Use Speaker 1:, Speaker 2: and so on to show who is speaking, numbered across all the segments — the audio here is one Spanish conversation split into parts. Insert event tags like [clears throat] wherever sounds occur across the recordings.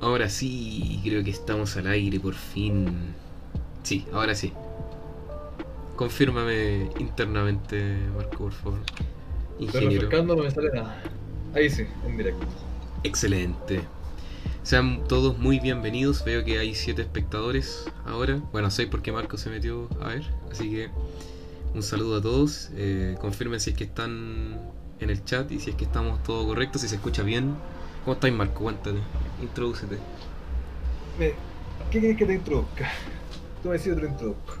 Speaker 1: Ahora sí, creo que estamos al aire por fin. Sí, ahora sí. Confírmame internamente, Marco, por favor. Ingeniero.
Speaker 2: refrescando no me sale nada. Ahí sí, en directo.
Speaker 1: Excelente. Sean todos muy bienvenidos. Veo que hay siete espectadores ahora. Bueno, seis porque Marco se metió a ver. Así que un saludo a todos. Eh, confirmen si es que están en el chat y si es que estamos todo correcto, si se escucha bien. ¿Cómo estáis, Marco? Cuéntate. Introdúcete.
Speaker 2: ¿Qué quieres que te introduzca? Tú me decís lo introduzco.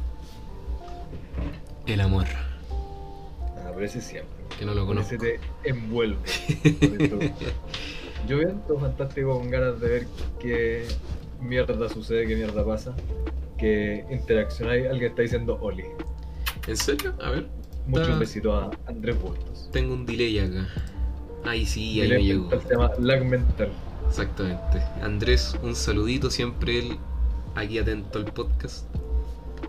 Speaker 1: El amor.
Speaker 2: Ah, pero ese siempre.
Speaker 1: Que no lo
Speaker 2: Con
Speaker 1: conozco.
Speaker 2: ese te envuelve. [laughs] Yo bien, todo fantástico, con ganas de ver qué mierda sucede, qué mierda pasa. Que interacción hay, alguien está diciendo Oli.
Speaker 1: ¿En serio? A ver.
Speaker 2: Muchos besitos a Andrés Bustos.
Speaker 1: Tengo un delay acá. Ahí sí, ahí me llegó.
Speaker 2: Se llama lag mental.
Speaker 1: Exactamente. Andrés, un saludito, siempre él aquí atento al podcast.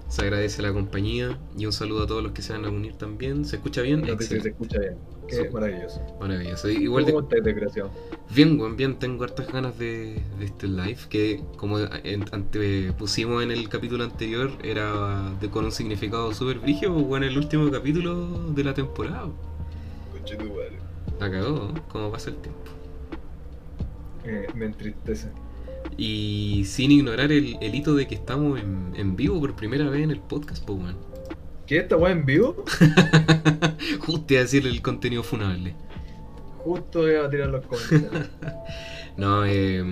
Speaker 1: Se agradece la compañía y un saludo a todos los que se van a unir también. ¿Se escucha bien?
Speaker 2: No se escucha bien. Qué
Speaker 1: Súper.
Speaker 2: maravilloso.
Speaker 1: Maravilloso. Igual de,
Speaker 2: ¿Cómo desgraciado?
Speaker 1: bien, buen bien, tengo hartas ganas de, de este live que como en- ante, pusimos en el capítulo anterior era de, con un significado súper brígido, bueno, el último capítulo de la temporada. La cagó, como pasa el tiempo.
Speaker 2: Eh, me entristece.
Speaker 1: Y sin ignorar el, el hito de que estamos en, en vivo por primera vez en el podcast, pues.
Speaker 2: ¿Qué esta weá en vivo? [laughs]
Speaker 1: Justo iba a decir el contenido funable.
Speaker 2: Justo iba a tirar los comentarios. [laughs]
Speaker 1: No, eh,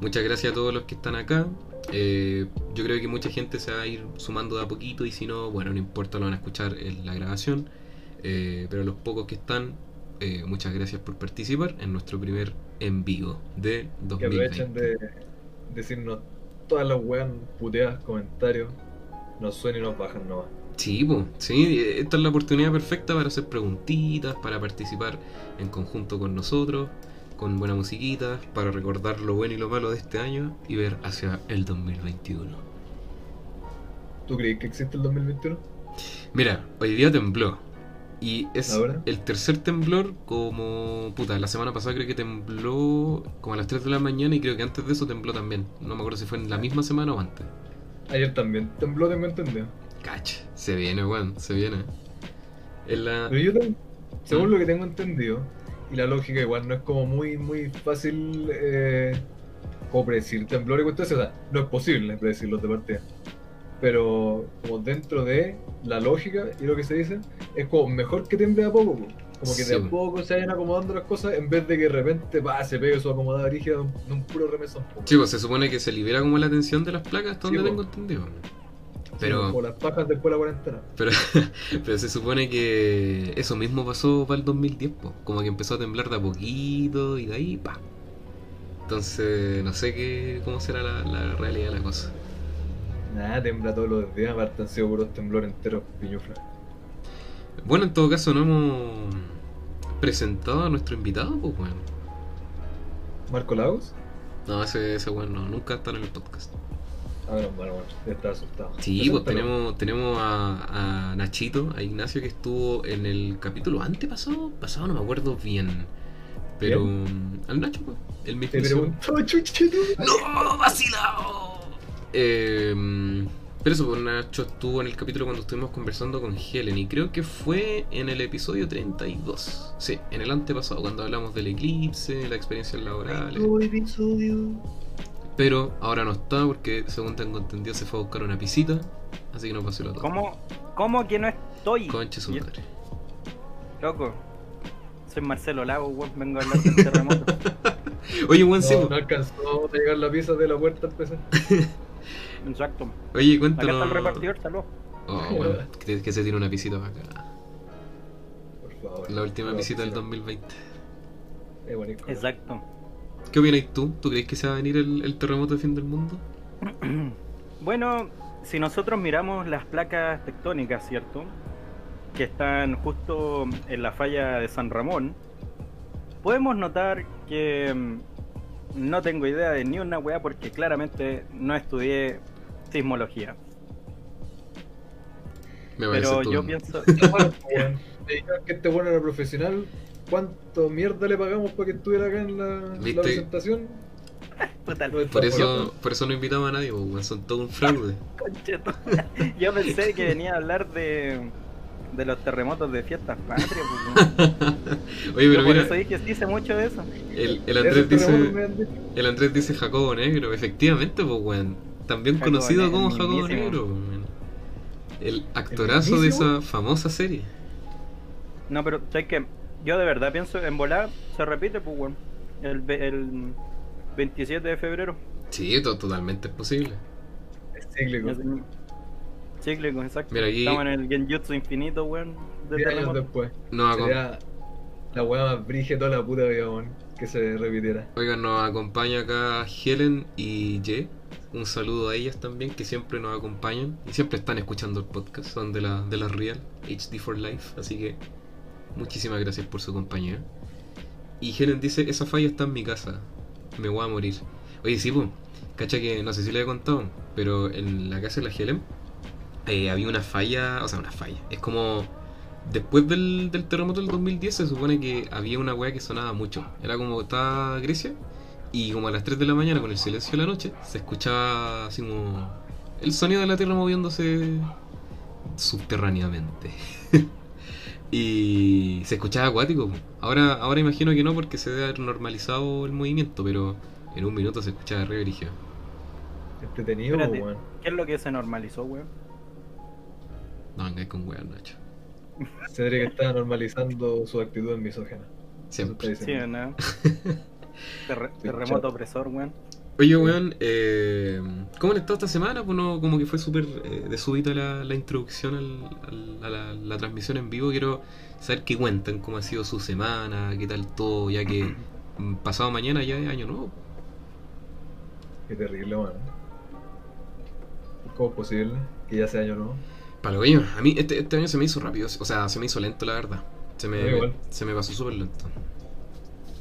Speaker 1: muchas gracias a todos los que están acá. Eh, yo creo que mucha gente se va a ir sumando de a poquito y si no, bueno, no importa, lo van a escuchar en la grabación. Eh, pero los pocos que están, eh, muchas gracias por participar en nuestro primer en vivo de
Speaker 2: que aprovechen
Speaker 1: 2020.
Speaker 2: de decirnos todas las weas, puteadas, comentarios. Nos suenan y nos bajan nomás.
Speaker 1: Sí, po, sí, esta es la oportunidad perfecta para hacer preguntitas, para participar en conjunto con nosotros, con buena musiquita, para recordar lo bueno y lo malo de este año y ver hacia el 2021.
Speaker 2: ¿Tú crees que existe el 2021?
Speaker 1: Mira, hoy día tembló. Y es
Speaker 2: ¿Ahora?
Speaker 1: el tercer temblor como... Puta, la semana pasada creo que tembló como a las 3 de la mañana y creo que antes de eso tembló también. No me acuerdo si fue en la misma semana o antes.
Speaker 2: Ayer también tembló, tengo entendido.
Speaker 1: Cacha, se viene, weón, se viene. En la...
Speaker 2: Pero yo, tengo- según
Speaker 1: Mm.
Speaker 2: lo que tengo entendido, y la lógica igual no es como muy, muy fácil eh, como predecir temblor y cuestiones, o sea, no es posible predecirlos de partida. Pero como dentro de la lógica y lo que se dice, es como mejor que tiemble a poco, po. como que
Speaker 1: Sí,
Speaker 2: de a poco se vayan acomodando las cosas en vez de que de repente pa, se pegue su acomodada rígida de un, un puro remesón. po.
Speaker 1: Sí, pues se supone que se libera como la tensión de las placas, hasta
Speaker 2: Sí,
Speaker 1: donde tengo entendido. Pero,
Speaker 2: Como las pajas después de la cuarentena.
Speaker 1: pero, [laughs] pero se supone que eso mismo pasó para el 2010, po. como que empezó a temblar de a poquito y de ahí, pa. Entonces, no sé qué, cómo será la, la realidad de la cosa.
Speaker 2: Nada, tembla todos los días, aparte han sido puros temblores enteros, piñuflas.
Speaker 1: Bueno, en todo caso, no hemos presentado a nuestro invitado, pues bueno.
Speaker 2: ¿Marco Lagos?
Speaker 1: No, ese, ese bueno, nunca está en el podcast.
Speaker 2: Ah, bueno, bueno, bueno, ya estaba asustado.
Speaker 1: Sí, pues tenemos, tenemos a, a Nachito, a Ignacio que estuvo en el capítulo antepasado, pasado no me acuerdo bien. Pero al Nacho, pues, el mismo.
Speaker 2: Te preguntó, chuchito.
Speaker 1: ¡No! ¡Vacilado! Eh, pero eso, pues Nacho estuvo en el capítulo cuando estuvimos conversando con Helen y creo que fue en el episodio 32. Sí, en el antepasado, cuando hablamos del eclipse, la experiencia laboral. Pero ahora no está porque, según tengo entendido, se fue a buscar una pisita. Así que no pasó la todo.
Speaker 3: ¿Cómo, ¿Cómo que no estoy?
Speaker 1: Conche su madre.
Speaker 3: Loco. Soy Marcelo Lago, weón. Vengo a hablar del terremoto. [laughs]
Speaker 1: Oye, buen
Speaker 2: No, no alcanzó a llegar la pieza de la puerta al PC. [laughs]
Speaker 3: Exacto.
Speaker 1: Oye,
Speaker 3: Acá
Speaker 1: cuéntanos.
Speaker 3: está el repartidor, salud.
Speaker 1: Oh, bueno, que, que se tiene una pisita para acá.
Speaker 2: Por favor.
Speaker 1: La última visita del
Speaker 2: piscina.
Speaker 1: 2020.
Speaker 2: Es bonito.
Speaker 3: Exacto.
Speaker 1: ¿Qué opinas tú? ¿Tú crees que se va a venir el, el terremoto de fin del mundo? [clears throat]
Speaker 3: Bueno, si nosotros miramos las placas tectónicas, ¿cierto? Que están justo en la falla de San Ramón, podemos notar que mm, no tengo idea de ni una weá porque claramente no estudié sismología.
Speaker 1: Me parece
Speaker 3: Pero yo pienso, [laughs] [laughs]
Speaker 2: dijeron que este bueno era profesional. ¿Cuánto mierda le pagamos para que estuviera acá en la, la presentación? [laughs]
Speaker 1: Por eso,
Speaker 2: bueno.
Speaker 1: por eso no invitamos a nadie, pues, weón, son todo un fraude.
Speaker 3: concheto. Yo pensé que venía a hablar de, de los terremotos de fiestas patrias. pues. [laughs]
Speaker 1: Oye,
Speaker 3: Yo
Speaker 1: pero
Speaker 3: por
Speaker 1: mira,
Speaker 3: eso dije sí sé mucho de eso.
Speaker 1: el, Andrés dice, el Andrés dice Jacobo Negro, efectivamente, pues, weón. También
Speaker 3: Jacobo
Speaker 1: conocido
Speaker 3: Negro,
Speaker 1: como Jacobo
Speaker 3: mismísimo.
Speaker 1: Negro, weón. El actorazo de esa famosa serie.
Speaker 3: No, pero ¿sabes qué? Yo de verdad pienso en volar, se repite, pues, weón. El, el 27 de febrero.
Speaker 1: Sí, to- totalmente es posible.
Speaker 2: Es cíclico.
Speaker 3: Es- Cíclico, exacto.
Speaker 1: Mira, aquí-
Speaker 3: Estamos en el Genjutsu infinito, weón. De
Speaker 2: 10 años
Speaker 3: terremoto.
Speaker 2: después.
Speaker 1: Nos acom-
Speaker 2: Sería la weá más brígida toda la puta vida, weón, que se repitiera.
Speaker 1: Oigan, nos acompaña acá Helen y Ye. Un saludo a ellas también, que siempre nos acompañan y siempre están escuchando el podcast. Son de la, de la Real, HD for Life. Así que muchísimas gracias por su compañía. Y Helen dice: Esa falla está en mi casa. Me voy a morir. Oye, sí, pues. Cacha que no sé si le he contado, pero en la casa de la Helen eh, había una falla. O sea, una falla. Es como. Después del, del terremoto del 2010 se supone que había una weá que sonaba mucho. Era como estaba Grecia y como a las 3 de la mañana con el silencio de la noche se escuchaba así como el sonido de la tierra moviéndose subterráneamente. [laughs] y se escuchaba acuático. Ahora, ahora imagino que no porque se debe haber normalizado el movimiento, pero en un minuto se escuchaba re brígido.
Speaker 2: Entretenido, weón.
Speaker 3: ¿Qué es lo que se normalizó, weón?
Speaker 1: No vengáis con weas, Nacho.
Speaker 2: Cedric está normalizando su actitud misógena.
Speaker 1: Siempre.
Speaker 3: Sí,
Speaker 2: está
Speaker 3: ¿o
Speaker 2: diciendo.
Speaker 3: ¿no? Terre- terremoto opresor, weón.
Speaker 1: Oye, weón, eh, ¿cómo han estado esta semana? Pues no, como que fue súper eh, de súbito la, la introducción al- al- a la, la transmisión en vivo. Quiero saber qué cuentan, cómo ha sido su semana, qué tal todo, ya que mm, pasado mañana ya es año nuevo.
Speaker 2: Qué terrible, weón. ¿Cómo es posible que ya sea año nuevo?
Speaker 1: Para lo coño, a mí este, este año se me hizo rápido, o sea, se me hizo lento, la verdad. Se me, se me pasó súper lento.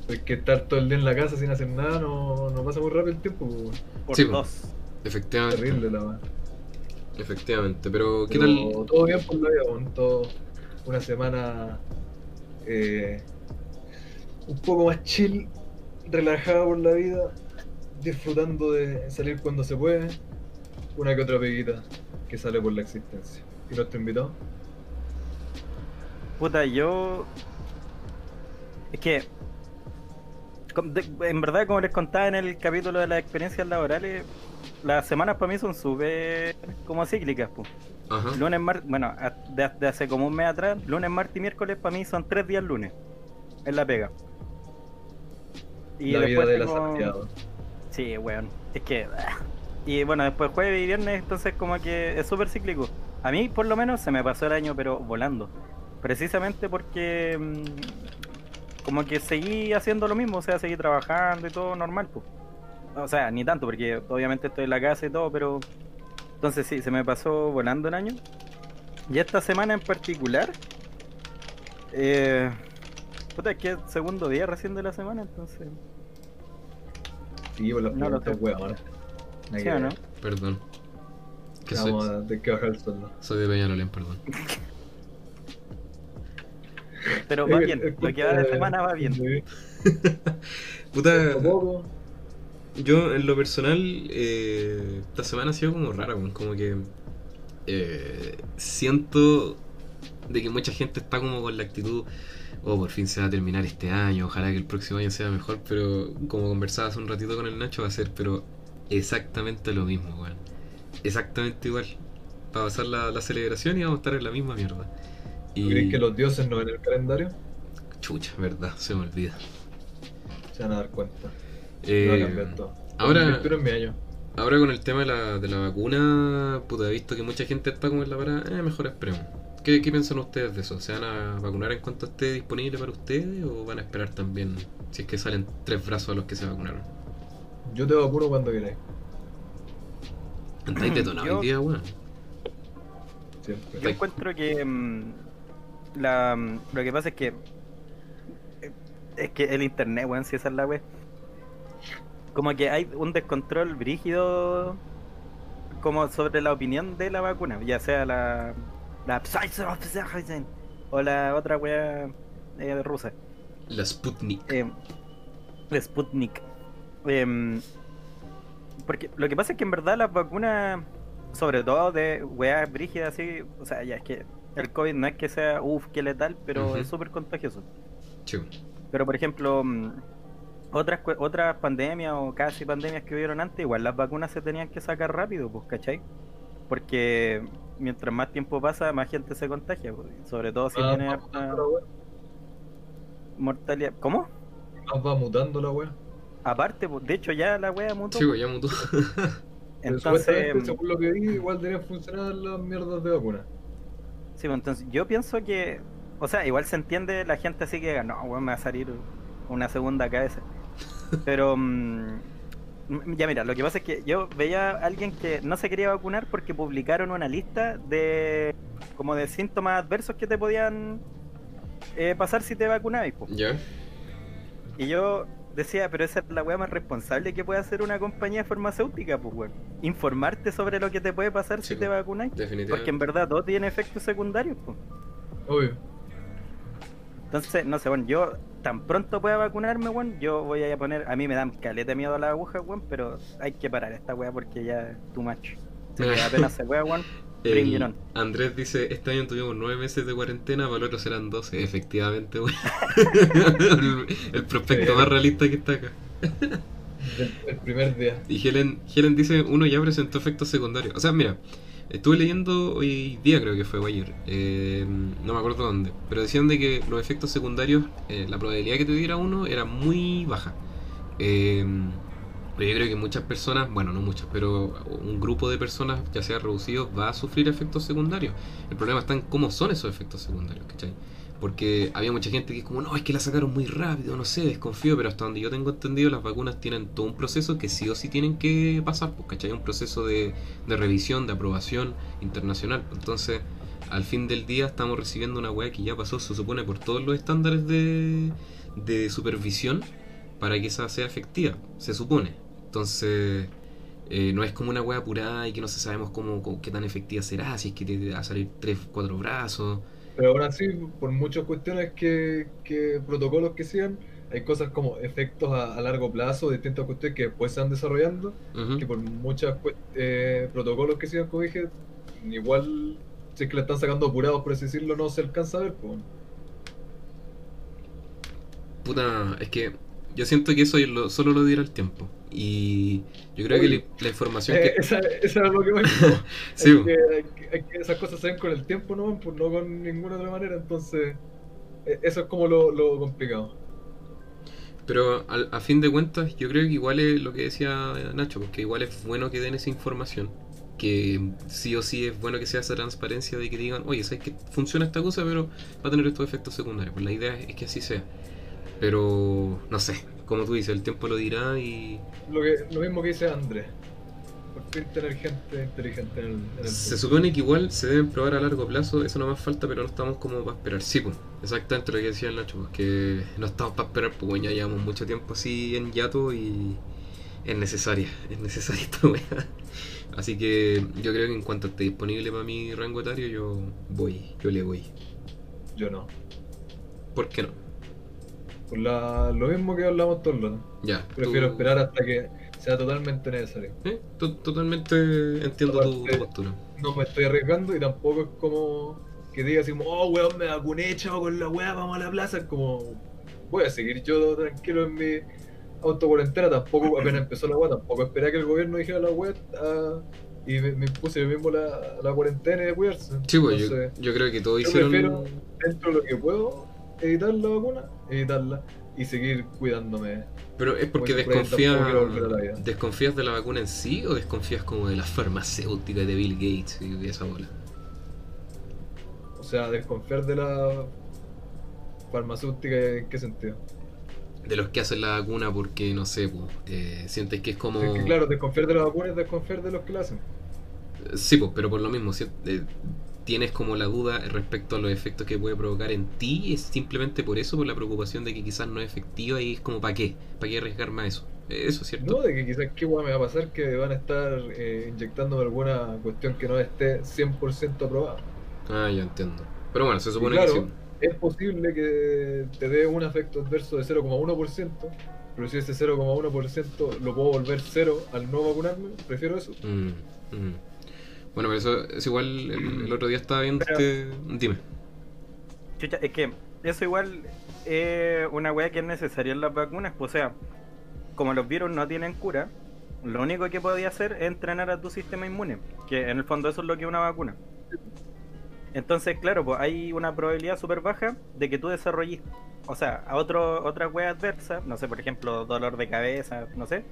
Speaker 2: Es que estar todo el día en la casa sin hacer nada no, no pasa muy rápido el tiempo, weón.
Speaker 3: Por
Speaker 1: Sí,
Speaker 3: dos.
Speaker 1: Efectivamente.
Speaker 2: Terrible la weón.
Speaker 1: Efectivamente, pero ¿qué
Speaker 2: Pero
Speaker 1: tal?
Speaker 2: Todo bien por la vida. Todo una semana eh, un poco más chill, relajada por la vida, disfrutando de salir cuando se puede, una que otra peguita que sale por la existencia. ¿Y nuestro invitado?
Speaker 3: Puta, yo. Es que. En verdad, como les contaba en el capítulo de las experiencias laborales, las semanas para mí son súper como cíclicas, pues.
Speaker 1: Ajá.
Speaker 3: Lunes, martes, bueno, de, de hace como un mes atrás, lunes, martes y miércoles para mí son tres días lunes. Es la pega. Y
Speaker 2: la vida
Speaker 3: después
Speaker 2: de la
Speaker 3: tengo-
Speaker 2: Santiago.
Speaker 3: Sí, weón. Es que. ah. Y bueno, después jueves y viernes, entonces como que es súper cíclico. A mí, por lo menos, se me pasó el año, pero volando. Precisamente porque. mm, como que seguí haciendo lo mismo, o sea, seguí trabajando y todo normal, pues. O sea, ni tanto, porque obviamente estoy en la casa y todo, pero. Entonces sí, se me pasó volando el año. Y esta semana en particular. Eh. Puta, es que es segundo día recién de la semana, entonces.
Speaker 2: Sí, por las
Speaker 3: No lo
Speaker 2: weón. Nada
Speaker 3: ¿Sí o no?
Speaker 1: Perdón. Que
Speaker 2: Vamos
Speaker 1: soy,
Speaker 2: a tener que bajar el sueldo.
Speaker 1: soy de Peñalolén, perdón.
Speaker 3: Pero va bien, lo que va de semana va bien. [laughs]
Speaker 1: Puta, Yo, en lo personal, eh, esta semana ha sido como rara, weón, como que eh, siento de que mucha gente está como con la actitud, oh, por fin se va a terminar este año, ojalá que el próximo año sea mejor, pero como conversaba hace un ratito con el Nacho, va a ser pero exactamente lo mismo, weón. Exactamente igual. Va a pasar la, la celebración y vamos a estar en la misma mierda.
Speaker 2: ¿Tú
Speaker 1: Y
Speaker 2: crees que los dioses no ven el calendario?
Speaker 1: chucha, verdad, se me olvida.
Speaker 2: Se van a dar cuenta.
Speaker 1: Eh,
Speaker 2: no todo.
Speaker 1: ahora-
Speaker 2: Convirtió en mi año.
Speaker 1: Ahora con el tema de la, de la vacuna, puta, he visto que mucha gente está como en la parada, eh, mejor esperemos. ¿Qué, ¿Qué piensan ustedes de eso? ¿Se van a vacunar en cuanto esté disponible para ustedes o van a esperar también si es que salen tres brazos a los que se vacunaron?
Speaker 2: Yo te vacuno cuando quieras.
Speaker 1: Andáis detonado
Speaker 3: Yo-
Speaker 1: hoy día, weón.
Speaker 2: Siempre.
Speaker 3: Yo encuentro que mm, la, mm, lo que pasa es que eh, es que el internet, weón, si esa es la wea. Como que hay un descontrol brígido como sobre la opinión de la vacuna, ya sea la la Pfizer o la otra wea eh, rusa.
Speaker 1: La Sputnik.
Speaker 3: Eh, Sputnik. Em, porque lo que pasa es que en verdad las vacunas, sobre todo de weas brígidas así, o sea, ya es que el COVID no es que sea, uff, que letal, pero es súper contagioso.
Speaker 1: Sí.
Speaker 3: Pero por ejemplo, mm, otras otras pandemias o casi pandemias que hubieron antes, igual las vacunas se tenían que sacar rápido, pues, ¿cachai? Porque mientras más tiempo pasa, más gente se contagia, pues, sobre todo si
Speaker 2: Ah,
Speaker 3: tiene
Speaker 2: va
Speaker 3: harta
Speaker 2: mutando la wea.
Speaker 3: mortalidad. ¿Cómo?
Speaker 2: Ah, va mutando la wea.
Speaker 3: Aparte, pues, de hecho ya la wea mutó.
Speaker 1: Sí, pues ya mutó. [laughs]
Speaker 3: Entonces,
Speaker 2: supuestamente, según lo que vi, igual deberían funcionar las mierdas de vacuna.
Speaker 3: sí, pues, entonces yo pienso que, o sea, igual se entiende la gente así que, no, weón, me va a salir una segunda cabeza. Pero, mm, mm, ya mira, lo que pasa es que yo veía a alguien que no se quería vacunar porque publicaron una lista de, como de síntomas adversos que te podían eh, pasar si te vacunabas. po.
Speaker 1: ya.
Speaker 3: Y yo decía, pero esa es la weá más responsable que puede hacer una compañía farmacéutica, pues, weón. Informarte sobre lo que te puede pasar
Speaker 1: Sí,
Speaker 3: si te
Speaker 1: pues. Definitivamente.
Speaker 3: Porque en verdad todo tiene efectos secundarios, pues.
Speaker 2: Obvio.
Speaker 3: Entonces, no sé, bueno, yo tan pronto pueda vacunarme, weón, yo voy a poner, a mí me dan caleta miedo a las agujas, weón, pero hay que parar esta weá porque ya es too much. Que [laughs] apenas se pueda, weón,
Speaker 1: El. Andrés dice, este año tuvimos nueve meses de cuarentena, para el otro serán 12. Efectivamente, güey. el, [laughs] el prospecto más realista que está acá.
Speaker 2: El primer día.
Speaker 1: Y Helen, Helen dice, uno ya presentó efectos secundarios. O sea, mira, estuve leyendo hoy día, creo que fue o ayer, eh, no me acuerdo dónde, pero decían de que los efectos secundarios, eh, la probabilidad que te diera uno era muy baja. Eh, pero yo creo que muchas personas, bueno, no muchas, pero un grupo de personas, ya sea reducido, va a sufrir efectos secundarios. El problema está en cómo son esos efectos secundarios, ¿cachai? Porque había mucha gente que es como, no, es que la sacaron muy rápido, no sé, desconfío, pero hasta donde yo tengo entendido, las vacunas tienen todo un proceso que sí o sí tienen que pasar, pues, ¿cachai? Un proceso de, de revisión, de aprobación internacional. Entonces, al fin del día estamos recibiendo una weá que ya pasó, se supone, por todos los estándares de, de supervisión para que esa sea efectiva, se supone. Entonces, eh, no es como una weá apurada y que no se sabemos cómo, cómo- qué tan efectiva será, si es que te va a salir tres, cuatro brazos.
Speaker 2: Pero aún así, por muchas cuestiones que, que protocolos que sean, hay cosas como efectos a, a largo plazo, distintas cuestiones que después se van desarrollando, que por muchos protocolos que sigan, como dije, igual, si es que la están sacando apurados, por así decirlo, no se alcanza a ver. Pues.
Speaker 1: Puta, es que yo siento que eso lo- solo lo dirá el tiempo. Y yo creo que la, la información
Speaker 2: Eh,
Speaker 1: que...
Speaker 2: esa, esa es lo que [laughs]
Speaker 1: Sí,
Speaker 2: esas cosas se ven con el tiempo, no, pues no con ninguna otra manera, entonces eh, eso es como lo, lo complicado.
Speaker 1: Pero al- a fin de cuentas, yo creo que igual es lo que decía Nacho, porque igual es bueno que den esa información. Que sí o sí es bueno que sea esa transparencia de que digan, oye, sabes que funciona esta cosa, pero va a tener estos efectos secundarios. Pues la idea es que así sea. Pero no sé, como tú dices, el tiempo lo dirá y
Speaker 2: Lo, que, lo mismo que dice Andrés. Por fin tener gente inteligente en el, en el
Speaker 1: se supone que igual se deben probar a largo plazo, eso no más falta, pero no estamos como para esperar. Sí, pues, exactamente lo que decía el Nacho, pues, que no estamos para esperar, pues bueno, ya llevamos mucho tiempo así en yato y es necesaria, [laughs] es necesaria esta weá. Así que yo creo que en cuanto esté disponible para mi rango etario, yo voy, yo le voy.
Speaker 2: Yo no.
Speaker 1: ¿Por qué no?
Speaker 2: Por la, lo mismo que hablamos todos los
Speaker 1: Ya.
Speaker 2: Prefiero
Speaker 1: tú-
Speaker 2: esperar hasta que sea totalmente necesario.
Speaker 1: Eh, to- Totalmente entiendo tu, postura.
Speaker 2: No me estoy arriesgando y tampoco es como que diga así como, oh weón, me vacuné, chavo, con la weá, vamos a la plaza. Es como, voy a seguir yo tranquilo en mi autocuarentena. Tampoco, [laughs] apenas empezó la weá, tampoco esperé a que el gobierno dijera la weá ah, y me, me impuse yo mismo la, la cuarentena y de cuidarse.
Speaker 1: Sí, pues yo,
Speaker 2: Entonces,
Speaker 1: yo creo que todos
Speaker 2: yo
Speaker 1: hicieron...
Speaker 2: prefiero, dentro de lo que puedo, evitar la vacuna, evitarla y seguir cuidándome.
Speaker 1: Pero es porque desconfías, desconfías de la vacuna en sí o desconfías como de la farmacéutica de Bill Gates y de esa bola.
Speaker 2: O sea, desconfiar de la farmacéutica, ¿en qué sentido?
Speaker 1: De los que hacen la vacuna porque, no sé, pues, eh, sientes que es como...
Speaker 2: Es que claro, desconfiar de la vacuna es desconfiar de los que la hacen.
Speaker 1: Sí, pues, pero por lo mismo, si- eh, tienes como la duda respecto a los efectos que puede provocar en ti, es simplemente por eso, por la preocupación de que quizás no es efectiva y es como, ¿para qué? ¿Para qué arriesgarme a eso? Eh, Eso es cierto.
Speaker 2: No, de que quizás qué guay me va a pasar que van a estar eh, inyectándome alguna cuestión que no esté 100% aprobada.
Speaker 1: Ah, ya entiendo. Pero bueno, se supone
Speaker 2: claro,
Speaker 1: que sí.
Speaker 2: es posible que te dé un efecto adverso de 0,1%, pero si ese 0,1% lo puedo volver cero al no vacunarme, prefiero eso.
Speaker 1: Mm, mm. Bueno, pero eso es igual. El, el otro día estaba viendo
Speaker 3: Pero-
Speaker 1: este. Dime.
Speaker 3: Chucha, es que eso igual es una weá que es necesaria en las vacunas. Pues, o sea, como los virus no tienen cura, lo único que podía hacer es entrenar a tu sistema inmune. Que en el fondo eso es lo que es una vacuna. Entonces, claro, pues hay una probabilidad súper baja de que tú desarrolles, o sea, a otro, otras weas adversas, no sé, por ejemplo, dolor de cabeza, no sé.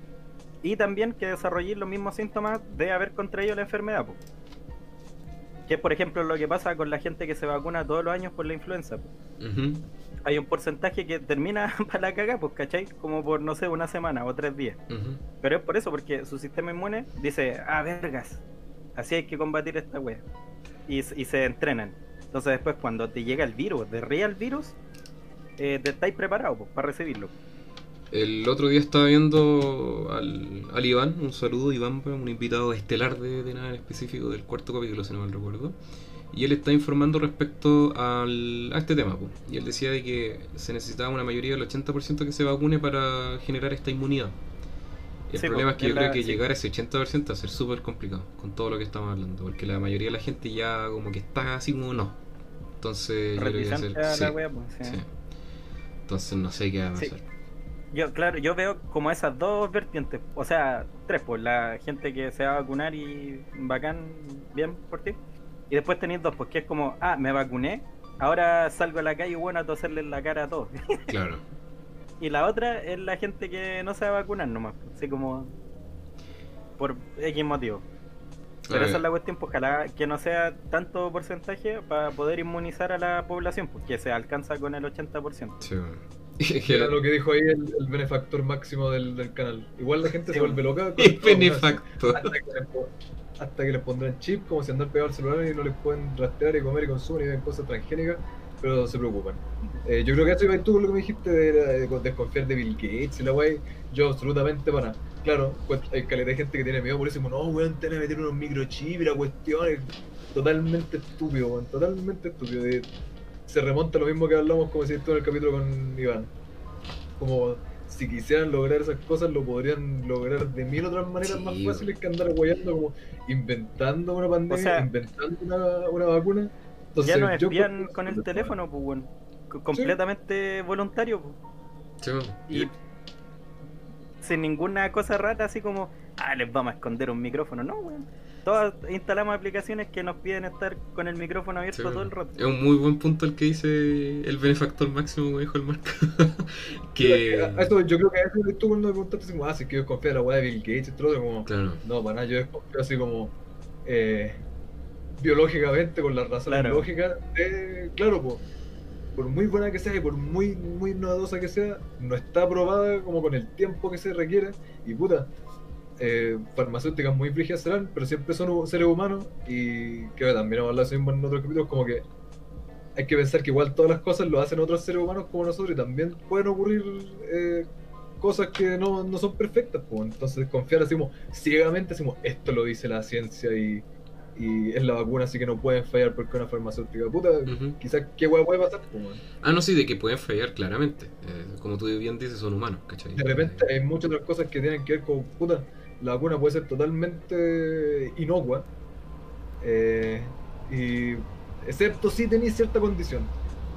Speaker 3: Y también que desarrolles los mismos síntomas de haber contraído la enfermedad, pues. Que es, por ejemplo, lo que pasa con la gente que se vacuna todos los años por la influenza.
Speaker 1: Ujú.
Speaker 3: hay un porcentaje que termina [laughs] para la caga, pues, ¿cachai? Como por, no sé, una semana o tres días. Pero es por eso, porque su sistema inmune dice, ah, vergas, así hay que combatir esta wea. Y se entrenan. Entonces después cuando te llega el virus, de real virus, eh, te estáis preparados pues, para recibirlo.
Speaker 1: El otro día estaba viendo al, al Iván, un saludo Iván, pues, un invitado estelar de, de nada en específico del cuarto capítulo, si no mal recuerdo. Y él está informando respecto al, a este tema. pues. Y él decía de que se necesitaba una mayoría del 80% que se vacune para generar esta inmunidad. El
Speaker 3: Sí,
Speaker 1: problema
Speaker 3: pues,
Speaker 1: es que yo creo que
Speaker 3: sí.
Speaker 1: llegar a ese 80% va a ser súper complicado con todo lo que estamos hablando. Porque la mayoría de la gente ya como que está así como no. Entonces yo creo que va a ser... Sí,
Speaker 3: wea, pues, sí.
Speaker 1: sí. Entonces no sé qué va a pasar.
Speaker 3: Yo, claro, yo veo como esas dos vertientes, o sea, tres, pues la gente que se va a vacunar y bacán, bien por ti. Y después tenéis dos, pues que es como, ah, me vacuné, ahora salgo a la calle y bueno a toserle en la cara a todos. [laughs]
Speaker 1: Claro.
Speaker 3: y la otra es la gente que no se va a vacunar nomás, pues, así como por X motivo. Pero esa es la cuestión, pues ojalá que no sea tanto porcentaje para poder inmunizar a la población, pues que se alcanza con el 80%.
Speaker 1: Sí, que [laughs]
Speaker 2: Era lo que dijo ahí el, el benefactor máximo del, del canal. Igual la gente
Speaker 3: Sí,
Speaker 2: se vuelve loca. [laughs] con
Speaker 1: El benefactor.
Speaker 2: Hasta que, les, hasta que les pondrán chip, como si andan pegados al celular y no les pueden rastrear y comer y consumir y ven cosas transgénicas, pero se preocupan. Eh, yo creo que eso iba tú lo que me dijiste de, de- de desconfiar de Bill Gates y la wey. Yo absolutamente para. Claro, pues hay caleta de gente que tiene miedo por eso, como, no, weón, te van a meter unos microchips y la cuestión es totalmente estúpido, weón, totalmente estúpido. Y se remonta a lo mismo que hablamos, como decís tú en el capítulo con Iván. Como si quisieran lograr esas cosas, lo podrían lograr de mil otras maneras
Speaker 1: Sí,
Speaker 2: más fáciles que andar guayando, como inventando una pandemia,
Speaker 3: O sea,
Speaker 2: inventando una, una vacuna. Entonces,
Speaker 3: ya nos
Speaker 2: yo
Speaker 3: espían con el teléfono, pues bueno, completamente voluntario, pues.
Speaker 1: Sí.
Speaker 3: Y sin ninguna cosa rara, así como, ah, les vamos a esconder un micrófono. No, weón. Todas instalamos aplicaciones que nos piden estar con el micrófono abierto
Speaker 1: Sí,
Speaker 3: todo el rato.
Speaker 1: Es un muy buen punto el que dice el benefactor máximo, como dijo el Marco. [laughs] que.
Speaker 2: Eso, yo creo que a eso tú cuando me preguntaste, como, ah, si que yo confío en la weá de Bill Gates y todo, eso, como,
Speaker 1: Claro.
Speaker 2: no, para nada, yo desconfío así como eh, biológicamente, con las razones
Speaker 3: Claro.
Speaker 2: lógicas, de, claro, po, por muy buena que sea y por muy, muy novedosa que sea, no está aprobada como con el tiempo que se requiere, y puta, eh, farmacéuticas muy frígidas serán, pero siempre son seres humanos, y creo que también hemos hablado de eso mismo en otros capítulos, como que hay que pensar que igual todas las cosas lo hacen otros seres humanos como nosotros, y también pueden ocurrir eh, cosas que no, no son perfectas, pues. entonces confiar así como ciegamente, así como esto lo dice la ciencia y, y es la vacuna, así que no pueden fallar porque es una farmacéutica puta,
Speaker 1: Ujú.
Speaker 2: quizás qué hueá puede pasar, pues.
Speaker 1: Ah, no, sí, de que pueden fallar, claramente. Eh, como tú bien dices, son humanos, ¿cachai?
Speaker 2: De repente hay muchas otras cosas que tienen que ver con, puta, la vacuna puede ser totalmente inocua, eh, y excepto si tenías cierta condición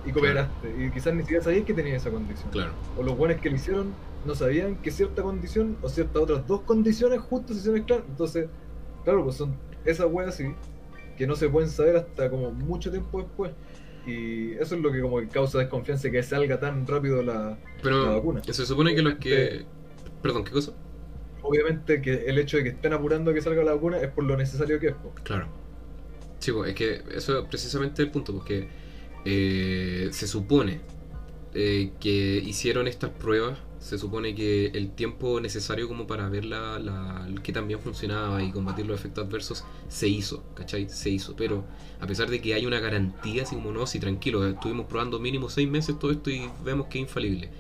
Speaker 2: y cooperaste, y quizás ni siquiera sabías que tenías esa condición.
Speaker 1: Claro.
Speaker 2: O los buenos que lo hicieron no sabían que cierta condición o ciertas otras dos condiciones juntas se mezclan. Entonces, claro, pues son esas weas sí, que no se pueden saber hasta como mucho tiempo después. Y eso es lo que como que causa desconfianza que salga tan rápido la, la
Speaker 1: Pero
Speaker 2: vacuna.
Speaker 1: se supone que los que. Perdón, ¿qué cosa?
Speaker 2: Obviamente que el hecho de que estén apurando a que salga la vacuna es por lo necesario que es.
Speaker 1: Claro. Sí, es que eso es precisamente el punto, porque eh, se supone eh, que hicieron estas pruebas, se supone que el tiempo necesario como para ver la, la, que también funcionaba y combatir los efectos adversos se hizo, ¿cachai? Se hizo, pero a pesar de que hay una garantía, así como no, si tranquilo, estuvimos probando mínimo seis meses todo esto y vemos que es infalible.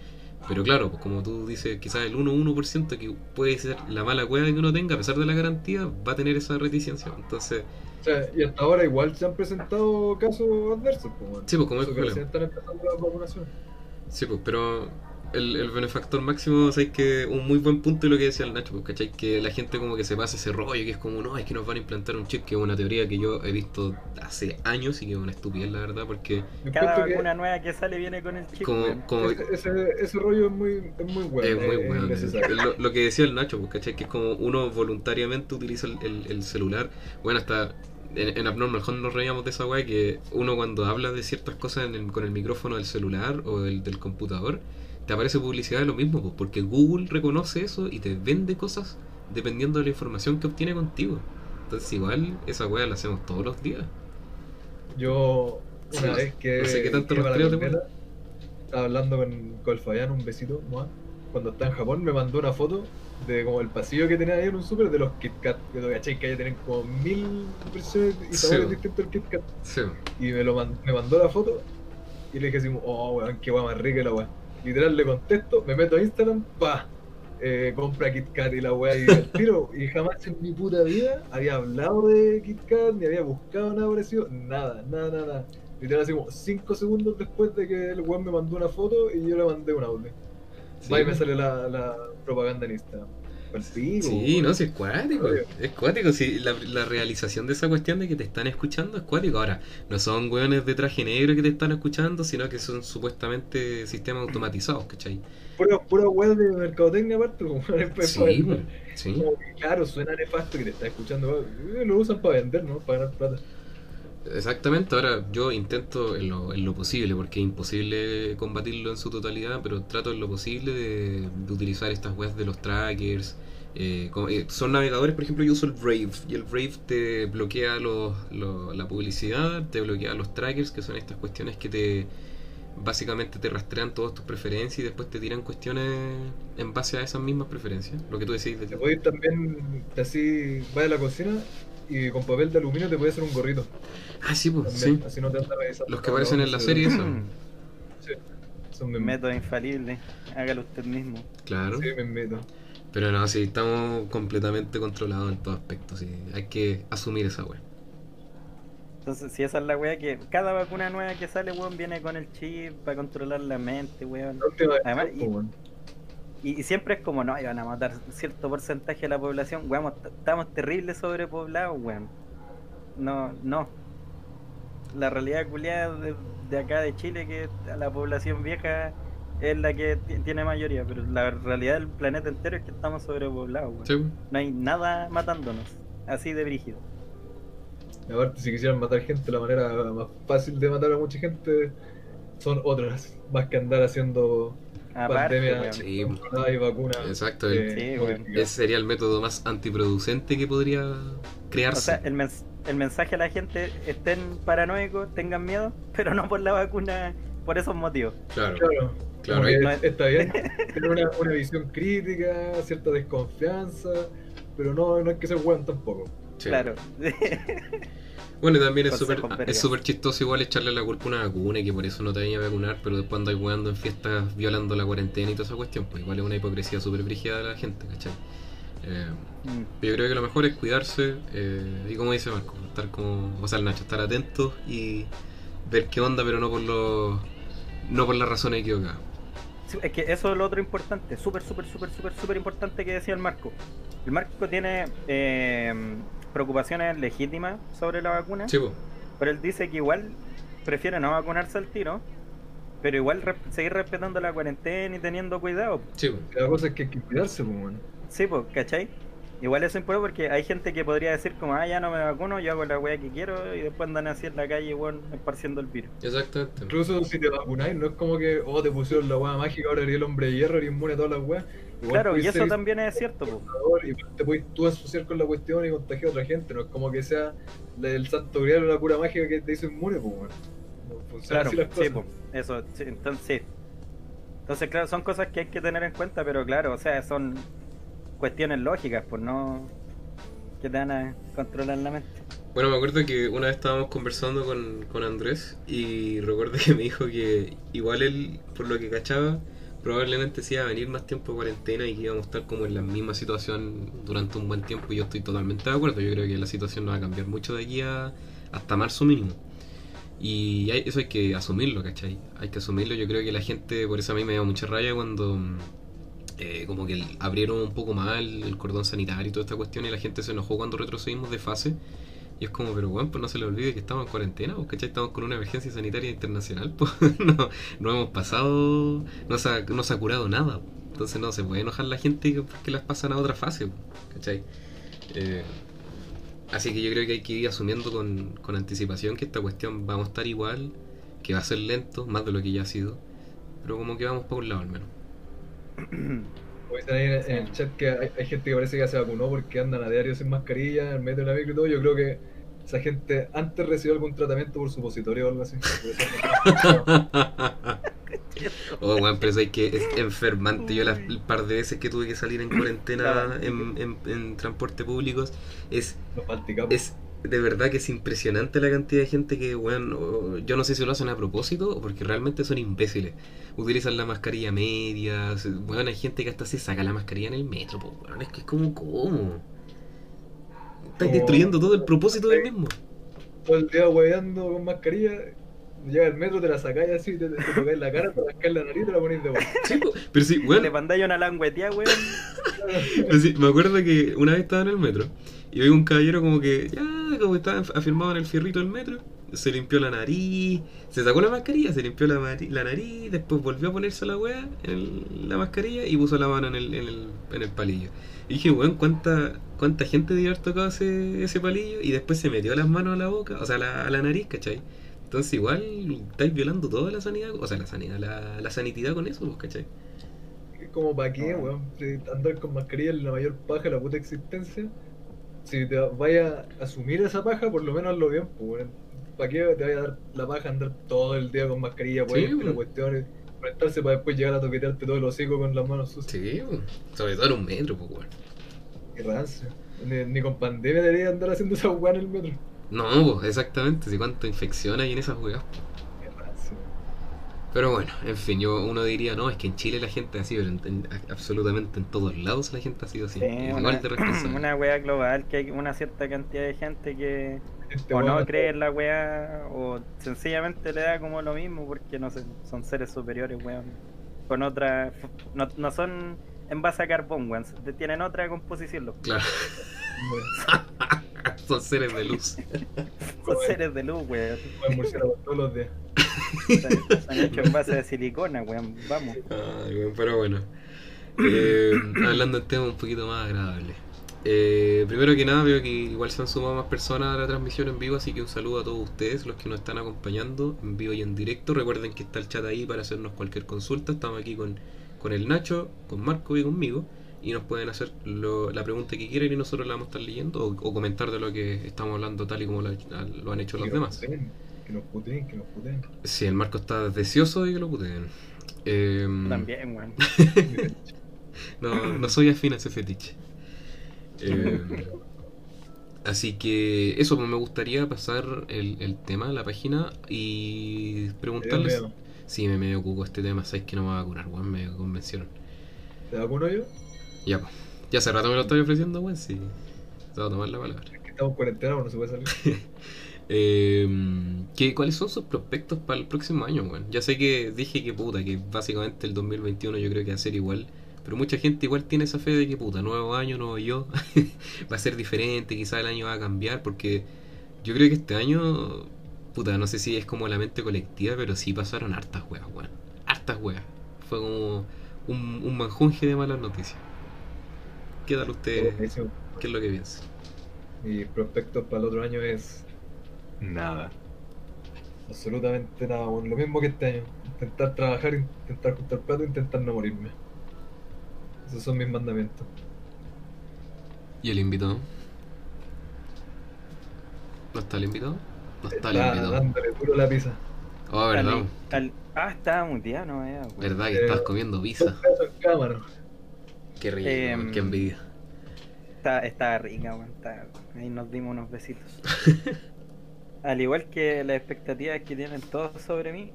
Speaker 1: Pero claro, pues como tú dices, quizás el 1-1% que puede ser la mala cueva que uno tenga, a pesar de la garantía, va a tener esa reticencia. Entonces,
Speaker 2: O sea, y hasta ahora igual se han presentado casos adversos. po, man.
Speaker 1: Sí, pues, como es
Speaker 2: que
Speaker 1: problema.
Speaker 2: recién están empezando las vacunaciones.
Speaker 1: Sí, pues, pero el, el benefactor máximo, sabes que un muy buen punto de lo que decía el Nacho, pues, ¿cachai? Que la gente como que se pasa ese rollo, que es como, no, es que nos van a implantar un chip, que es una teoría que yo he visto hace años y que es una estupidez, la verdad, porque
Speaker 3: Cada
Speaker 2: que
Speaker 3: vacuna nueva que sale viene con el chip.
Speaker 1: como,
Speaker 3: weón.
Speaker 1: como
Speaker 2: ese, ese, ese rollo es muy, es muy bueno.
Speaker 1: es muy
Speaker 2: es
Speaker 1: bueno. Lo, lo que decía el Nacho, pues, ¿cachai? Que es como uno voluntariamente utiliza el, el- el celular. Bueno, hasta en, en Abnormal Home nos reíamos de esa weá que uno cuando habla de ciertas cosas en el- con el micrófono del celular o del, del computador, te aparece publicidad de lo mismo, pues, porque Google reconoce eso y te vende cosas dependiendo de la información que obtiene contigo. Entonces igual esa weá la hacemos todos los días.
Speaker 2: Yo, una vez que.
Speaker 1: no sé qué tanto
Speaker 2: iba a la hablando con, con el Fabián, un besito, Cuando está en Japón, me mandó una foto de como el pasillo que tenía ahí en un súper de los Kit Kat. Que lo cachai, que ahí tienen como mil versiones y
Speaker 1: Sí.
Speaker 2: sabores distintos del Kit Kat.
Speaker 1: Sí.
Speaker 2: Y me, lo man- me mandó la foto y le dije así, oh, weón, qué weón más rica la weá. Literal le contesto, me meto a Instagram, pa, eh, compra Kit Kat y la weá y al tiro. Y jamás en mi puta vida había hablado de Kit Kat, ni había buscado nada parecido, nada, nada, nada. Literal así como 5 segundos después de que el weón me mandó una foto y yo le mandé un audio.
Speaker 1: Sí.
Speaker 2: Va y me sale la, la propaganda en Instagram. Pico,
Speaker 1: Sí,
Speaker 2: weón.
Speaker 1: no, sí, es cuático.
Speaker 2: Obvio.
Speaker 1: Es cuático. Sí, la, la realización de esa cuestión de que te están escuchando es cuático. Ahora, no son weones de traje negro que te están escuchando, sino que son supuestamente sistemas automatizados, ¿cachai?
Speaker 2: Pura, pura weá de mercadotecnia aparte, como [laughs]
Speaker 1: Sí, weón, sí.
Speaker 2: Claro, suena nefasto que te está escuchando. Lo usan para vender, ¿no? Para ganar plata.
Speaker 1: Exactamente, ahora yo intento en lo, en lo posible, porque es imposible combatirlo en su totalidad, pero trato en lo posible de, utilizar estas webs de los trackers. eh, como- eh, son navegadores, por ejemplo, yo uso el Brave, y el Brave te bloquea la publicidad, te bloquea los trackers, que son estas cuestiones que te básicamente te rastrean todas tus preferencias y después te tiran cuestiones en base a esas mismas preferencias. Lo que tú decís de
Speaker 2: Te ir también, así, vas a la cocina y con papel de aluminio te puedes hacer un gorrito.
Speaker 1: Ah, sí, pues,
Speaker 2: También,
Speaker 1: sí.
Speaker 2: así no te andas
Speaker 1: Los que aparecen en la serie, eso. [clears throat]
Speaker 2: Sí, son mis
Speaker 3: Método infalible. Hágalo usted mismo.
Speaker 1: Claro.
Speaker 2: Sí, me meto.
Speaker 1: Pero no, sí, estamos completamente controlados en todo aspecto, sí. Hay que asumir esa wea.
Speaker 3: Entonces, si esa es la weá que. Cada vacuna nueva que sale, weón, viene con el chip para controlar la mente, weón.
Speaker 2: La última vez,
Speaker 3: Además,
Speaker 2: pues, weón.
Speaker 3: Y, y siempre es como, no, iban a matar cierto porcentaje de la población. Weón, est- estamos terribles sobrepoblados, weón. No, no. La realidad culiada de, de acá de Chile, que la población vieja es la que ti- tiene mayoría, pero la realidad del planeta entero es que estamos sobrepoblados, weón.
Speaker 1: Sí.
Speaker 3: No hay nada matándonos. Así de brígido.
Speaker 2: Y aparte, si quisieran matar gente, la manera más fácil de matar a mucha gente son otras, más que andar haciendo
Speaker 3: Aparte,
Speaker 2: pandemia
Speaker 3: weón.
Speaker 1: Sí,
Speaker 2: controlada y vacunas.
Speaker 1: Exacto, el-
Speaker 3: Sí,
Speaker 1: ese sería el método más antiproducente que podría
Speaker 3: O
Speaker 1: crearse.
Speaker 3: sea, el, mens- el mensaje a la gente, estén paranoicos, tengan miedo, [laughs] pero no por la vacuna, por esos motivos.
Speaker 1: claro,
Speaker 2: Claro,
Speaker 1: claro. hay-
Speaker 3: no es-
Speaker 2: está bien [laughs] tener una, una visión crítica, cierta desconfianza, pero no, no hay que ser weón tampoco.
Speaker 1: sí.
Speaker 3: Claro. [laughs]
Speaker 1: Bueno, y también es súper es
Speaker 3: vergas.
Speaker 1: súper chistoso igual echarle la culpa a una vacuna y que por eso no te vayan a vacunar, pero después andas jugando en fiestas violando la cuarentena y toda esa cuestión. Pues igual es una hipocresía súper brígida de la gente, ¿cachai? Eh,
Speaker 3: Mm.
Speaker 1: Yo creo que lo mejor es cuidarse eh, y como dice Marco, estar como, o sea, el Nacho, estar atento y ver qué onda, pero no por los, no por las razones equivocadas.
Speaker 3: Sí, es que eso es lo otro importante, súper, súper, súper, súper, súper importante que decía el Marco. El Marco tiene eh, preocupaciones legítimas sobre la vacuna,
Speaker 1: Sí,
Speaker 3: pero él dice que igual prefiere no vacunarse al tiro, pero igual seguir respetando la cuarentena y teniendo cuidado.
Speaker 1: sí, po.
Speaker 2: La cosa es que hay que cuidarse, pues, weón.
Speaker 3: Sí, pues, ¿cachai? Igual eso es importante porque hay gente que podría decir como, ah, ya no me vacuno, yo hago la weá que quiero y después andan así en la calle, weón, esparciendo el virus.
Speaker 1: Exactamente.
Speaker 2: Incluso si te vacunáis, no es como que, oh, te pusieron la weá mágica, ahora eres el hombre de hierro, eres inmune a todas las weas. Igual
Speaker 3: Claro, y eso también es cierto, pues.
Speaker 2: Y te puedes tú asociar con la cuestión y contagiar a otra gente. No es como que sea el santo grial o la cura mágica que te hizo inmune, pues,
Speaker 3: Claro,
Speaker 2: así las
Speaker 3: sí, pues, eso, sí, entonces sí. Entonces, claro, son cosas que hay que tener en cuenta, pero claro, o sea, son cuestiones lógicas, pues no que te van a controlar la mente.
Speaker 1: Bueno, me acuerdo que una vez estábamos conversando con, con Andrés y recuerdo que me dijo que igual él, por lo que cachaba, probablemente se iba a venir más tiempo de cuarentena y que íbamos a estar como en la misma situación durante un buen tiempo y yo estoy totalmente de acuerdo. Yo creo que la situación no va a cambiar mucho de aquí a hasta marzo mínimo. Y eso hay que asumirlo, ¿cachai? Hay que asumirlo. Yo creo que la gente, por eso a mí me dio mucha raya cuando eh, como que abrieron un poco más el cordón sanitario y toda esta cuestión y la gente se enojó cuando retrocedimos de fase. Y es como, pero bueno, pues no se le olvide que estamos en cuarentena, pues, ¿cachai? Estamos con una emergencia sanitaria internacional, pues [laughs] no, no hemos pasado, no se, ha, no se ha curado nada. pues. Entonces no se puede enojar la gente que, que las pasan a otra fase, pues, ¿cachai? Eh, así que yo creo que hay que ir asumiendo con, con anticipación que esta cuestión vamos a estar igual, que va a ser lento, más de lo que ya ha sido, pero como que vamos por un lado al menos. [clears throat]
Speaker 2: Como dicen ahí en, en el chat que hay, hay gente que parece que se vacunó porque andan a diario sin mascarilla, en metro de la micro y todo. Yo creo que esa gente antes recibió algún tratamiento por supositorio o algo así. Eso [laughs]
Speaker 1: Oh, weón, pero es que es enfermante. Yo las, el par de veces que tuve que salir en cuarentena en, en- en transporte público es, es de verdad que es impresionante la cantidad de gente que, weón, o- yo no sé si lo hacen a propósito o porque realmente son imbéciles. Utilizan la mascarilla media, weón, hay gente que hasta se saca la mascarilla en el metro, pues, weón, es que es como, ¿cómo? Estás
Speaker 2: Como-
Speaker 1: destruyendo todo el propósito del mismo.
Speaker 2: Todo el día hueveando con mascarilla. Llega al metro, te la sacáis así, te, te tocáis la cara, te rascáis la nariz y te la ponéis de vuelta.
Speaker 1: Sí, pero sí, weón,
Speaker 3: Le mandáis una languetía, weón. [laughs]
Speaker 1: Pero sí, me acuerdo que una vez estaba en el metro y vi un caballero como que ya como estaba afirmado en el fierrito del metro, se limpió la nariz, se sacó la mascarilla, se limpió la, nariz, después volvió a ponerse la wea en el- la mascarilla y puso la mano en el, en el, en el palillo. Y dije, weón, ¿cuánta, cuánta gente debe haber tocado ese, ese palillo y después se metió las manos a la boca, o sea, a la, a la nariz, ¿cachai? Entonces igual estáis violando toda la sanidad, o sea, la sanidad, la, la sanitidad con eso, pues, ¿cachai?
Speaker 2: Como para qué, weón. Si andar con mascarilla es la mayor paja de la puta existencia. Si te vayas a asumir esa paja, por lo menos hazlo bien, pues. ¿Para qué te vaya a dar la paja andar todo el día con mascarilla,
Speaker 1: Sí,
Speaker 2: pues, y la cuestión conectarse para después llegar a toquetearte todo el hocico con las manos sucias?
Speaker 1: Sí, pues, sobre todo en un metro, pues, weón.
Speaker 2: Qué rancio. Ni, ni con pandemia debería andar haciendo esa weá en el metro.
Speaker 1: No, pues exactamente, si cuánta infección hay en esas weas.
Speaker 2: Rancio.
Speaker 1: Pero bueno, en fin, yo uno diría, no, es que en Chile la gente así, pero en, en- absolutamente en todos lados la gente ha sido así.
Speaker 3: Sí,
Speaker 1: igual
Speaker 3: una,
Speaker 1: de [clears throat] responsable.
Speaker 3: una weá global que hay una cierta cantidad de gente que
Speaker 2: Este
Speaker 3: o no cree en la weá o sencillamente le da como lo mismo porque no sé, son seres superiores, weón. Con otra. No, no son en base a carbón, weón. Tienen otra composición, los
Speaker 1: Claro, [laughs] [laughs] son seres de luz.
Speaker 3: son seres de luz, weón.
Speaker 2: Todos los días.
Speaker 3: Están hechos en base de silicona, weón. Vamos.
Speaker 1: Ay, weón, pero bueno. Eh, hablando de temas un poquito más agradables. Eh, primero que nada, veo que igual se han sumado más personas a la transmisión en vivo, así que un saludo a todos ustedes, los que nos están acompañando en vivo y en directo. Recuerden que está el chat ahí para hacernos cualquier consulta. Estamos aquí con, con el Nacho, con Marco y conmigo. Y nos pueden hacer lo- la pregunta que quieran y nosotros la vamos a estar leyendo o, o comentar de lo que estamos hablando tal y como lo, lo han hecho los
Speaker 2: Que
Speaker 1: demás.
Speaker 2: puteen, Que nos puteen, que nos puteen.
Speaker 1: Sí, el Marco está deseoso de que lo puteen. Eh,
Speaker 3: También, weón. [laughs] [laughs]
Speaker 1: No, no soy afín a ese fetiche. Eh, así que eso, pues me gustaría pasar el, el tema, la página y preguntarles.
Speaker 2: Miedo,
Speaker 1: Sí, me medio cuco este tema, sabes que no me va a curar, weón, me convencieron.
Speaker 2: ¿Te vacuno yo?
Speaker 1: Ya, pues. Ya hace rato me lo estoy ofreciendo, weón, sí. Te voy a tomar la palabra.
Speaker 2: Es que estamos en cuarentena, bueno, no se puede salir. [laughs]
Speaker 1: Eh, ¿qué, ¿Cuáles son sus prospectos para el próximo año, weón? Ya sé que dije que puta, que básicamente el 2021 yo creo que va a ser igual. Pero mucha gente igual tiene esa fe de que puta, nuevo año, nuevo yo, [laughs] va a ser diferente, quizás el año va a cambiar, porque yo creo que este año, puta, no sé si es como la mente colectiva, pero sí pasaron hartas weas, weón. Hartas weas. Fue como un, un manjunje de malas noticias. ¿Qué tal usted? ¿Qué es lo que piensa?
Speaker 2: Mi prospecto para el otro año es nada. Absolutamente nada, bueno, lo mismo que este año. Intentar trabajar, intentar juntar plata, intentar no morirme. Esos son mis mandamientos.
Speaker 1: ¿Y el invitado? ¿No está el invitado? No está el invitado.
Speaker 2: dándole duro la pizza.
Speaker 1: Oh, verdad.
Speaker 3: Ah, estaba muteado, no.
Speaker 1: Verdad que
Speaker 2: Eh,
Speaker 1: estás comiendo pizza.
Speaker 2: pesos en cámara.
Speaker 1: Qué rico,
Speaker 3: Em,
Speaker 1: qué envidia.
Speaker 3: Está, estaba rica, weón. Ahí nos dimos unos besitos. [laughs] Al igual que las expectativas que tienen todos sobre mí,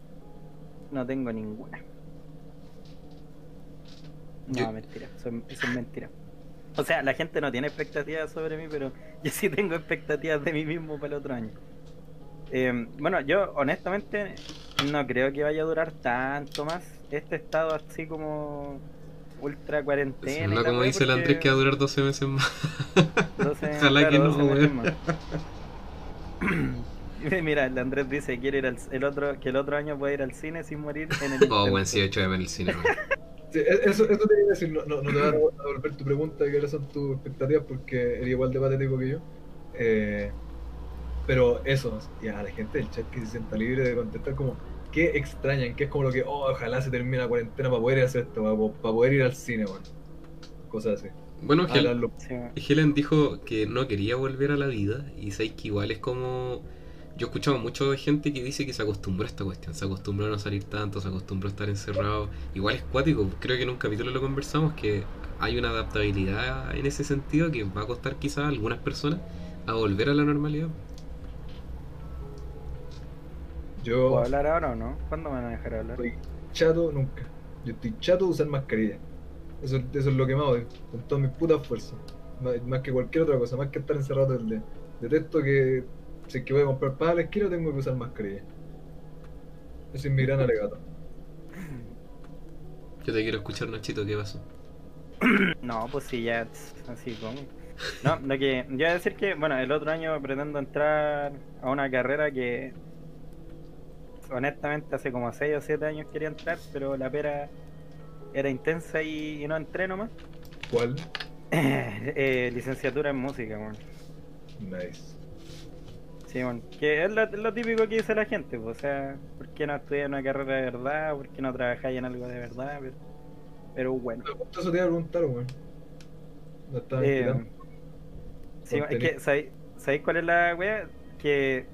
Speaker 3: no tengo ninguna. No,
Speaker 1: Yo-
Speaker 3: mentira, eso, eso es mentira. O sea, la gente no tiene expectativas sobre mí, pero [laughs] yo sí tengo expectativas de mí mismo para el otro año. Eh, bueno, yo honestamente no creo que vaya a durar tanto más este estado así como ultra cuarentena. La
Speaker 1: como dice el Andrés que va a durar 12 meses más. [laughs]
Speaker 3: 12 [laughs]
Speaker 1: Ojalá que no,
Speaker 3: 12 meses
Speaker 1: weón.
Speaker 3: más. [coughs] Mira, el Andrés dice quiere ir al, el otro, que el otro año puede ir al cine sin morir en el [laughs]
Speaker 1: Oh, buen sí, he hecho de ver el cine.
Speaker 2: Sí, e- eso, eso te iba a decir, no, no, no te [coughs] voy a devolver tu pregunta de cuáles son tus expectativas porque eres igual de patético que yo. Eh, pero eso, y a la gente del chat que se sienta libre de contestar como, ¿qué extrañan? ¿Qué es como lo que, oh, ojalá se termine la cuarentena para poder hacer esto, para, para poder ir al cine, weón? Cosas así.
Speaker 1: Bueno, Hel-
Speaker 2: Hablarlo.
Speaker 3: Sí, weón.
Speaker 1: Helen dijo que no quería volver a la vida y sabéis que igual es como... Yo he escuchado mucho de gente que dice que se acostumbró a esta cuestión, se acostumbró a no salir tanto, se acostumbró a estar encerrado. Igual es cuático, creo que en un capítulo lo conversamos que hay una adaptabilidad en ese sentido que va a costar quizás a algunas personas a volver a la normalidad.
Speaker 2: Yo
Speaker 3: ¿Puedo hablar ahora o no? ¿Cuándo me van a dejar hablar?
Speaker 2: estoy chato nunca. Yo estoy chato de usar mascarilla. Eso, eso es lo que más odio, con todas mis putas fuerzas. Más, más que cualquier otra cosa, más que estar encerrado todo el día. Detesto que si es que voy a comprar pan a la esquina tengo que usar mascarilla. Ese es mi gran alegato.
Speaker 1: Yo te quiero escuchar, Nachito, ¿qué pasó? [coughs]
Speaker 3: No, pues sí, ya así como. No, lo que yo iba a decir que, bueno, el otro año pretendo entrar a una carrera que honestamente hace como 6 o 7 años quería entrar, pero la pera era intensa y, y no entré nomás.
Speaker 2: ¿Cuál? [laughs]
Speaker 3: Eh, licenciatura en música, bueno.
Speaker 2: Nice.
Speaker 3: Sí, bueno, que es lo, lo típico que dice la gente, pues, o sea, ¿por qué no estudias una carrera de verdad? ¿Por qué no trabajáis en algo de verdad? Pero, pero bueno.
Speaker 2: Eso te iba a preguntar, weón. No estaba
Speaker 3: Eh, sí, es que, ¿sabéis, sabéis cuál es la wea? Que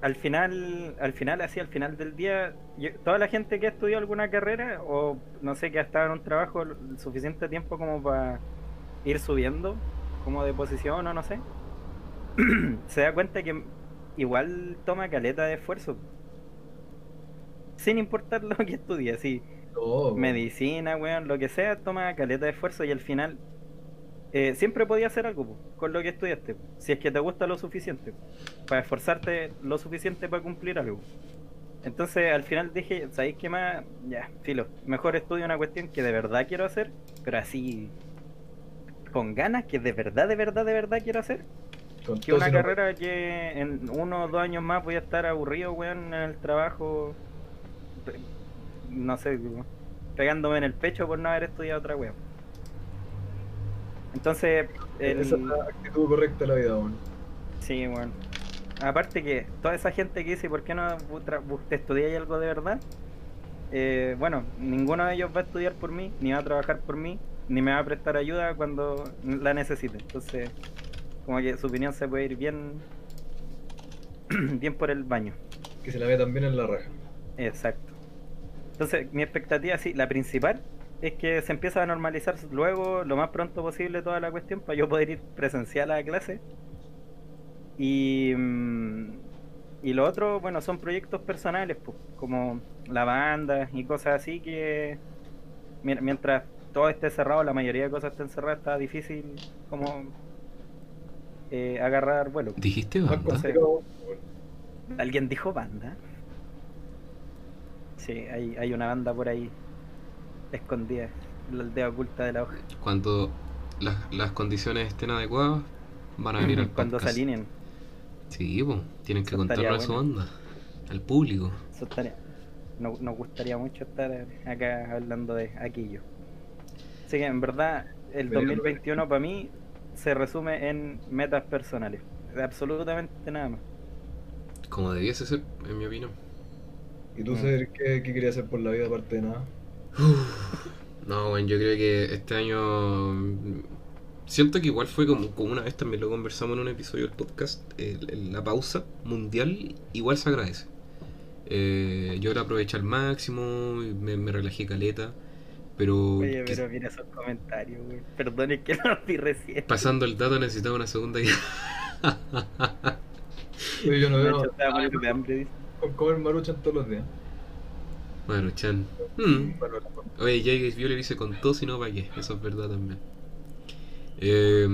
Speaker 3: al final, al final, así, al final del día, yo- toda la gente que ha estudiado alguna carrera, o no sé, que ha estado en un trabajo el suficiente tiempo como para ir subiendo, como de posición o no sé, [clears throat] se da cuenta que igual toma caleta de esfuerzo. Sin importar lo que estudie, sí
Speaker 2: weón.
Speaker 3: medicina, weón, lo que sea, toma caleta de esfuerzo y al final eh, siempre podías hacer algo po, con lo que estudiaste, po, si es que te gusta lo suficiente, po, para esforzarte lo suficiente para cumplir algo. Entonces al final dije, ¿sabéis qué más? Ya, filo, mejor estudio una cuestión que de verdad quiero hacer, pero así con ganas, que de verdad, de verdad, de verdad quiero hacer,
Speaker 2: Con
Speaker 3: que una
Speaker 2: no-
Speaker 3: carrera que en uno o dos años más voy a estar aburrido, weón, en el trabajo, no sé, pegándome en el pecho por no haber estudiado otra weón. Entonces, el-
Speaker 2: Esa es la actitud correcta de la vida, weón.
Speaker 3: sí, weón. Aparte que toda esa gente que dice, ¿por qué no estudiáis algo de verdad? Eh, bueno, ninguno de ellos va a estudiar por mí, ni va a trabajar por mí, ni me va a prestar ayuda cuando la necesite. Entonces, como que su opinión se puede ir bien, [clears throat] bien por el baño.
Speaker 2: Que se la ve también en la raja.
Speaker 3: Exacto. Entonces, mi expectativa, sí, la principal es que se empieza a normalizar luego, lo más pronto posible, toda la cuestión para yo poder ir presencial a la clase. Y, mm, y lo otro, bueno, son proyectos personales, pues, como la banda y cosas así que mien- mientras todo esté cerrado, la mayoría de cosas estén cerradas, está difícil como eh, agarrar vuelo.
Speaker 1: ¿Dijiste banda?
Speaker 3: ¿Alguien dijo banda? Sí, hay, hay una banda por ahí escondida, la aldea oculta de la hoja.
Speaker 1: Cuando las, las condiciones estén adecuadas, van a venir al
Speaker 3: Cuando se
Speaker 1: podcast.
Speaker 3: alineen.
Speaker 1: Sí, pues, tienen que contarlo a su banda, al público.
Speaker 3: Eso estaría- no- nos gustaría mucho estar acá hablando de Aquillo. Así que en verdad, el
Speaker 2: Veremos.
Speaker 3: 2021 para mí se resume en metas personales. Absolutamente nada más.
Speaker 1: Como debiese ser, en mi opinión.
Speaker 2: ¿Y tú,
Speaker 3: Mm.
Speaker 2: Qué, qué querías hacer por la vida aparte de nada?
Speaker 1: No, bueno, yo creo que este año. Siento que igual fue como, como una vez también lo conversamos en un episodio del podcast. el- el- la pausa mundial igual se agradece. Eh, yo la aproveché al máximo, me, me relajé caleta. Pero,
Speaker 3: Oye,
Speaker 1: que-
Speaker 3: pero mira esos comentarios, güey. Perdone que [laughs] lo vi recién.
Speaker 1: pasando el dato necesitaba una segunda guía.
Speaker 2: Yo no veo con comer maruchan todos los días.
Speaker 1: Bueno, Chan. Mm.
Speaker 2: Bueno,
Speaker 1: Oye, Jay Violet dice con todo, si no, ¿para qué? Eso es verdad también. Eh,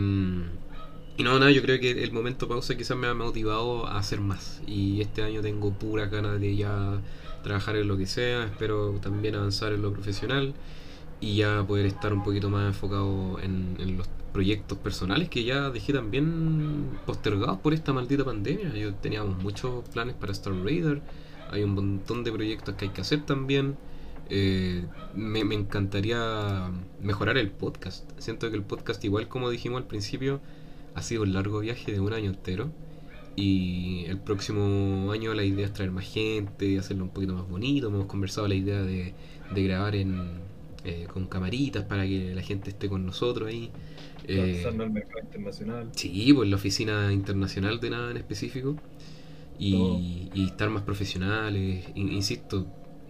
Speaker 1: Y no, nada, yo creo que el momento pausa quizás me ha motivado a hacer más. Y este año tengo puras ganas de ya trabajar en lo que sea, espero también avanzar en lo profesional y ya poder estar un poquito más enfocado en, en los proyectos personales que ya dejé también postergados por esta maldita pandemia. Yo teníamos muchos planes para Star Raider, hay un montón de proyectos que hay que hacer también. Eh, me, me encantaría mejorar el podcast. Siento que el podcast, igual como dijimos al principio, ha sido un largo viaje de un año entero. Y el próximo año la idea es traer más gente, hacerlo un poquito más bonito. Hemos conversado la idea de, de grabar en, eh, con camaritas para que la gente esté con nosotros ahí. Eh,
Speaker 2: al mercado internacional.
Speaker 1: Sí, pues la oficina internacional de nada en específico. Y, y estar más profesionales. In- Insisto,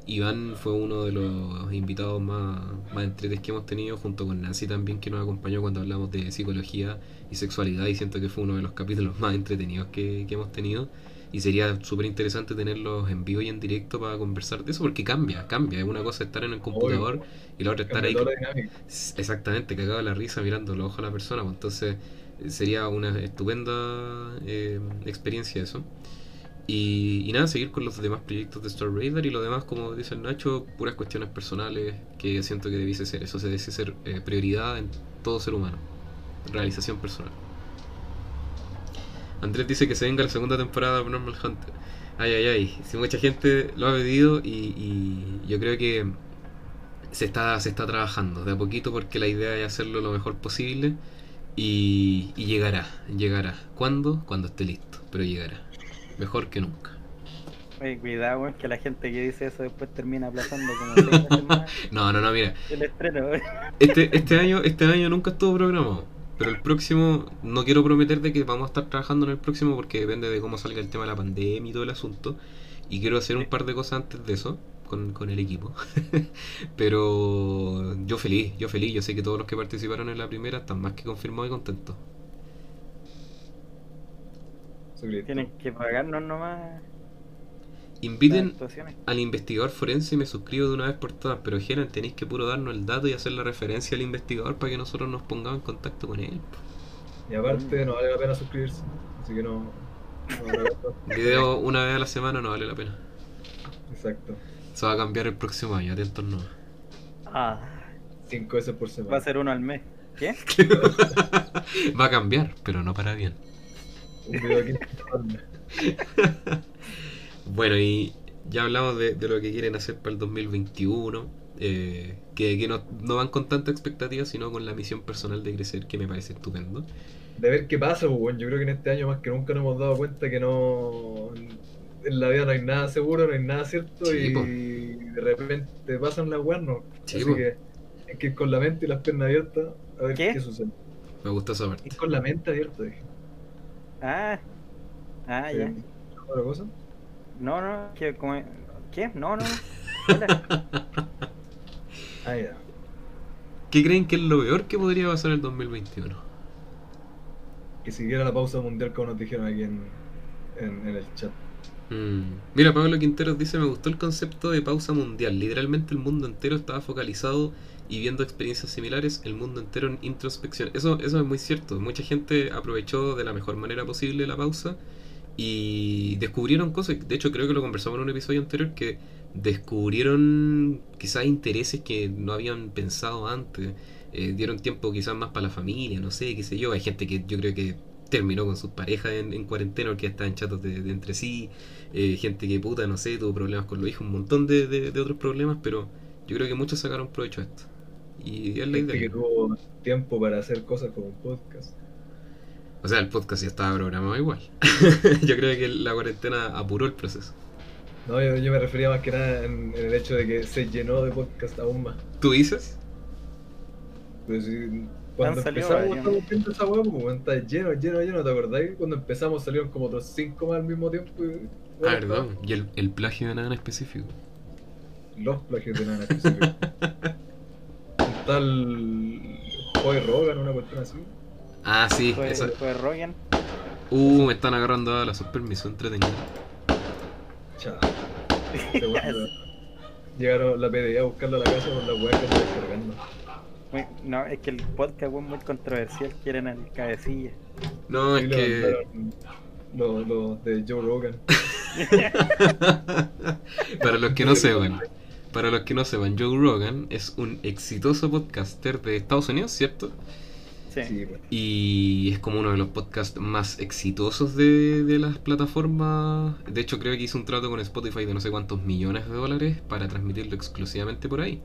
Speaker 1: Iván fue uno de los invitados más, más entretenidos que hemos tenido, junto con Nancy también, que nos acompañó cuando hablamos de psicología y sexualidad. Y siento que fue uno de los capítulos [laughs] más entretenidos que, que hemos tenido. Y sería súper interesante tenerlos en vivo y en directo para conversar de eso, porque cambia, cambia. Es una cosa estar en el computador y la otra estar ahí. Exactamente, cagado de la risa mirando los ojos a la persona. pues, entonces sería una estupenda eh, experiencia eso. Y, nada, seguir con los demás proyectos de Star Raider y lo demás, como dice el Nacho, puras cuestiones personales que siento que debiese ser. Eso se debe ser eh, prioridad en todo ser humano. Realización personal. Andrés dice que se venga la segunda temporada de Normal Hunter. Ay, ay, ay. Si mucha gente lo ha pedido y, y yo creo que se está, se está trabajando de a poquito porque la idea es hacerlo lo mejor posible y, y llegará, llegará. ¿Cuándo? Cuando esté listo, pero llegará. Mejor que nunca.
Speaker 3: Oye, cuidado, weón, que la gente que dice eso después termina aplazando como [laughs]
Speaker 1: No, no, no, mira.
Speaker 3: el estreno. weón.
Speaker 1: Este, este año, este año nunca estuvo programado. Pero el próximo, no quiero prometer de que vamos a estar trabajando en el próximo porque depende de cómo salga el tema de la pandemia y todo el asunto. Y quiero hacer un par de cosas antes de eso con, con el equipo. [laughs] Pero yo feliz, yo feliz. Yo sé que todos los que participaron en la primera están más que confirmados y contentos.
Speaker 2: Suscrito.
Speaker 3: Tienen que pagarnos nomás
Speaker 1: Inviten al investigador forense y me suscribo de una vez por todas. Pero Geran, tenéis que puro darnos el dato y hacer la referencia al investigador para que nosotros nos pongamos en contacto con él.
Speaker 2: Y aparte, no vale la pena suscribirse. Así que no. no vale la pena. [laughs]
Speaker 1: Video una vez a la semana no vale la pena.
Speaker 2: Exacto.
Speaker 1: Se va a cambiar el próximo año, atentos no.
Speaker 3: Ah,
Speaker 2: Cinco veces por
Speaker 3: va a
Speaker 2: semana.
Speaker 3: ser uno al mes. ¿Qué? [laughs]
Speaker 1: Va a cambiar, pero no para bien.
Speaker 2: Un video aquí. [laughs]
Speaker 1: Bueno, y ya hablamos de, de lo que quieren hacer para el 2021. eh, que que no, no van con tanta expectativa, sino con la misión personal de crecer, que me parece estupendo.
Speaker 2: De ver qué pasa, pues, bueno. Yo creo que en este año más que nunca nos hemos dado cuenta que no. En la vida no hay nada seguro, no hay nada cierto.
Speaker 1: Sí,
Speaker 2: y
Speaker 1: po.
Speaker 2: de repente pasan las weas, ¿no?
Speaker 1: Sí,
Speaker 2: Así
Speaker 1: po.
Speaker 2: que hay que ir con la mente y las piernas abiertas a ver
Speaker 3: ¿Qué?
Speaker 2: qué, sucede.
Speaker 1: Me gusta.
Speaker 2: Ir con la mente abierta, dije.
Speaker 3: Ah, ah, ya.
Speaker 2: ¿Otra cosa?
Speaker 3: No, no, que como... ¿Qué? No, no. [laughs]
Speaker 2: Ah, ya.
Speaker 1: ¿Qué creen que es lo peor que podría pasar en el 2021?
Speaker 2: Que siguiera la pausa mundial como nos dijeron aquí en, en, en el chat.
Speaker 1: Mm. Mira, Pablo Quinteros dice, me gustó el concepto de pausa mundial. Literalmente el mundo entero estaba focalizado y viendo experiencias similares, el mundo entero en introspección. Eso, eso es muy cierto. Mucha gente aprovechó de la mejor manera posible la pausa y descubrieron cosas. De hecho, creo que lo conversamos en un episodio anterior que descubrieron quizás intereses que no habían pensado antes. Eh, dieron tiempo quizás más para la familia, no sé, qué sé yo. Hay gente que yo creo que terminó con sus parejas en, en cuarentena porque estaban chatos de, entre sí. Eh, gente que puta, no sé, tuvo problemas con los hijos, un montón de, de- de otros problemas, pero yo creo que muchos sacaron provecho de esto. Y es la
Speaker 2: Gente que
Speaker 1: idea.
Speaker 2: tuvo tiempo para hacer cosas como un podcast.
Speaker 1: O sea, el podcast ya estaba programado igual. [laughs] yo creo que la cuarentena apuró el proceso.
Speaker 2: No, yo, yo me refería más que nada en, en el hecho de que se llenó de podcast aún más.
Speaker 1: ¿Tú dices?
Speaker 2: Pues, sí, cuando empezamos estamos viendo esa hueá, pues está lleno, lleno, lleno, ¿te acordás? Cuando empezamos salieron como otros cinco más al mismo tiempo. y-
Speaker 1: Ah, verdad. Y el, el plagio de nada en específico.
Speaker 2: Los plagios de nada específico. [laughs] Tal Joey Rogan, una cuestión así.
Speaker 1: Ah, sí. Esa-
Speaker 3: fue Rogan.
Speaker 1: Uh, me están agarrando a la permiso entretenido.
Speaker 2: Chao. Este Llegaron la PDA a buscarlo a la casa con la weá que está descargando.
Speaker 3: Muy- No, es que el podcast weón, muy controversial. Quieren al cabecilla.
Speaker 1: No, es
Speaker 2: lo
Speaker 1: que.
Speaker 2: Los, los de Joe Rogan. [laughs]
Speaker 1: para los que no sepan, para los que no sepan, Joe Rogan es un exitoso podcaster de Estados Unidos, ¿cierto?
Speaker 3: Sí.
Speaker 2: Sí.
Speaker 1: Y es como uno de los podcasts más exitosos de, de las plataformas. De hecho, creo que hizo un trato con Spotify de no sé cuántos millones de dólares para transmitirlo exclusivamente por ahí.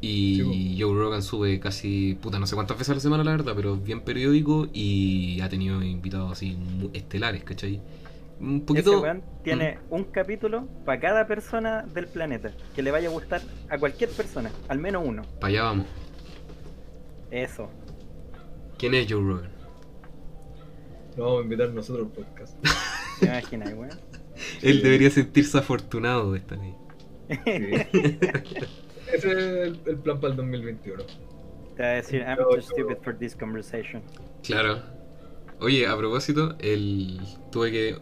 Speaker 1: Y
Speaker 2: Sí,
Speaker 1: Joe Rogan sube casi, puta, no sé cuántas veces a la semana, la verdad, pero bien periódico y ha tenido invitados así estelares, ¿cachai? Un
Speaker 3: Ese
Speaker 1: poquito.
Speaker 3: weón tiene un capítulo para cada persona del planeta que le vaya a gustar a cualquier persona, al menos uno.
Speaker 1: Para allá vamos.
Speaker 3: Eso.
Speaker 1: ¿Quién es Joe Rogan?
Speaker 2: Lo vamos a invitar nosotros al podcast. [laughs]
Speaker 3: ¿Te imaginas, weón? [laughs]
Speaker 1: Él
Speaker 2: Sí.
Speaker 1: debería sentirse afortunado de estar ahí.
Speaker 2: Sí. [laughs] Ese es el, el plan para el 2021.
Speaker 3: Te va a decir, I'm too stupid for this conversation.
Speaker 1: Claro. Oye, a propósito, el... tuve que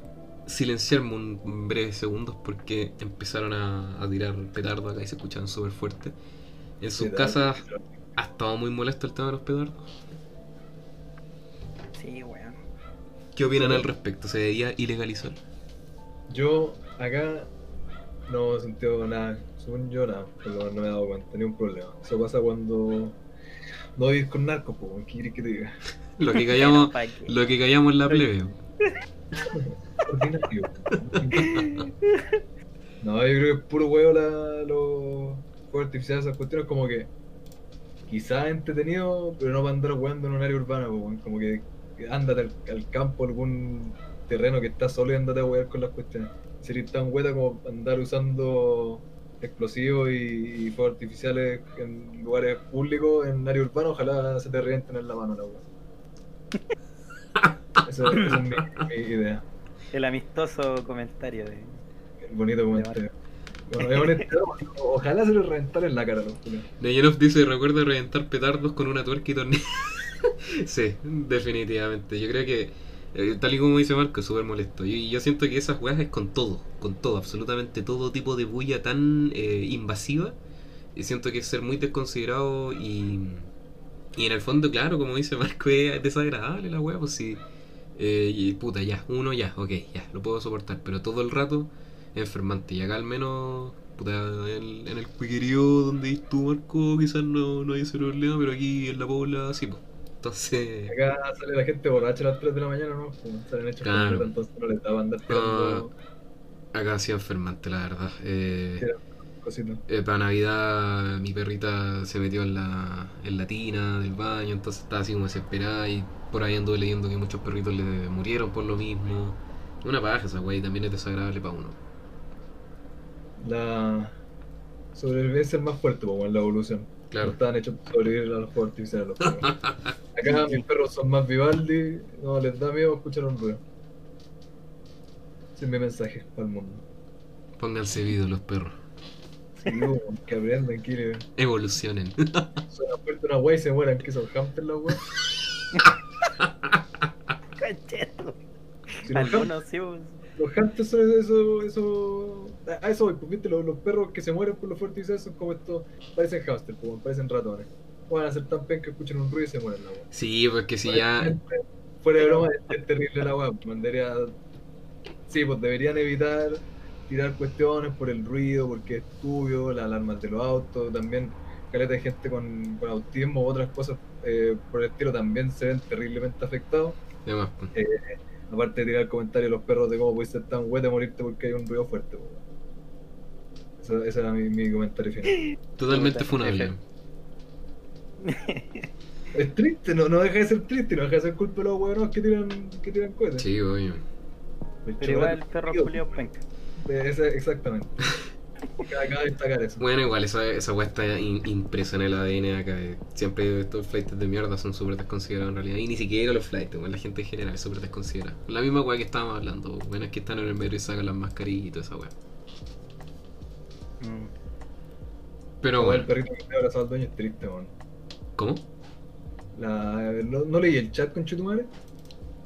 Speaker 1: silenciarme un- breves segundos porque empezaron a, a tirar petardos acá y se escuchaban súper fuerte. En sus casas ha estado muy molesto el tema de los petardos.
Speaker 3: Sí, weón.
Speaker 1: ¿Qué opinan
Speaker 2: Sí.
Speaker 1: al respecto? ¿Se debería ilegalizar?
Speaker 2: Yo acá no he sentido nada, según yo nada, pero no me he dado cuenta, ni un problema. Eso pasa cuando no vivís con narcos, pues, ¿qué quieres que te diga? [laughs]
Speaker 1: Lo que callamos, lo que callamos en la plebe. [laughs]
Speaker 2: No, yo creo que es puro huevo la, los fuegos artificiales, esas cuestiones como que quizás entretenido, pero no para andar jugando en un área urbana, como que ándate al, al campo, algún terreno que está solo y andate a huear con las cuestiones. Sería tan hueta como andar usando explosivos y, y fuegos artificiales en lugares públicos, en área urbana, ojalá se te revienten en la mano la hueá. [laughs] Esa, esa es mi, mi idea.
Speaker 3: El amistoso comentario de.
Speaker 2: El bonito comentario. Bueno, ojalá se le reventara en la cara a los culiados.
Speaker 1: Neyenov dice, recuerda reventar petardos con una tuerca y tornillo. [laughs] sí, definitivamente. Yo creo que, eh, tal y como dice Marco, es súper molesto. Y yo siento que esas weas es con todo, con todo, absolutamente todo tipo de bulla tan eh, invasiva. Y siento que es ser muy desconsiderado y... Y en el fondo, claro, como dice Marco, es desagradable la wea, pues sí. Eh, y puta, ya, uno ya, ok, ya, lo puedo soportar, pero todo el rato enfermante. Y acá al menos, puta, en el, en el cuiquerío donde tú, Marco, quizás no, no hay ese problema, pero aquí en la Pobla sí, pues. Entonces,
Speaker 2: Acá sale la gente borracha a las 3 de la mañana, ¿no? Salen hechos
Speaker 1: Claro.
Speaker 2: entonces no les daba andar tirando
Speaker 1: acá sí enfermante, la verdad. Eh,
Speaker 2: cositas.
Speaker 1: eh, para Navidad mi perrita se metió en la, en la tina del baño, entonces estaba así como desesperada y por ahí anduve leyendo que muchos perritos le murieron por lo mismo. Una paja esa wey, también es desagradable para uno.
Speaker 2: La sobrevivencia es más fuerte, como en la evolución.
Speaker 1: Claro.
Speaker 2: No estaban hechos para sobrevivir a los fuegos artificiales. Los. Acá [laughs] mis perros son más Vivaldi, no les da miedo escuchar un ruido. Ese es mi mensaje para el mundo.
Speaker 1: Pónganse vidos los perros.
Speaker 2: Sí, que aprendan,
Speaker 1: Evolucionen. [laughs]
Speaker 2: suena fuerte una wea y se mueran, que son hamsters las weas. [laughs]
Speaker 3: Concheto.
Speaker 2: Si los,
Speaker 3: Algunos sí, pues.
Speaker 2: los hamsters son eso, eso, a eso voy, pues viste, los, los perros que se mueren por los fuertes son como estos, parecen hamsters, como parecen ratones. Van a ser tan pen que escuchan un ruido y se mueren la wea.
Speaker 1: Sí, porque si ya.
Speaker 2: Fuera de broma, es terrible la wea. Mandaría. Sí, pues deberían evitar tirar cuestiones por el ruido, porque es tuyo, las alarmas de los autos, también caleta de gente con, con autismo u otras cosas eh, por el estilo también se ven terriblemente afectados.
Speaker 1: Además, pues.
Speaker 2: Eh, aparte de tirar comentarios a los perros de cómo puedes ser tan huete morirte porque hay un ruido fuerte. Eso- ese era mi, mi comentario final.
Speaker 1: Totalmente funable. [laughs]
Speaker 2: Es triste, no, no deja de ser triste, no deja de ser culpa de los huevones que tiran, que tiran cohetes.
Speaker 1: Sí, obvio.
Speaker 2: El
Speaker 3: Pero igual el perro. Julio penca.
Speaker 2: Ese- exactamente. [laughs] Cada, cada destacar eso.
Speaker 1: Bueno, igual esa, esa weá está in- impresa en el ADN acá. eh. Siempre estos flights de mierda son súper desconsiderados en realidad. Y ni siquiera los flights, weón, la gente en general es súper desconsiderada. La misma weá que estábamos hablando, bueno, es que están en el metro y sacan las mascarillas y toda esa weá.
Speaker 3: Mm.
Speaker 1: Pero
Speaker 2: Como el
Speaker 1: bueno,
Speaker 2: perrito que te abrazado al dueño es triste, weón.
Speaker 1: ¿cómo?
Speaker 2: La, no, no leí el chat con Chutumare.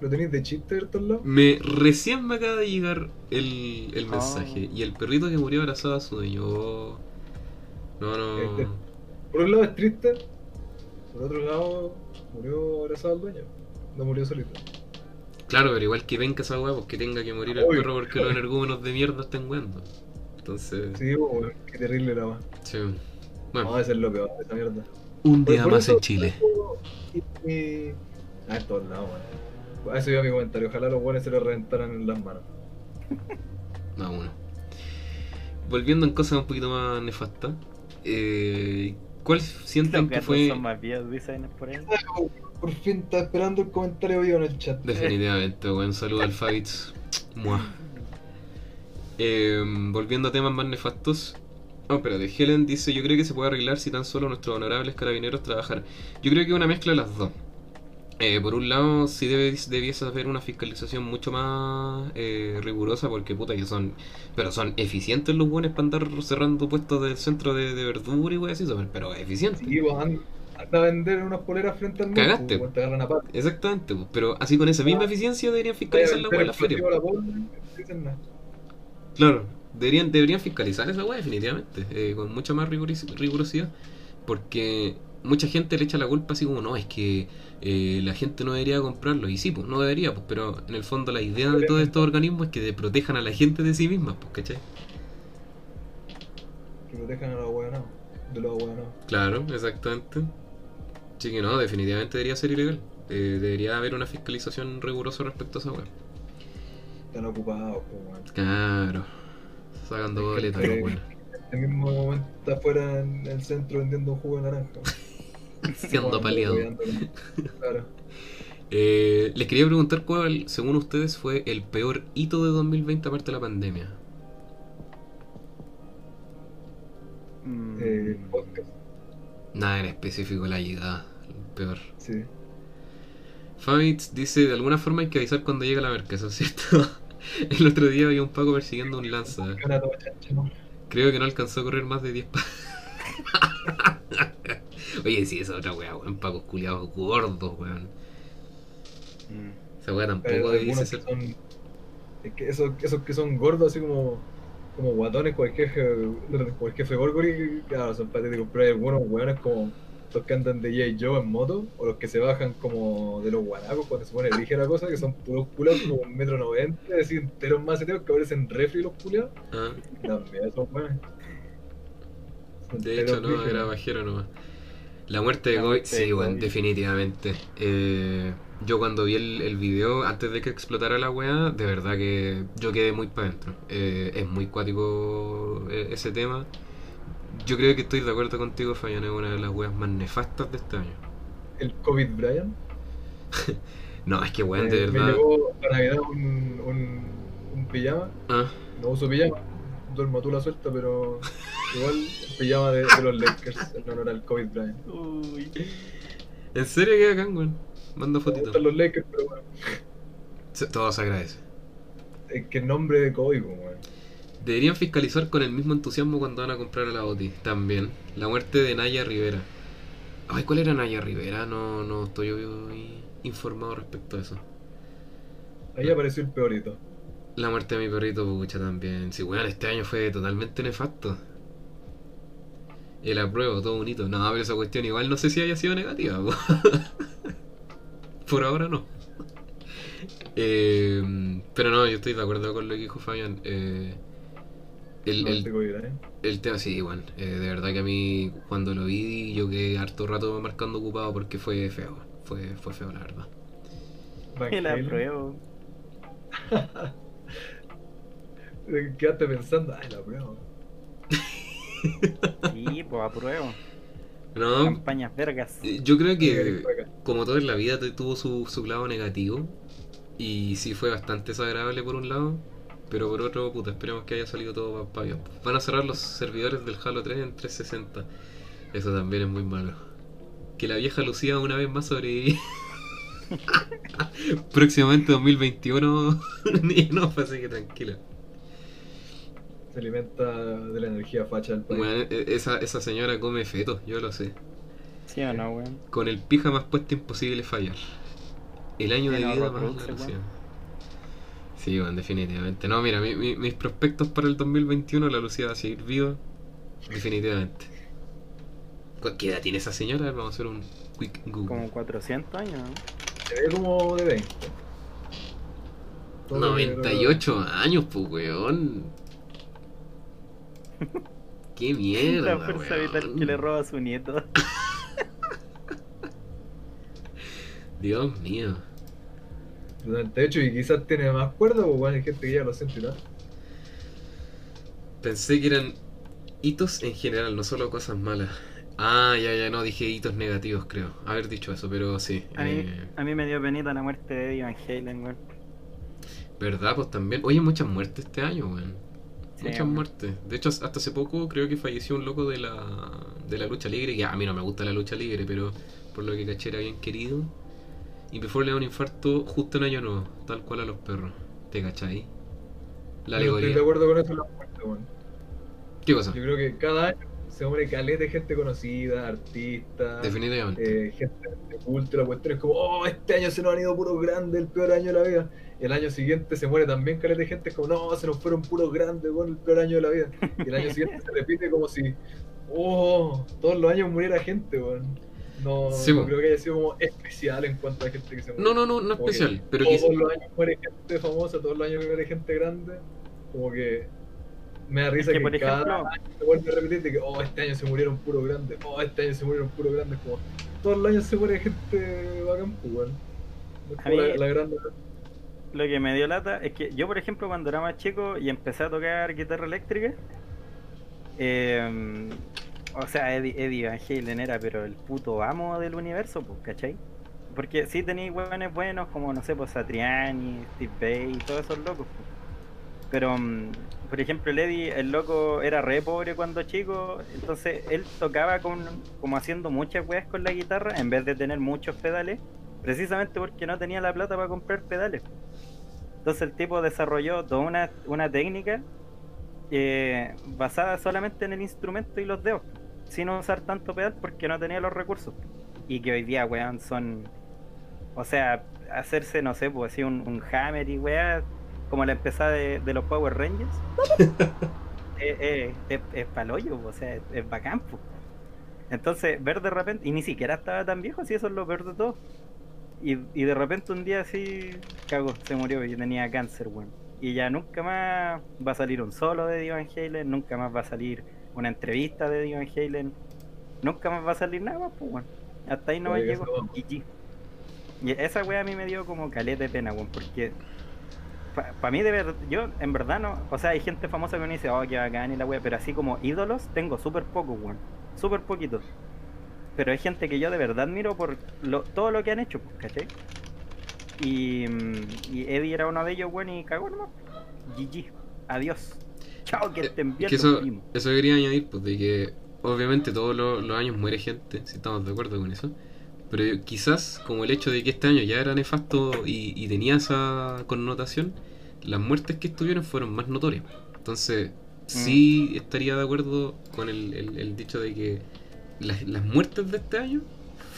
Speaker 2: ¿Lo tenéis de chiste lados?
Speaker 1: Me recién me acaba de llegar el, el
Speaker 3: Ah.
Speaker 1: mensaje. Y el perrito que murió abrazado a su dueño. oh. No,
Speaker 2: Este.
Speaker 1: no.
Speaker 2: Por un lado es triste, por otro lado murió abrazado al dueño. No murió solito.
Speaker 1: Claro, pero igual que venga esa weá, pues que tenga que morir el
Speaker 2: Obvio.
Speaker 1: perro porque los energúmenos de mierda estén weando. Entonces,
Speaker 2: Sí, weón, qué terrible la weá.
Speaker 1: sí.
Speaker 2: No,
Speaker 1: Bueno,
Speaker 2: ese es lo peor, esa mierda.
Speaker 1: un día más
Speaker 2: eso-
Speaker 1: en Chile.
Speaker 2: Y, y- Ah, en todos lados, weón. Eso iba mi comentario. Ojalá los buenos se lo reventaran en las manos. [laughs]
Speaker 1: No, uno. Volviendo en cosas un poquito más nefastas, eh, ¿cuál sienten que fue
Speaker 3: son más viejos, dicen por ahí. [laughs]
Speaker 2: Por fin está esperando el comentario vivo en el chat.
Speaker 1: Definitivamente, [laughs] buen saludo al Fabitz. Mua. Eh, volviendo a temas más nefastos. Oh, espérate, Helen dice, yo creo que se puede arreglar si tan solo nuestros honorables carabineros trabajaran. Yo creo que es una mezcla de las dos. Eh, por un lado, sí debe, debiese haber una fiscalización mucho más eh, rigurosa porque puta que son... Pero son eficientes los buenos para andar cerrando puestos del centro de, de verdura y wey así, pero eficientes.
Speaker 2: Sí, a vender unas poleras frente al mall,
Speaker 1: Cagaste.
Speaker 2: Te a.
Speaker 1: Exactamente, pues, pero así con esa misma eficiencia deberían fiscalizar la en la feria.
Speaker 2: La bola, no dicen nada.
Speaker 1: Claro, deberían, deberían fiscalizar esa weá definitivamente, eh, con mucha más rigurosidad, porque mucha gente le echa la culpa así como, no, es que eh, la gente no debería comprarlo, y sí, pues no debería, pues, pero en el fondo la idea de todos estos organismos es que protejan a la gente de sí mismas, pues, ¿cachai?
Speaker 2: Que protejan a los weonados. De los weonados.
Speaker 1: Claro, exactamente. Sí que no, definitivamente debería ser ilegal. Eh, debería haber una fiscalización rigurosa respecto a esa weá.
Speaker 2: Están ocupados, pues.
Speaker 1: Claro, sacando boletas, weones.
Speaker 2: En el mismo momento está afuera en el centro vendiendo un jugo de naranja.
Speaker 1: Siendo paliado.
Speaker 2: Claro.
Speaker 1: Eh, les quería preguntar cuál, según ustedes, fue el peor hito de 2020 aparte de la pandemia.
Speaker 3: Mm,
Speaker 2: Eh, podcast.
Speaker 1: Nada en específico la llegada, el peor.
Speaker 2: Sí.
Speaker 1: Fabitz dice, de alguna forma hay que avisar cuando llega la merca, eso es [laughs] cierto. El otro día había un Paco persiguiendo un lanza. Creo que no alcanzó a correr más de 10 pasos. [laughs] Oye, sí, esa otra weá, weón. Pacos culiados gordos, weón.
Speaker 3: mm.
Speaker 1: Esa weá tampoco
Speaker 2: que
Speaker 1: ser.
Speaker 2: son. Es que esos, esos que son gordos, así como. Como guatones, como el jefe, como el jefe Gorgory, claro, son patéticos, pero hay algunos weones como los que andan de J. Joe en moto, o los que se bajan como de los guanacos cuando se pone ligera cosa, que son puros culiados como un metro noventa, así enteros más enteros que parecen refri los culiados.
Speaker 1: Ah,
Speaker 2: También. Son
Speaker 1: de
Speaker 2: enteros
Speaker 1: hecho, no, era bajero nomás. La muerte de Kobe,
Speaker 3: de
Speaker 1: sí, weón,
Speaker 3: Kobe.
Speaker 1: definitivamente. Eh, yo cuando vi el, el video, antes de que explotara la weá, de verdad que yo quedé muy para adentro. Eh, es muy cuático eh, ese tema. Yo creo que estoy de acuerdo contigo, Fabián, es una de las weas más nefastas de este año.
Speaker 2: El COVID Brian. [laughs]
Speaker 1: No, es que weón,
Speaker 2: Eh,
Speaker 1: de
Speaker 2: Me
Speaker 1: verdad.
Speaker 2: llegó para Navidad un, un, un pijama.
Speaker 1: Ah,
Speaker 2: No uso pijama. Duermo tú la suelta, pero igual pijama de, de los Lakers en honor al COVID Brian.
Speaker 3: Uy.
Speaker 1: ¿En serio que acá, weón? Manda
Speaker 2: Me
Speaker 1: fotito.
Speaker 2: gustan los Lakers, pero bueno.
Speaker 1: Se- Todo se agradece.
Speaker 2: Es que el nombre de COVID, pues, weón.
Speaker 1: Deberían fiscalizar con el mismo entusiasmo cuando van a comprar a la OTI. También. La muerte de Naya Rivera. Ay, ¿cuál era Naya Rivera? No, no estoy eh, informado respecto a eso.
Speaker 2: Ahí apareció el peorito.
Speaker 1: La muerte de mi perrito, pucha, también. Si, weón, este año fue totalmente nefasto. El apruebo, todo bonito. No, pero esa cuestión igual no sé si haya sido negativa. po. [laughs] Por ahora no. Eh, pero no, yo estoy de acuerdo con lo que dijo Fabian. Eh, el,
Speaker 2: No,
Speaker 1: el-
Speaker 2: Brian.
Speaker 1: el tema, sí, bueno, eh, de verdad que a mí cuando lo vi yo quedé harto rato marcando ocupado porque fue feo, fue, fue feo la verdad.
Speaker 3: El apruebo. [laughs]
Speaker 2: Eh, Quedaste pensando, ay, la prueba. [laughs]
Speaker 3: Sí, pues apruebo.
Speaker 1: No,
Speaker 3: Campañas vergas.
Speaker 1: eh, yo creo que como todo en la vida tuvo su, su lado negativo y sí fue bastante desagradable por un lado, pero por otro, puta, esperemos que haya salido todo para bien. Van a cerrar los servidores del Halo 3 en 360, eso también es muy malo. Que la vieja Lucía una vez más sobrevive. [laughs] Próximamente 2021, ni [laughs] no, pues, así que tranquila.
Speaker 2: Se alimenta de la energía facha del país.
Speaker 1: Bueno, e- esa, esa señora come fetos, yo lo sé.
Speaker 3: ¿Sí o no, weón?
Speaker 1: Con el pija más puesto imposible fallar. El año de
Speaker 3: no
Speaker 1: vida más
Speaker 3: reproduce,
Speaker 1: la Lucía.
Speaker 3: weón.
Speaker 1: Sí, bueno, definitivamente. No, mira, mi- mi- mis prospectos para el 2021, la Lucía va a seguir viva. Definitivamente. ¿Cu- ¿Qué edad tiene esa señora? Vamos a hacer un quick Google.
Speaker 3: Como 400 años, ¿no?
Speaker 2: Se ve como de 20. todo lo que-
Speaker 1: 98 años, pues, weón. [laughs] Qué mierda,
Speaker 3: La fuerza vital que le roba a su nieto. [laughs]
Speaker 1: Dios mío.
Speaker 2: 98 y quizás tiene más cuerda, pues bueno, hay gente que ya lo siente, ¿no?
Speaker 1: Pensé que eran hitos en general, no solo cosas malas. Ah, ya, ya, no, dije hitos negativos, creo. Haber dicho eso, pero sí.
Speaker 3: A mí,
Speaker 1: eh,
Speaker 3: a mí me dio penita la muerte de Eddie Van Halen, weón.
Speaker 1: ¿Verdad? Pues también. Oye, muchas muertes este año, weón.
Speaker 3: Sí,
Speaker 1: Muchas
Speaker 3: weón.
Speaker 1: muertes. De hecho, hasta hace poco creo que falleció un loco de la, de la lucha libre. Que a mí no me gusta la lucha libre, pero por lo que caché era bien querido. Y Before le da un infarto justo en año nuevo, tal cual a los perros. ¿Te cachai? La
Speaker 2: Yo no estoy
Speaker 1: alegoría.
Speaker 2: de acuerdo con eso en la muerte, weón.
Speaker 1: ¿Qué cosa?
Speaker 2: Yo creo que cada año se muere caleta de gente conocida, artistas,
Speaker 1: Definitivamente.
Speaker 2: eh, gente de culto, la cuestión es como, oh, este año se nos han ido puros grandes, el peor año de la vida. Y el año siguiente se muere también caleta de gente, es como, no, se nos fueron puros grandes, bueno, el peor año de la vida. Y el año [laughs] siguiente se repite como si, oh, todos los años muriera gente, weón. No,
Speaker 1: Sí,
Speaker 2: no
Speaker 1: po.
Speaker 2: creo que haya sido como especial en cuanto a gente que se muere.
Speaker 1: No, no, no, no
Speaker 2: Como
Speaker 1: especial. Pero
Speaker 2: todos los años muere gente famosa, todos los años muere gente grande. Como que me da risa
Speaker 3: que,
Speaker 2: que,
Speaker 3: por
Speaker 2: cada
Speaker 3: ejemplo-
Speaker 2: año se a repetir de que oh, este año se murieron puro grandes, oh, este año se murieron puro grandes. Como todos los años se muere gente bacán, pues,
Speaker 3: mí-
Speaker 2: la, la grande.
Speaker 3: Lo que me dio lata es que yo, por ejemplo, cuando era más chico y empecé a tocar guitarra eléctrica, eh, o sea, Eddie, Eddie Van Halen era pero el puto amo del universo, pues, ¿cachai? Porque sí tenía hueones buenos como, no sé, pues Satriani, Steve Bay y todos esos locos. pues. Pero, mm, por ejemplo, Eddie, el loco era re pobre cuando chico, entonces él tocaba con, como haciendo muchas weas con la guitarra en vez de tener muchos pedales, precisamente porque no tenía la plata para comprar pedales. Entonces el tipo desarrolló toda una, una técnica eh, basada solamente en el instrumento y los dedos, sin usar tanto pedal porque no tenía los recursos. Y que hoy día, weón, son... O sea, hacerse, no sé, pues así un, un hammer y weá, como la empezada de, de los Power Rangers. [laughs] eh, eh, es, es paloyo, o sea, es, es bacán, po. Entonces, ver de repente, y ni siquiera estaba tan viejo, si eso es lo peor de todo. Y, y de repente un día así, cago, se murió y tenía cáncer, weón. Y ya nunca más va a salir un solo de Van Halen, nunca más va a salir una entrevista de Van Halen, nunca más va a salir nada pues, weón. Hasta ahí no me llegó. Y esa weá a mí me dio como caleta de pena, weón, porque para mí de verdad, yo en verdad no, o sea, hay gente famosa que me dice, oh, que bacán y la weá, pero así como ídolos tengo súper pocos, weón, súper poquitos. Pero hay gente que yo de verdad admiro por lo, todo lo que han hecho, pues, ¿cachai? Y, mm, y Eddie era uno de ellos, weón, y cagó nomás. GG, adiós. Chao, que
Speaker 1: Eh,
Speaker 3: estén bien
Speaker 1: que
Speaker 3: los
Speaker 1: eso, eso quería añadir, pues, de que obviamente todos los, los años muere gente, si estamos de acuerdo con eso. Pero quizás, como el hecho de que este año ya era nefasto y, y tenía esa connotación, las muertes que estuvieron fueron más notorias. Entonces, sí estaría de acuerdo con el, el- el dicho de que las, las muertes de este año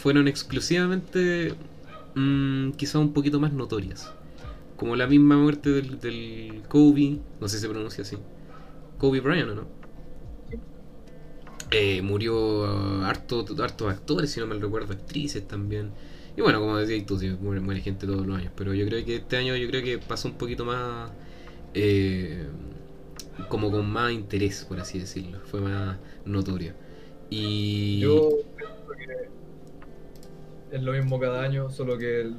Speaker 1: fueron exclusivamente mm, quizás un poquito más notorias. Como la misma muerte del, del Kobe, no sé si se pronuncia así. Kobe Bryant, ¿o no? Eh, murió harto, hartos actores, si no me recuerdo, actrices también. Y bueno, como decías tú, sí, muere, muere gente todos los años. Pero yo creo que este año yo creo que pasó un poquito más... eh, como con más interés, por así decirlo. Fue más notorio. Y...
Speaker 2: Yo pienso que es lo mismo cada año, solo que,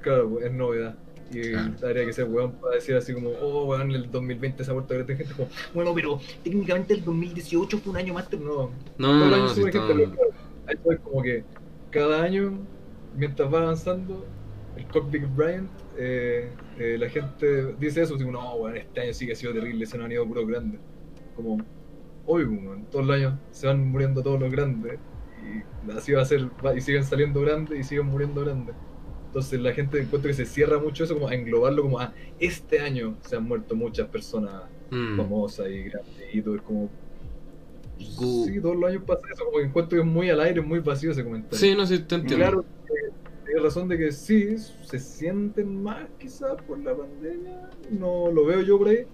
Speaker 2: claro, es novedad. Y
Speaker 1: Claro.
Speaker 2: habría que ser weón para decir así como, oh, weón, el 2020 se ha vuelto gente. Como, bueno, pero técnicamente el 2018 fue un año más. No,
Speaker 1: No,
Speaker 2: todos
Speaker 1: no,
Speaker 2: los
Speaker 1: no,
Speaker 2: años
Speaker 1: sí,
Speaker 2: sube
Speaker 1: está-
Speaker 2: gente, pero claro, es como que cada año, mientras va avanzando, el cockpit Bryant, eh, eh, la gente dice eso, digo, no, weón, este año sí que ha sido terrible, se nos han ido puros grandes. Como, hoy, weón, todos los años se van muriendo todos los grandes, y así va a ser, va- y siguen saliendo grandes y siguen muriendo grandes. Entonces la gente encuentra que se cierra mucho eso, como a englobarlo como, ah, este año se han muerto muchas personas
Speaker 1: Mm.
Speaker 2: famosas y grandes, y todo es como,
Speaker 1: Gu-
Speaker 2: Sí, todos los años pasa eso, como que encuentro que es muy al aire, muy vacío ese comentario.
Speaker 1: Sí, no sé, te
Speaker 2: Y
Speaker 1: entiendo.
Speaker 2: claro, que tienes razón de que sí, se sienten más quizás por la pandemia, no lo veo yo por ahí,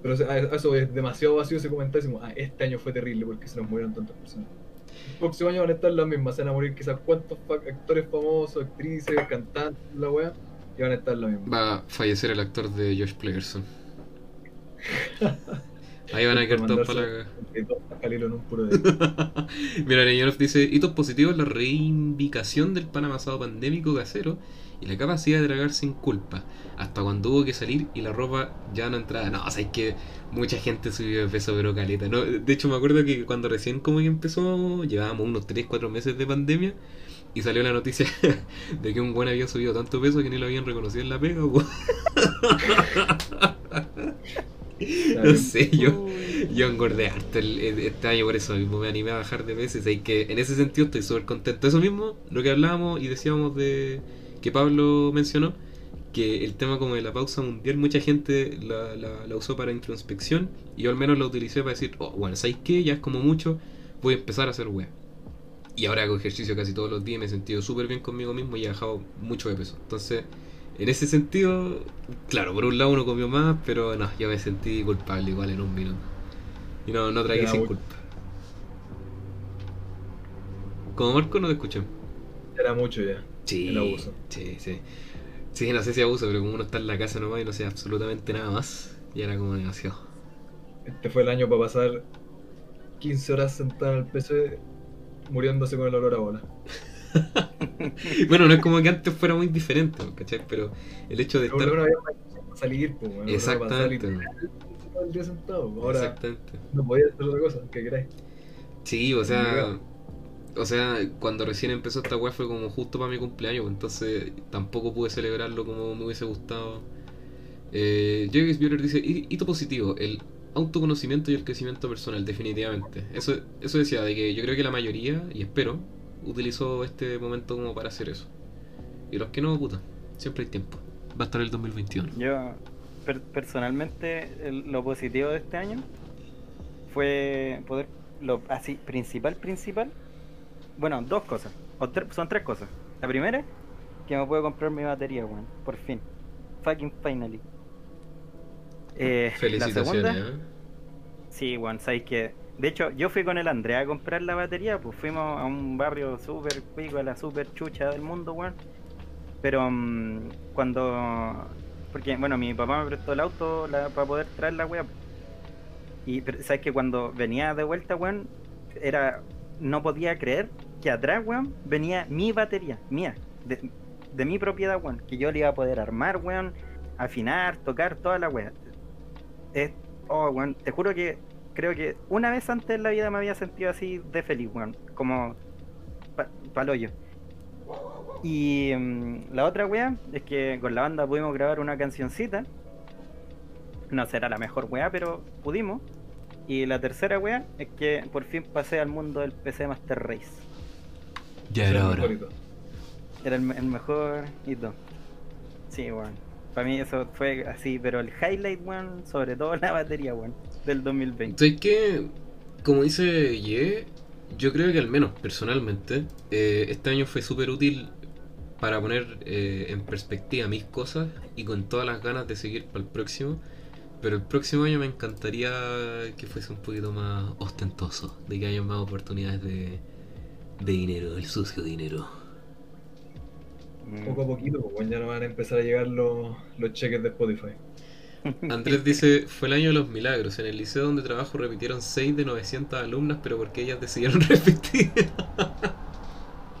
Speaker 2: pero eso es demasiado vacío ese comentario, decimos, ah, este año fue terrible porque se nos murieron tantas personas. Próximo año van a estar las mismas, se van a morir quizás cuántos actores famosos, actrices, cantantes, la weá, iban a estar lo mismo.
Speaker 1: Va a fallecer el actor de Josh Playerson. Ahí van a quedar todos para la...
Speaker 2: Y [laughs]
Speaker 1: Mira, Leñonov dice, hitos positivos, la reivindicación del pan amasado pandémico casero y la capacidad de tragar sin culpa, hasta cuando hubo que salir y la ropa ya no entraba. No, o sea, es que mucha gente subió de peso, pero caleta. No, de hecho, me acuerdo que cuando recién como que empezó, llevábamos unos 3, 4 meses de pandemia y salió la noticia [laughs] de que un buen había subido tanto peso que ni lo habían reconocido en la pega. no sé, yo, yo engordé harto el- el- este año por eso mismo me animé a bajar de veces y que en ese sentido estoy súper contento. Eso mismo, lo que hablábamos y decíamos de que Pablo mencionó, que el tema como de la pausa mundial, mucha gente la, la- la usó para introspección y yo al menos la utilicé para decir, oh, bueno, ¿sabéis qué? Ya es como mucho, voy a empezar a hacer web. Y ahora hago ejercicio casi todos los días, me he sentido súper bien conmigo mismo y he bajado mucho de peso. Entonces, en ese sentido, claro, por un lado uno comió más, pero no, yo me sentí culpable igual en un minuto. Y no, no tragué sin
Speaker 2: muy-
Speaker 1: culpa. Como Marco no te escuché.
Speaker 2: Era mucho ya.
Speaker 1: Sí,
Speaker 2: El abuso.
Speaker 1: sí, sí. Sí, no sé si abuso, pero como uno está en la casa nomás y no sé absolutamente nada más, ya era como demasiado.
Speaker 2: Este fue el año para pasar 15 horas sentado en el PC muriéndose con el olor a bola. [laughs]
Speaker 1: bueno, no es como que antes fuera muy diferente, ¿cachai? Pero el hecho de
Speaker 2: Pero
Speaker 1: estar...
Speaker 2: uno había para salir, pues,
Speaker 1: Exactamente.
Speaker 2: sentado. Ahora
Speaker 1: Exactamente.
Speaker 2: no podía hacer otra cosa, ¿qué queráis?
Speaker 1: Sí, o sea. O sea, cuando recién empezó esta weá fue como justo para mi cumpleaños, pues, entonces tampoco pude celebrarlo como me hubiese gustado. Eh, James Bueller dice, "Hi- hito positivo, el autoconocimiento y el crecimiento personal, definitivamente. Eso, eso decía, de que yo creo que la mayoría, y espero, utilizó este momento como para hacer eso. Y los que no, puta, siempre hay tiempo. Va a estar el 2021.
Speaker 3: Yo, per- personalmente, lo positivo de este año fue poder, lo así, principal, principal. Bueno, dos cosas. O tre- son tres cosas. La primera, que me puedo comprar mi batería, weón. Por fin. Fucking finally. Eh, la
Speaker 1: Felicitaciones,
Speaker 3: segunda,
Speaker 1: ¿eh?
Speaker 3: Sí, weón, sabéis que. De hecho, yo fui con el Andrea a comprar la batería, pues fuimos a un barrio súper cuico, a la súper chucha del mundo, weón. Pero mm, cuando. Porque, bueno, mi papá me prestó el auto la- para poder traer la weá. Y, pero, ¿sabes que Cuando venía de vuelta, weón, era. No podía creer que atrás, weón, venía mi batería, mía, de, mi propiedad, weón. Que yo le iba a poder armar, weón, afinar, tocar, toda la. Es, oh, weón, te juro que creo que una vez antes en la vida me había sentido así de feliz, weón. Como pa, paloyo. Y mm, la otra weá es que con la banda pudimos grabar una cancioncita. No será la mejor weá, pero pudimos. Y la tercera weá es que por fin pasé al mundo del PC Master Race.
Speaker 1: Ya era
Speaker 2: es el
Speaker 1: hora.
Speaker 3: Era el, el mejor hito. Sí, weón. Para mí eso fue así, pero el highlight, weón, sobre todo la batería, weón, del 2020.
Speaker 1: Entonces que, como dice Ye, yo creo que al menos personalmente, eh, este año fue súper útil para poner eh, en perspectiva mis cosas y con todas las ganas de seguir para el próximo. Pero el próximo año me encantaría que fuese un poquito más ostentoso, de que haya más oportunidades de, de dinero, el sucio dinero.
Speaker 2: Poco a poquito, pues ya no van a empezar a llegar los, los cheques de Spotify. [laughs]
Speaker 1: Andrés dice, fue el año de los milagros. En el liceo donde trabajo repitieron 6 de 900 alumnas, pero porque ellas decidieron [laughs] repetir.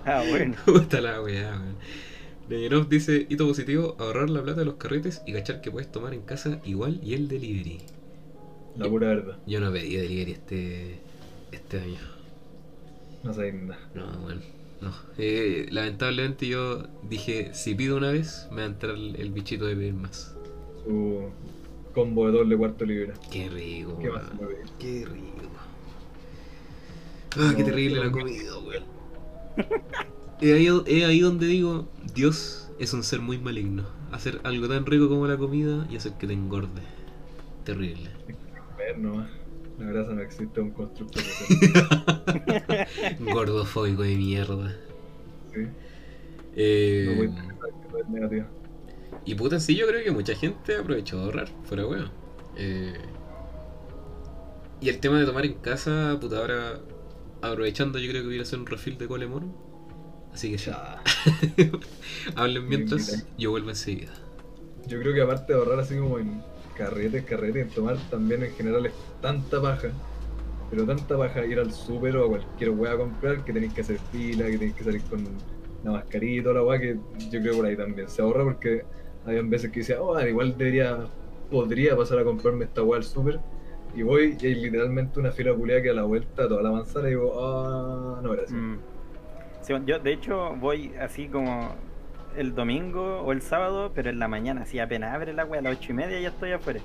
Speaker 3: Ah, bueno. [laughs]
Speaker 1: Puta la weá, weón. Leyenov dice, hito positivo, ahorrar la plata de los carretes y cachar que puedes tomar en casa igual y el delivery.
Speaker 2: La pura verdad.
Speaker 1: Yo no pedí delivery este, este año.
Speaker 2: No sabéis nada.
Speaker 1: No, bueno, no. Eh, lamentablemente yo dije, si pido una vez, me va a entrar el, bichito de pedir más.
Speaker 2: Su combo de doble cuarto libra.
Speaker 1: Qué rico,
Speaker 2: ¿Qué más?
Speaker 1: Qué rico. Ah, qué
Speaker 2: No,
Speaker 1: terrible la comida, weón. [laughs] Es ahí, es ahí donde digo, Dios es un ser muy maligno. Hacer algo tan rico como la comida y hacer que te engorde. Terrible.
Speaker 2: Ver nomás. La grasa no existe, un constructo. [laughs]
Speaker 1: Gordofóbico de mierda.
Speaker 2: ¿sí?
Speaker 1: Eh,
Speaker 2: No voy a
Speaker 1: y puta, sí, yo creo que mucha gente aprovechó de ahorrar, fuera weón. Eh, y el tema de tomar en casa, puta, ahora aprovechando, yo creo que hubiera hacer un refill de cole mono. Así que.
Speaker 2: Ya. [laughs]
Speaker 1: Hablen mientras, yo vuelvo enseguida.
Speaker 2: Yo creo que aparte de ahorrar así como en carretes, carretes, en tomar también en general es tanta paja. Pero tanta paja ir al súper o a cualquier weá a comprar que tenéis que hacer fila, que tenéis que salir con la mascarilla y la weá que yo creo que por ahí también se ahorra porque habían veces que decía, oh, igual debería, podría pasar a comprarme esta weá al súper. Y voy y hay literalmente una fila culiada que a la vuelta toda la manzana y digo, ah, no, gracias.
Speaker 3: Mm. Sí, yo de hecho voy así como el domingo o el sábado, pero en la mañana, así apenas abre la wea a las ocho y media ya estoy afuera.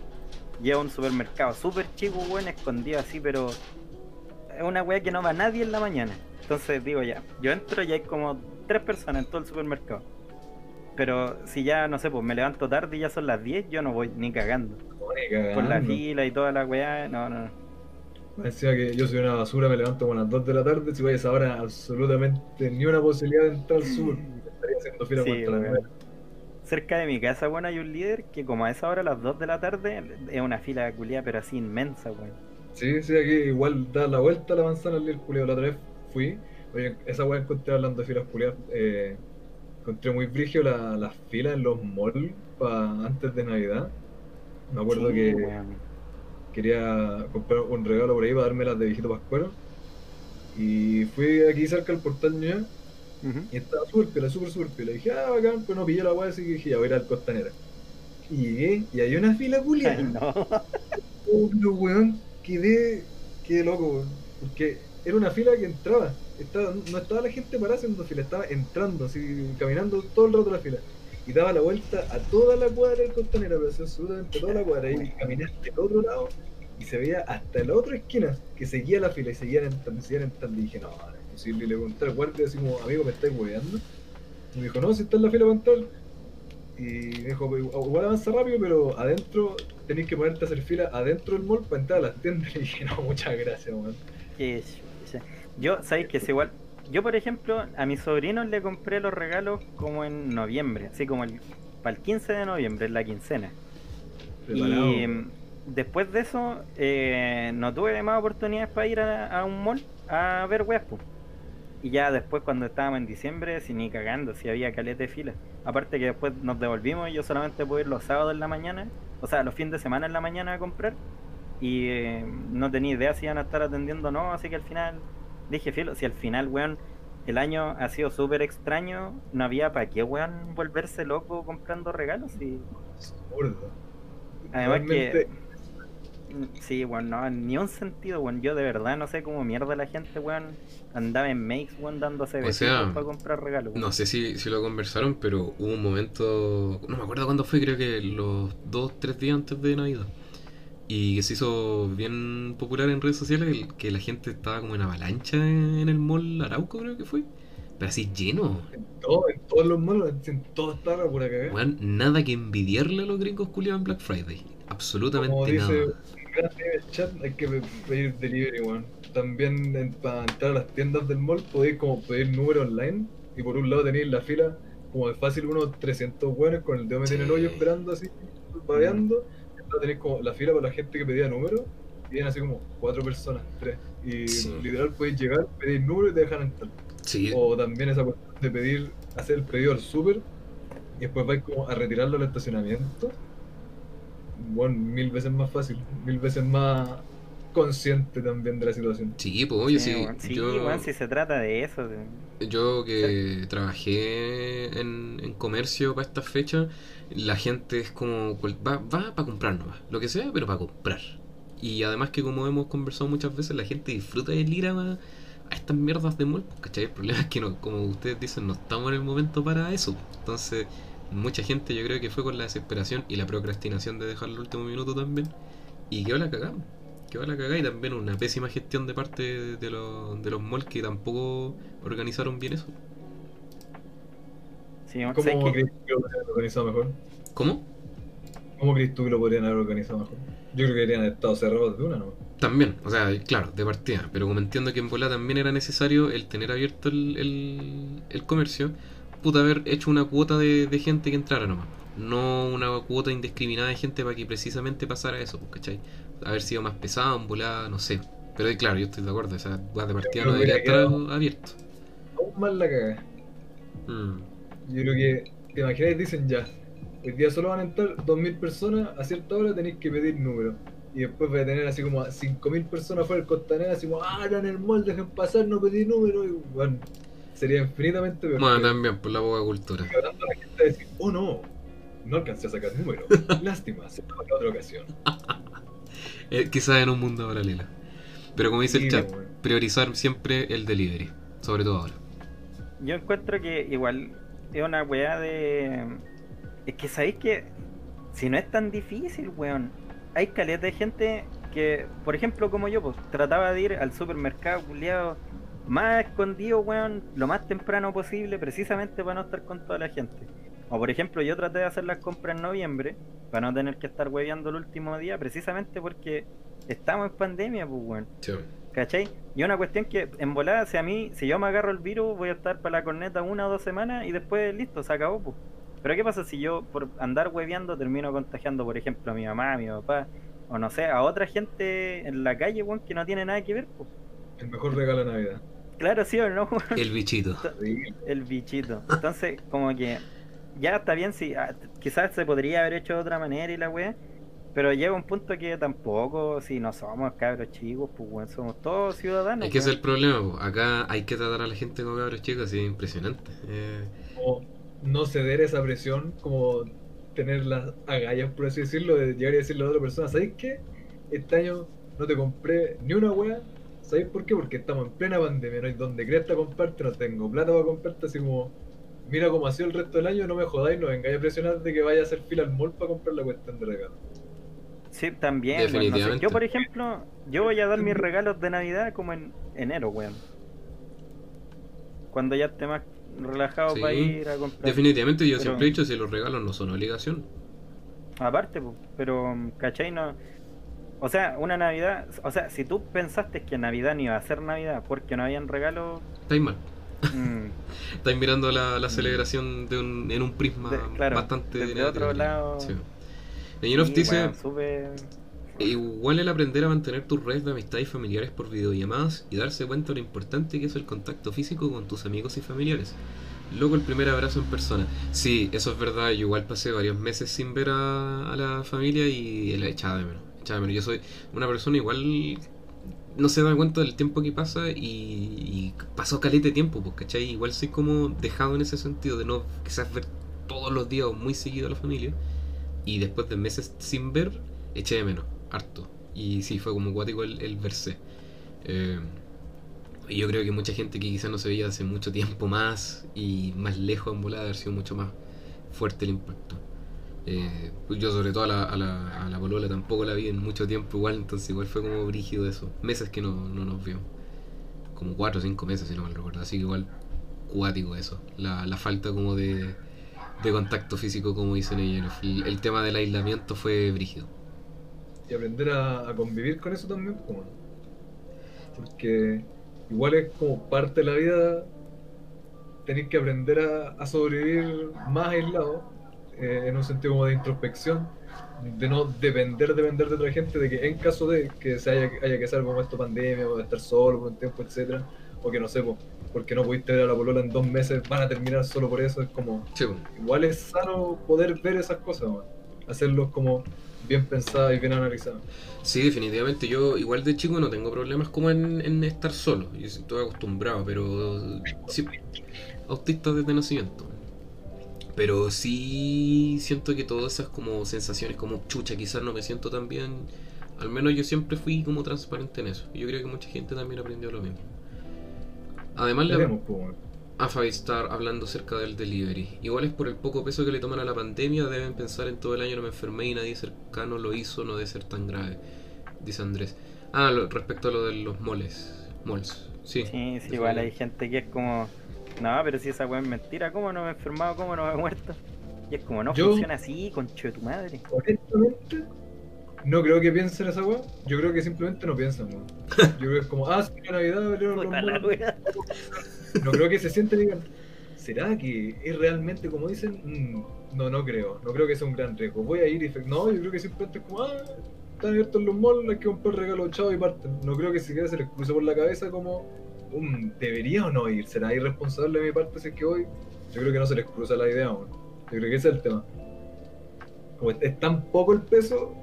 Speaker 3: Llevo a un supermercado súper chico, weón, escondido así, pero es una wea que no va nadie en la mañana. Entonces digo ya, yo entro y hay como tres personas en todo el supermercado. Pero si ya, no sé, pues me levanto tarde y ya son las 10, yo no voy ni cagando.
Speaker 2: No, cagando.
Speaker 3: Por la fila y toda la weá, no, no.
Speaker 2: Me Decía que yo soy una basura, me levanto como a las 2 de la tarde, si voy a esa hora absolutamente ni una posibilidad de entrar al sur. [laughs] Estaría haciendo fila
Speaker 3: Sí,
Speaker 2: contra la.
Speaker 3: Cerca de mi casa, bueno, hay un líder que como a esa hora, a las 2 de la tarde, es una fila culiada, pero así inmensa, weón.
Speaker 2: Sí, sí, aquí igual da la vuelta a la manzana al culiado. La otra vez fui, oye, esa weá encontré hablando de filas culiadas, eh, encontré muy brigio la- las filas en los malls pa- antes de Navidad. Me acuerdo
Speaker 3: Sí,
Speaker 2: que
Speaker 3: weón.
Speaker 2: quería comprar un regalo por ahí para dármelas de viejito pascuero. Y fui aquí cerca del portal Ñuñoa Y estaba súper piola, súper, súper piola. Y dije, ah, bacán, pero no pillé la weá, así que dije, ya voy a ir al Costanera. Y llegué y hay una fila culiada. [laughs]
Speaker 3: No.
Speaker 2: Weón, quedé, quedé loco, weón. Porque era una fila que entraba. Estaba, no estaba la gente parada haciendo fila, estaba entrando, así, caminando todo el rato la fila. Y daba la vuelta a toda la cuadra del costanera, pero así, absolutamente toda la cuadra. Y caminé hasta el otro lado y se veía hasta la otra esquina que seguía la fila y seguían entrando, y seguían entrando. Y dije, no, no es posible. Y le pregunté al guardia así como, amigo, ¿me estáis hueveando? Y me dijo, no, si está en la fila para entrar. Y me dijo, "Pues, igual avanza rápido, pero adentro tenéis que ponerte a hacer fila adentro del mall para entrar a las tiendas. [laughs] Y dije, no, muchas gracias, weón.
Speaker 3: Yo, ¿sabéis que es igual? Yo, por ejemplo, a mis sobrinos le compré los regalos como en noviembre, así como el, para el 15 de noviembre, en la quincena.
Speaker 2: Preparado.
Speaker 3: Y mm, después de eso, eh, no tuve más oportunidades para ir a, a un mall a ver weas, po. Y ya después, cuando estábamos en diciembre, si ni cagando, si había caleta de fila. Aparte que después nos devolvimos y yo solamente pude ir los sábados en la mañana, o sea, los fines de semana en la mañana a comprar. Y eh, no tenía idea si iban a estar atendiendo o no, así que al final dije, filo, si al final, weón, el año ha sido súper extraño, no había para qué, weón, volverse loco comprando regalos. Y
Speaker 2: Absurdo.
Speaker 3: además que
Speaker 2: Realmente,
Speaker 3: Sí, weón, no, ni un sentido, weón. Yo de verdad no sé cómo mierda la gente, weón, andaba en Makes, weón, dándose
Speaker 1: O sea,
Speaker 3: para comprar regalos. weón.
Speaker 1: No sé si, si lo conversaron, pero hubo un momento, no me acuerdo cuándo fue, creo que los dos, tres días antes de Navidad. Y que se hizo bien popular en redes sociales el- que la gente estaba como en avalancha en el mall Arauco, creo que fue. Pero así lleno.
Speaker 2: en, todo, en todos los malls, en todo estaba la pura cagada.
Speaker 1: Weón, nada que envidiarle a los gringos culiados en Black Friday.
Speaker 2: Como
Speaker 1: Absolutamente
Speaker 2: dice
Speaker 1: nada.
Speaker 2: Chat, hay que pe- pedir delivery, weón. También en- para entrar a las tiendas del mall podéis como pedir número online y por un lado tenéis la fila como de fácil unos 300 buenos con el dedo metido en el hoyo
Speaker 1: Sí.
Speaker 2: esperando así, babeando. Y al lado tenéis como la fila para la gente que pedía número y vienen así como cuatro personas, tres. Y
Speaker 1: Sí.
Speaker 2: literal podéis llegar, pedir número y te dejan entrar.
Speaker 1: Sí,
Speaker 2: O también esa cuestión de pedir, hacer el pedido al súper y después vais como a retirarlo al estacionamiento. Bueno, mil veces más fácil, mil veces más consciente también de la situación.
Speaker 1: sí, pues oye, sí.
Speaker 3: Sí,
Speaker 1: yo,
Speaker 3: si se trata de eso. de-
Speaker 1: Yo que trabajé en, en comercio para estas fechas, la gente es como, cual- va, va para comprar nomás, lo que sea, pero para comprar. Y además que como hemos conversado muchas veces, la gente disfruta de ir a, a estas mierdas de mall, ¿cachai? El problema es que, no, como ustedes dicen, no estamos en el momento para eso. Entonces, mucha gente yo creo que fue con la desesperación y la procrastinación de dejar el último minuto también. Y quedó la cagada. Quedó la cagada y también una pésima gestión de parte de los, de los malls que tampoco organizaron bien eso.
Speaker 3: Sí,
Speaker 2: ¿Cómo crees tú que lo podrían haber organizado mejor?
Speaker 1: ¿Cómo?
Speaker 2: ¿Cómo crees tú que lo podrían haber organizado mejor? Yo creo que deberían haber estado cerrados de una, ¿no?
Speaker 1: También, o sea, claro, de partida, pero como entiendo que en Bola también era necesario el tener abierto el, el, el comercio, puta, haber hecho una cuota de, de gente que entrara nomás. No una cuota indiscriminada de gente para que precisamente pasara eso, pues, ¿cachai? Haber sido más pesado, en volada, no sé. Pero eh, claro, yo estoy de acuerdo, o sea, de partida no debería estar abierto.
Speaker 2: Aún más la cagada.
Speaker 1: Mm.
Speaker 2: Yo creo que, te imagináis, dicen ya, hoy día solo van a entrar 2.000 personas, a cierta hora tenéis que pedir números. Y después voy a tener así como a 5.000 personas fuera del costanera, así como, ah, en el mall, dejen pasar, no pedí números. Y bueno, sería infinitamente peor.
Speaker 1: Bueno, también por la poca cultura.
Speaker 2: que hablando la gente a decir, oh no, no alcancé a sacar números. [laughs] Lástima, se para otra ocasión. [laughs]
Speaker 1: Eh, quizás en un mundo paralelo. Pero como dice el chat,
Speaker 2: weón.
Speaker 1: priorizar siempre el delivery, sobre todo ahora.
Speaker 3: Yo encuentro que igual es una weá de. Es que sabéis que si no es tan difícil, weón. Hay caleta de gente que, por ejemplo, como yo, pues trataba de ir al supermercado culiado más escondido, weón, lo más temprano posible, precisamente para no estar con toda la gente. O por ejemplo, yo traté de hacer las compras en noviembre para no tener que estar hueveando el último día, precisamente porque estamos en pandemia, pues, weón.
Speaker 1: Sí.
Speaker 3: ¿Cachai? Y una cuestión que en volada, si a mí, si yo me agarro el virus, voy a estar para la corneta una o dos semanas y después listo, se acabó, pues. Pero ¿qué pasa si yo por andar hueveando termino contagiando, por ejemplo, a mi mamá, a mi papá, o no sé, a otra gente en la calle, weón, que no tiene nada que ver, pues?
Speaker 2: El mejor regalo de Navidad.
Speaker 3: Claro, sí o no? [laughs]
Speaker 1: El bichito.
Speaker 3: El bichito. Entonces, como que ya está bien, si ah, quizás se podría haber hecho de otra manera y la weá, pero llega un punto que tampoco, si no somos cabros chicos, pues weón, somos todos ciudadanos.
Speaker 1: Es que ese es el problema, po. acá hay que tratar a la gente como cabros chicos, así es impresionante. Eh,
Speaker 2: Como no ceder esa presión, como tener las agallas, por así decirlo, de llegar y decirle a la otra persona, ¿sabéis qué? Este año no te compré ni una wea. ¿Sabéis por qué? Porque estamos en plena pandemia, no hay donde cresta comprarte, no tengo plata para comprarte, así como, mira cómo ha sido el resto del año, no me jodáis, no vengáis a presionar de que vaya a hacer fila al mall para comprar la cuestión de regalo.
Speaker 3: Sí, también. weón, no sé.
Speaker 1: Definitivamente.
Speaker 3: Yo, por ejemplo, yo voy a dar mis regalos de Navidad como en enero, weón. Cuando ya esté más relajado
Speaker 1: Sí.
Speaker 3: para ir a comprar.
Speaker 1: definitivamente yo
Speaker 3: Pero-
Speaker 1: siempre he dicho si los regalos no son obligación.
Speaker 3: Aparte, pues, pero, ¿cachai? No... O sea, una Navidad... O sea, si tú pensaste que Navidad no iba a ser Navidad porque no habían regalos...
Speaker 1: Estáis mal.
Speaker 3: mm, [laughs]
Speaker 1: Estáis mirando la, la celebración de un, en un prisma
Speaker 3: De- claro,
Speaker 1: bastante negativo.
Speaker 3: otro lado.
Speaker 1: Sí.
Speaker 3: Sí,
Speaker 1: dice, igual el aprender a mantener tus redes de amistades familiares por videollamadas y darse cuenta de lo importante que es el contacto físico con tus amigos y familiares. Luego el primer abrazo en persona. Sí, eso es verdad, yo igual pasé varios meses sin ver a, a la familia y la echaba de menos. De menos. Yo soy una persona igual no se da cuenta del tiempo que pasa y, y pasó caleta de tiempo, pues, ¿cachai? Igual soy como dejado en ese sentido de no quizás ver todos los días o muy seguido a la familia. Y después de meses sin ver, eché de menos, harto. Y sí, fue como cuático el, el verse. Eh, yo creo que mucha gente que quizás no se veía hace mucho tiempo más y más lejos en volada, haber sido mucho más fuerte el impacto. Eh, pues yo sobre todo a la, a, la, a la polola tampoco la vi en mucho tiempo igual, entonces igual fue como brígido eso. Meses que no, no nos vio. Como cuatro o cinco meses si no mal recuerdo. Así que igual cuático eso. La, la falta como de, de contacto físico como dicen ellos. El, tema del aislamiento fue brígido.
Speaker 2: y aprender a, convivir con eso también, como, porque igual es como parte de la vida tener que aprender a sobrevivir más aislado, eh, en un sentido como de introspección, de no depender, depender de otra gente, de que en caso de que se haya, haya que hacer como esto pandemia, o de estar solo por un tiempo, etcétera, o que no sé, po, porque no pudiste ver a la polola en dos meses, van a terminar solo por eso, es como,
Speaker 1: Sí,
Speaker 2: igual es sano poder ver esas cosas, man. hacerlos como bien pensadas y bien analizadas.
Speaker 1: Sí, definitivamente. Yo igual de chico no tengo problemas como en, en estar solo. Yo estoy acostumbrado, pero sí, autista desde nacimiento. Pero sí siento que todas esas como sensaciones como chucha, quizás no me siento tan bien. Al menos yo siempre fui como transparente en eso. Y yo creo que mucha gente también aprendió lo mismo. Además, la,
Speaker 2: Veremos, po, man.
Speaker 1: a Fabi estar hablando acerca del delivery. Igual es por el poco peso que le toman a la pandemia, deben pensar en todo el año no me enfermé y nadie cercano lo hizo, no debe ser tan grave, dice Andrés. Ah, lo- respecto a lo de los moles. Moles, sí.
Speaker 3: Sí, sí, igual hay gente que es como, no, pero si esa weá es mentira, ¿cómo no me he enfermado? ¿Cómo no me he muerto? Y es como, no
Speaker 2: Yo-
Speaker 3: funciona así, concho de tu madre.
Speaker 2: Honestamente, no creo que piensen esa weá. Yo creo que simplemente no piensan, weón. Yo creo que es como, ah, sí, la Navidad, abrieron los
Speaker 3: Puta la.
Speaker 2: No creo que se sienten y digan, ¿será que es realmente como dicen? Mm, no, no creo. No creo que sea un gran riesgo. Voy a ir y. fe- No, yo creo que simplemente es como, ah, están abiertos los malls, hay que comprar regalos, chao y parten. No creo que siquiera se les cruce por la cabeza como, um, ¿debería o no ir? ¿Será irresponsable de mi parte si es que voy? Yo creo que no se les cruza la idea, weón. Yo creo que ese es el tema. Como es, es tan poco el peso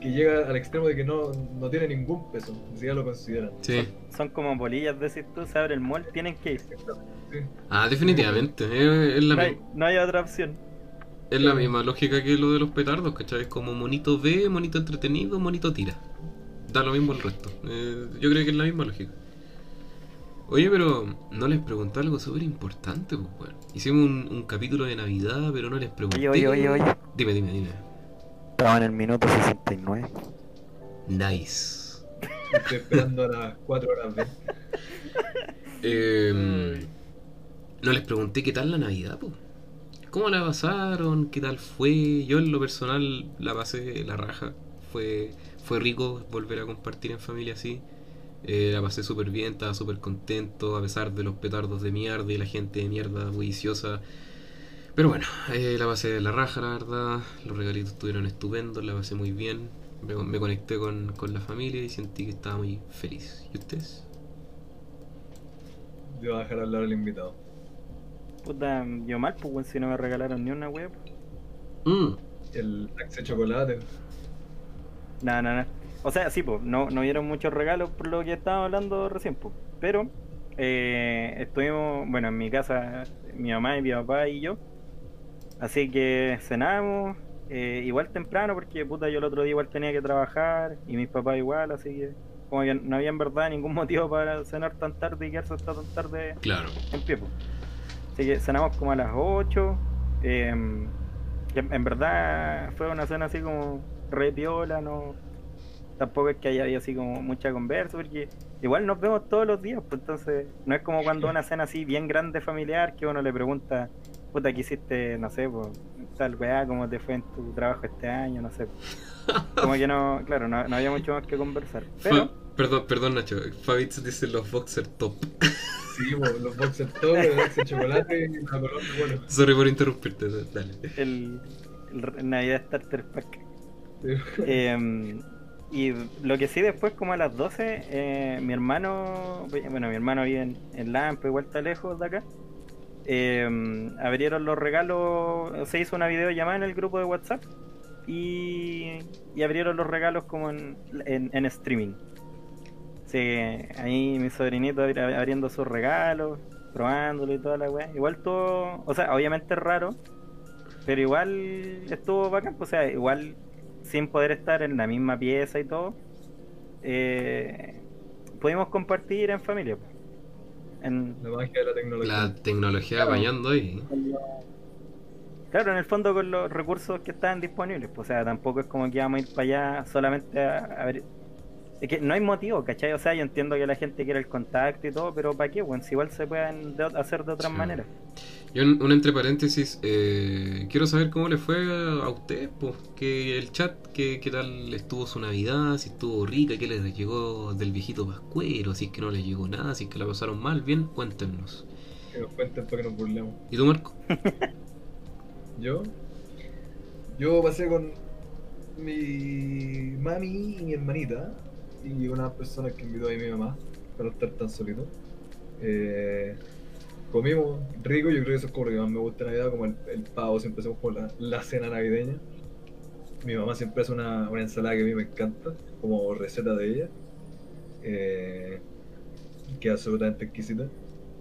Speaker 2: que llega al extremo de que no, no tiene ningún peso, ni siquiera lo consideran.
Speaker 1: Sí.
Speaker 3: Son como bolillas, decís tú, se abre el mall, tienen que ir.
Speaker 2: Sí.
Speaker 1: Ah, definitivamente. Es, es la,
Speaker 3: No hay, no hay otra opción.
Speaker 1: es la misma lógica que lo de los petardos, ¿cachai? Es como monito ve, monito entretenido, monito tira. Da lo mismo el resto. Eh, yo creo que es la misma lógica. Oye, pero no les pregunté algo súper importante, pues, weón. Hicimos un, un capítulo de Navidad, pero no les pregunté.
Speaker 4: Oye, oye, oye, oye.
Speaker 1: Dime, dime, dime.
Speaker 4: Estaba en el minuto 69.
Speaker 1: Nice.
Speaker 2: Estoy esperando a las 4 horas. ¿ves?
Speaker 1: Eh, no les pregunté qué tal la Navidad, po. ¿Cómo la pasaron? ¿Qué tal fue? Yo en lo personal la pasé la raja. Fue, fue rico volver a compartir en familia así. Eh, la pasé súper bien, estaba súper contento a pesar de los petardos de mierda y la gente de mierda bulliciosa. Pero bueno, eh, la pasé la raja, la verdad. Los regalitos estuvieron estupendos, la pasé muy bien. Me, me conecté con, con la familia y sentí que estaba muy feliz. ¿Y ustedes?
Speaker 2: Yo voy a dejar hablar al invitado.
Speaker 3: Puta, yo mal, pues, si no me regalaron ni una web.
Speaker 1: Mm.
Speaker 2: El taxi de chocolate.
Speaker 3: Nada, nada, nada. O sea, sí, pues, no, no dieron muchos regalos por lo que estábamos hablando recién, pues. Pero eh, estuvimos, bueno, en mi casa, mi mamá y mi papá y yo. Así que cenamos, eh, igual temprano, porque puta, yo el otro día igual tenía que trabajar y mis papás igual, así que como que no había en verdad ningún [laughs] motivo para cenar tan tarde y quedarse hasta tan tarde
Speaker 1: Claro.
Speaker 3: en pie. Así que cenamos como a las 8. eh, que en, en verdad fue una cena así como re piola, no. Tampoco es que haya habido así como mucha conversa, porque igual nos vemos todos los días, pues entonces no es como cuando una cena así bien grande familiar que uno le pregunta, puta, ¿qué hiciste? No sé, pues, tal weá, ¿cómo te fue en tu trabajo este año? No sé. Como que no, claro, no, no había mucho más que conversar. Pero,
Speaker 1: Fa- perdón, perdón Nacho, Fabitz dice los boxer top.
Speaker 2: Sí, los boxers todos, el taxi de chocolate y la color bueno.
Speaker 1: Sorry por interrumpirte, dale.
Speaker 3: el, el Navidad Starter Pack.
Speaker 2: Sí.
Speaker 3: Eh, y lo que sí después, como a las 12, eh, mi hermano, bueno, mi hermano vive en, en Lampa, igual está lejos de acá. eh, abrieron los regalos, se hizo una videollamada en el grupo de WhatsApp y, y abrieron los regalos como en, en, en streaming. Sí, ahí mi sobrinito abri- abriendo sus regalos, probándolo y toda la weá. Igual todo, o sea, obviamente es raro, pero igual estuvo bacán, pues, o sea, igual sin poder estar en la misma pieza y todo, eh, pudimos compartir en familia. pues. En,
Speaker 2: La magia de la tecnología.
Speaker 1: La tecnología
Speaker 3: Claro.
Speaker 1: apañando ahí.
Speaker 3: claro, en el fondo con los recursos que estaban disponibles, pues, o sea, tampoco es como que vamos a ir para allá solamente a, a ver. Es que no hay motivo, ¿cachai? O sea, yo entiendo que la gente quiere el contacto y todo, pero ¿para qué? Bueno, si igual se pueden de- hacer de otras
Speaker 1: Sí.
Speaker 3: maneras.
Speaker 1: Yo, un, un entre paréntesis, eh, quiero saber cómo le fue a usted, pues, que el chat, que, qué tal estuvo su Navidad, si estuvo rica, qué les llegó del viejito pascuero, si es que no les llegó nada, si es que la pasaron mal, bien, cuéntenos.
Speaker 2: Que nos cuenten para que nos burlemos.
Speaker 1: ¿Y tú, Marco? [laughs]
Speaker 2: Yo, yo pasé con mi mami y mi hermanita y unas personas que invitó ahí mi mamá para no estar tan solito. Eh, comimos rico, yo creo que eso es como lo que más me gusta de Navidad, como el, pavo, siempre hacemos como la, cena navideña. Mi mamá siempre hace una, una ensalada que a mí me encanta, como receta de ella, eh, que es absolutamente exquisita.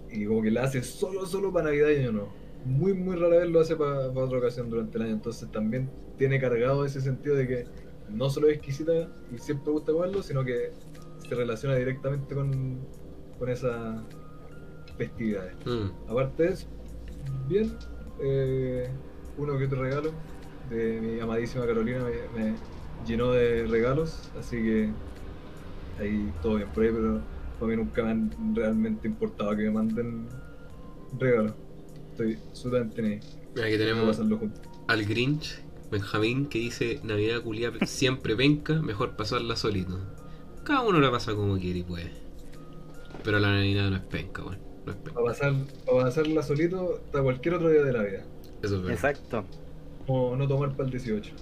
Speaker 2: Y como que la hace solo, solo para Navidad y Año Nuevo. Muy, muy rara vez lo hace para otra ocasión durante el año. Entonces también tiene cargado ese sentido de que no solo es exquisita y siempre gusta comerlo, sino que se relaciona directamente con, con esas festividades.
Speaker 1: Mm,
Speaker 2: Aparte de eso, bien, eh, uno que otro regalo de mi amadísima Carolina me, me llenó de regalos, así que ahí todo bien por ahí, pero para mí nunca me han realmente importado que me manden regalos. Estoy absolutamente ni
Speaker 1: Aquí
Speaker 2: Tenemos
Speaker 1: al Grinch, Benjamín, que dice, Navidad culia siempre venca, mejor pasarla solito. Cada uno la pasa como quiere y puede. Pero la Navidad no es penca, bueno, penca.
Speaker 2: Para, pasar, para pasarla solito hasta cualquier otro día de la vida.
Speaker 1: Eso es verdad.
Speaker 3: Exacto.
Speaker 2: Como no tomar para el 18.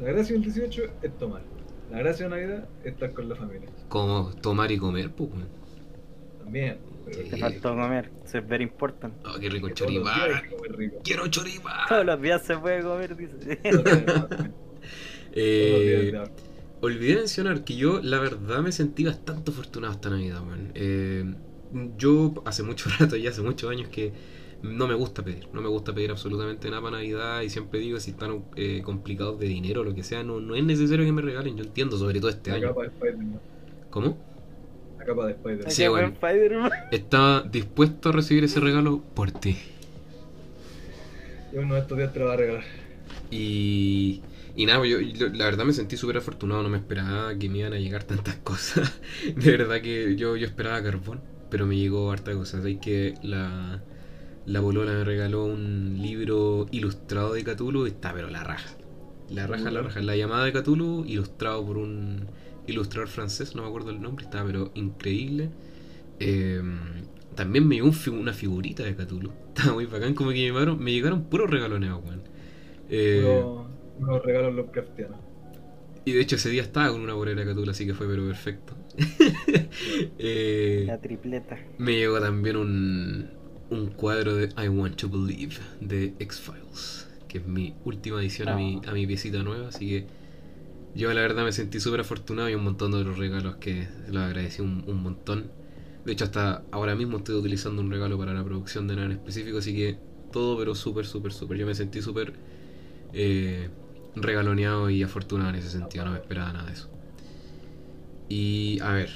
Speaker 2: La gracia del 18 es tomar. La gracia de Navidad es estar con la familia.
Speaker 1: Como tomar y comer, pues, weón.
Speaker 2: También. pero
Speaker 1: Sí.
Speaker 3: Te faltó comer, eso es very important.
Speaker 1: Oh, qué rico choripán. Quiero choripán.
Speaker 3: Todos los días se puede comer, dice. [laughs]
Speaker 1: Eh, olvidé mencionar que yo, la verdad, me sentí bastante afortunado esta Navidad, weón. Eh, yo hace mucho [laughs] rato, ya hace muchos años que no me gusta pedir. No me gusta pedir absolutamente nada para Navidad. Y siempre digo, si están eh, complicados de dinero o lo que sea, no, no es necesario que me regalen. Yo entiendo, sobre todo este
Speaker 2: La
Speaker 1: año.
Speaker 2: capa de Spider-Man.
Speaker 1: ¿Cómo?
Speaker 2: La capa de Spider-Man.
Speaker 1: Sí, bueno. [laughs] Estaba dispuesto a recibir ese regalo por ti.
Speaker 2: Y uno de estos días te lo va a regalar.
Speaker 1: Y, y nada, yo, yo la verdad me sentí súper afortunado, no me esperaba que me iban a llegar tantas [laughs] cosas. De verdad que yo, yo esperaba carbón, pero me llegó harta cosas. Hay que la, la bolola me regaló un libro ilustrado de Cthulhu y está, pero la raja. La raja, la raja. La llamada de Cthulhu, ilustrado por un ilustrador francés, no me acuerdo el nombre, estaba pero increíble. Eh, también me llegó un una figurita de Cthulhu. [laughs] Estaba muy bacán, como que me llegaron, me llegaron puros regaloneos, weón. Eh,
Speaker 2: unos regalos Lovecraftianos.
Speaker 1: y de hecho ese día estaba con una bolera de Cthulhu, así que fue pero perfecto. [laughs] Eh,
Speaker 3: La tripleta.
Speaker 1: me llegó también un, un cuadro de I Want to Believe de X-Files, que es mi última edición a, mi, a mi piecita nueva, así que yo la verdad me sentí súper afortunado y un montón de otros regalos que los agradecí un, un montón. De hecho hasta ahora mismo estoy utilizando un regalo para la producción de nada en específico, así que todo pero súper, súper, súper. Yo me sentí súper eh, regaloneado y afortunado en ese sentido, no me esperaba nada de eso. Y a ver,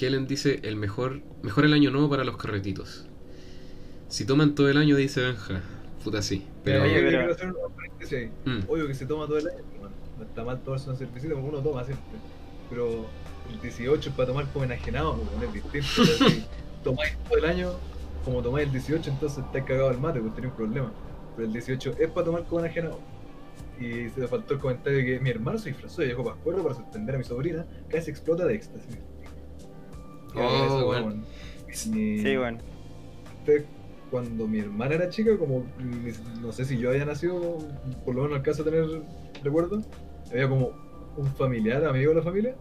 Speaker 1: Helen dice el mejor, mejor el año nuevo para los carretitos. Si toman todo el año, dice Benja. Puta sí. Pero,
Speaker 3: Oye,
Speaker 2: yo
Speaker 3: pero-
Speaker 2: quiero hacer un paréntesis ahí.
Speaker 1: Mm,
Speaker 2: Obvio que se toma todo el año, bueno, no está mal tomarse una cervecita como uno toma siempre. Pero el 18 es para tomar como enajenado, es distinto. Si [laughs] tomáis todo el año, como tomáis el 18, entonces estáis cagado al mate, pues tenéis un problema. Pero el 18 es para tomar como enajenado. Y se me faltó el comentario de que mi hermano se disfrazó de viejo pascuero para sorprender a mi sobrina, casi explota de éxtasis.
Speaker 1: Oh,
Speaker 2: eso,
Speaker 1: bueno.
Speaker 2: Mi-
Speaker 3: Sí, bueno.
Speaker 2: Entonces, cuando mi hermana era chica, como no sé si yo había nacido, por lo menos alcanzo a tener recuerdo, había como un familiar, amigo de la familia,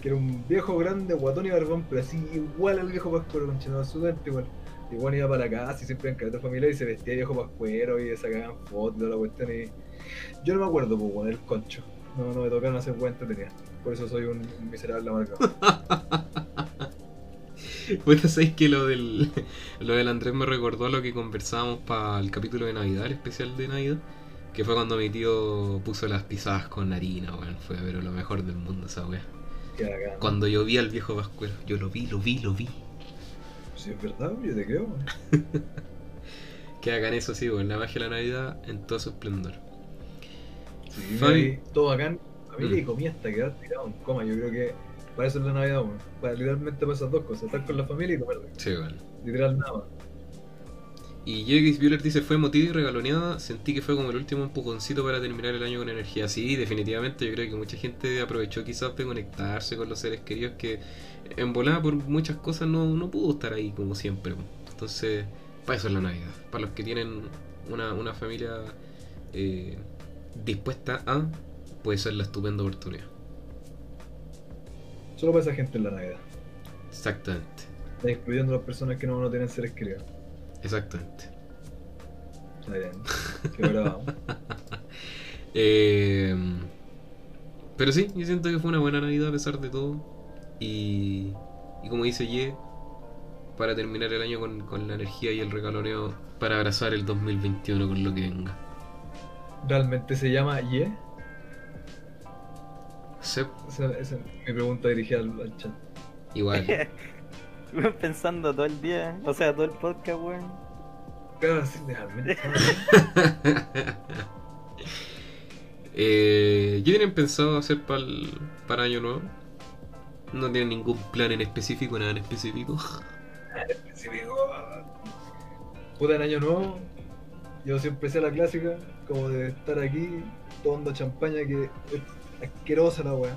Speaker 2: que era un viejo grande, guatón y barbón, pero así igual al viejo pascuero, conchado, absolutamente igual. Igual iba para la casa y siempre en carrete familiar y se vestía de viejo pascuero y sacaban fotos y toda la cuestión. Y... Yo no me acuerdo, pues, bueno, el concho. No, no me tocaron hacer buena entretenida. Por eso soy un, miserable amargado.
Speaker 1: Bueno, sabéis que lo del, lo del Andrés me recordó a lo que conversábamos para el capítulo de Navidad, el especial de Navidad, que fue cuando mi tío puso las pisadas con harina, weón. Fue pero lo mejor del mundo esa
Speaker 2: bacán.
Speaker 1: Cuando yo vi al viejo Pascuero, yo lo vi, lo vi, lo vi.
Speaker 2: Si es verdad, yo te creo. [laughs]
Speaker 1: Que hagan eso sí, weón, la magia de la Navidad en todo su esplendor.
Speaker 2: Ahí, todo bacán. Familia
Speaker 1: Mm.
Speaker 2: y comida hasta quedar tirado en coma. Yo creo que para eso es la Navidad. Para literalmente para esas dos cosas, estar con la familia y comer.
Speaker 1: Sí.
Speaker 2: Literal nada más.
Speaker 1: Y Jegis Bueller dice, fue emotiva y regaloneada, sentí que fue como el último empujoncito para terminar el año con energía. Sí, definitivamente, yo creo que mucha gente aprovechó quizás de conectarse con los seres queridos que en volada por muchas cosas no, no pudo estar ahí como siempre. Entonces, para eso es la Navidad. Para los que tienen una, una familia eh, dispuesta a, puede ser la estupenda oportunidad.
Speaker 2: Solo para esa gente en la Navidad.
Speaker 1: Exactamente,
Speaker 2: Excluyendo a las personas que no, no tienen seres queridos.
Speaker 1: exactamente.
Speaker 2: Está bien. Qué bravo. [laughs]
Speaker 1: Eh, pero sí, yo siento que fue una buena Navidad a pesar de todo. Y, y como dice Ye, para terminar el año con, con la energía y el regaloneo para abrazar el 2021 con lo que venga.
Speaker 2: ¿Realmente se llama Ye?
Speaker 1: Sep,
Speaker 2: Esa, esa es mi pregunta dirigida al, al chat.
Speaker 1: igual.
Speaker 3: Estuve [laughs] pensando todo el día, o sea, todo el podcast, weón.
Speaker 2: Claro, sí, realmente.
Speaker 1: eh, ¿Qué tienen pensado hacer pa'l- para Año Nuevo? No tienen ningún plan en específico, nada en específico.
Speaker 2: específico. Puta en año nuevo, yo siempre sé la clásica, como de estar aquí tomando champaña que es asquerosa la weá.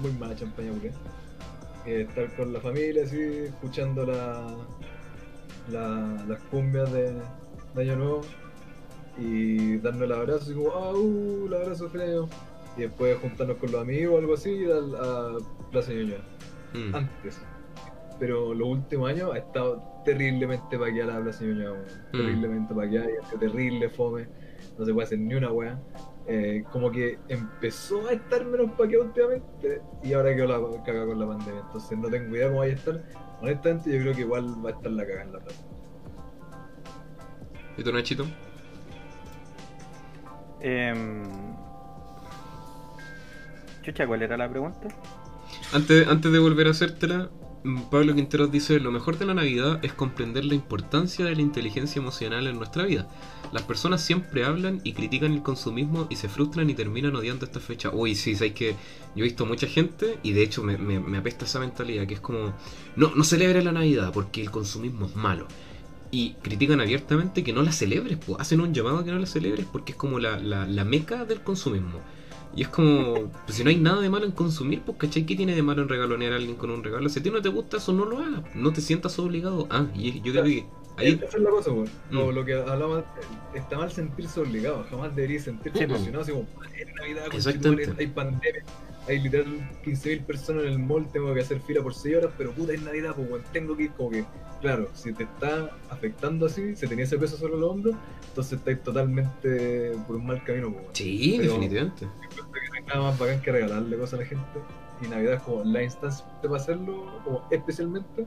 Speaker 2: Muy mala champaña porque estar con la familia así, escuchando la, la- las cumbias de, de año nuevo y darnos el abrazo así como, ah, uh, el abrazo feo. Y después juntarnos con los amigos o algo así y ir a Plaza Ñuñoa
Speaker 1: Mm.
Speaker 2: antes. pero los últimos años ha estado terriblemente paqueada la Plaza Ñuñoa.
Speaker 1: Mm.
Speaker 2: Terriblemente paqueada y terrible fome. No se puede hacer ni una weá. Eh, como que empezó a estar menos paqueado últimamente y ahora quedó la caga con la pandemia. Entonces no tengo idea cómo vaya a estar. Honestamente, yo creo que igual va a estar la caga en la plaza.
Speaker 1: ¿Y tú, Nachito?
Speaker 3: Em, Chucha, ¿cuál era la pregunta?
Speaker 1: Antes, antes de volver a hacértela, Pablo Quinteros dice, lo mejor de la Navidad es comprender la importancia de la inteligencia emocional en nuestra vida. Las personas siempre hablan y critican el consumismo y se frustran y terminan odiando esta fecha. Uy, sí, sabes que yo he visto mucha gente y de hecho me, me- me apesta esa mentalidad que es como, no, no celebre la Navidad porque el consumismo es malo. Y critican abiertamente que no la celebres, pues hacen un llamado a que no la celebres porque es como la, la, la meca del consumismo. Y es como, pues si no hay nada de malo en consumir, pues ¿cachai? ¿Qué tiene de malo en regalonear a alguien con un regalo? Si a ti no te gusta eso, no lo hagas. No te sientas obligado. Ah, y yo creo que ahí...
Speaker 2: Esa es la cosa, weón. Como
Speaker 1: Mm.
Speaker 2: lo que hablaba antes, está mal sentirse obligado, jamás deberías sentirse
Speaker 3: Sí, po.
Speaker 2: presionado, así como, es Navidad,
Speaker 1: Exactamente.
Speaker 2: conchetumare, hay pandemia, hay literal 15.000 personas en el mall, tengo que hacer fila por 6 horas, pero puta, es Navidad, pues tengo que ir como que, claro, si te está afectando así, si tenía ese peso sobre los hombros, entonces estáis totalmente por un mal camino, pues.
Speaker 1: Sí,
Speaker 2: Pero-
Speaker 1: definitivamente.
Speaker 2: Que no hay nada más bacán que regalarle cosas a la gente, y Navidad es como la instancia para hacerlo, como especialmente.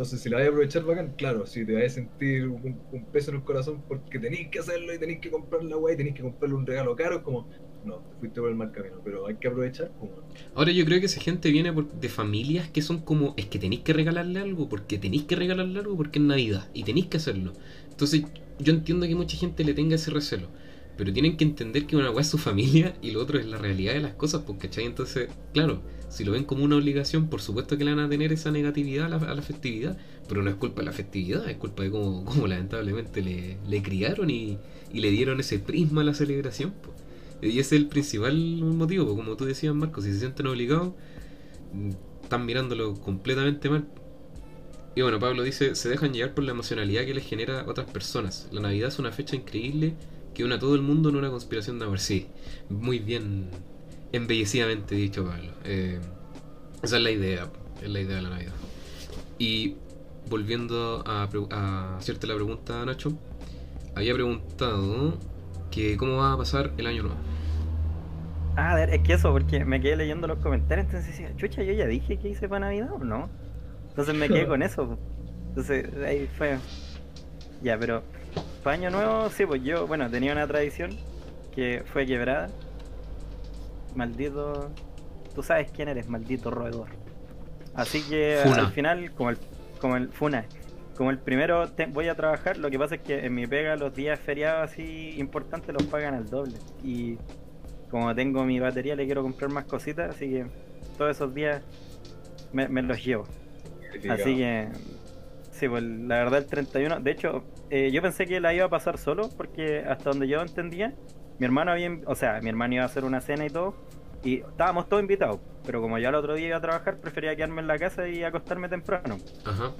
Speaker 2: Entonces, si la vais a aprovechar bacán, claro, si te vais a sentir un, peso en el corazón porque tenéis que hacerlo y tenéis que comprar la weá y tenéis que comprarle un regalo caro, es como, no, te fuiste por el mal camino, pero hay que aprovechar. Como,
Speaker 1: Ahora yo creo que esa gente viene por- de familias que son como, es que tenéis que regalarle algo, porque tenéis que regalarle algo porque es Navidad y tenéis que hacerlo. Entonces yo entiendo que mucha gente le tenga ese recelo, pero tienen que entender que una weá es su familia y lo otro es la realidad de las cosas, pues, ¿cachai? Entonces, claro, si lo ven como una obligación, por supuesto que le van a tener esa negatividad a la, a festividad, pero no es culpa de la festividad, es culpa de cómo, lamentablemente le, criaron y, y le dieron ese prisma a la celebración, pues. Y ese es el principal motivo, pues, como tú decías, Marco, si se sienten obligados, mm, están mirándolo completamente mal. Y bueno, Pablo dice, se dejan llevar por la emocionalidad que les genera a otras personas. La Navidad es una fecha increíble que une a todo el mundo en una conspiración de amor. Sí, muy bien, embellecidamente dicho, Pablo. Eh, esa es la idea, es la idea de la Navidad. Y volviendo a, hacerte la pregunta, Nacho, había preguntado que cómo va a pasar el año nuevo.
Speaker 3: Ah, a ver, es que eso, porque me quedé leyendo los comentarios, entonces decía, chucha, yo ya dije que hice para Navidad o no. Entonces me quedé [laughs] con eso. Entonces ahí fue. Ya, pero para Año Nuevo, sí, pues yo, bueno, tenía una tradición que fue quebrada. Maldito. Tú sabes quién eres, maldito roedor. Así que
Speaker 1: Funa.
Speaker 3: al final, como el, como el Funa, como el primero te- voy a trabajar, lo que pasa es que en mi pega los días feriados así importantes los pagan al doble. Y como tengo mi batería le quiero comprar más cositas, así que todos esos días me, me los llevo. Así que, sí, pues la verdad el 31, de hecho, eh, yo pensé que la iba a pasar solo, porque hasta donde yo entendía, mi hermano había, o sea, mi hermano iba a hacer una cena y todo, y estábamos todos invitados, pero como ya el otro día iba a trabajar, prefería quedarme en la casa y acostarme temprano.
Speaker 1: Ajá.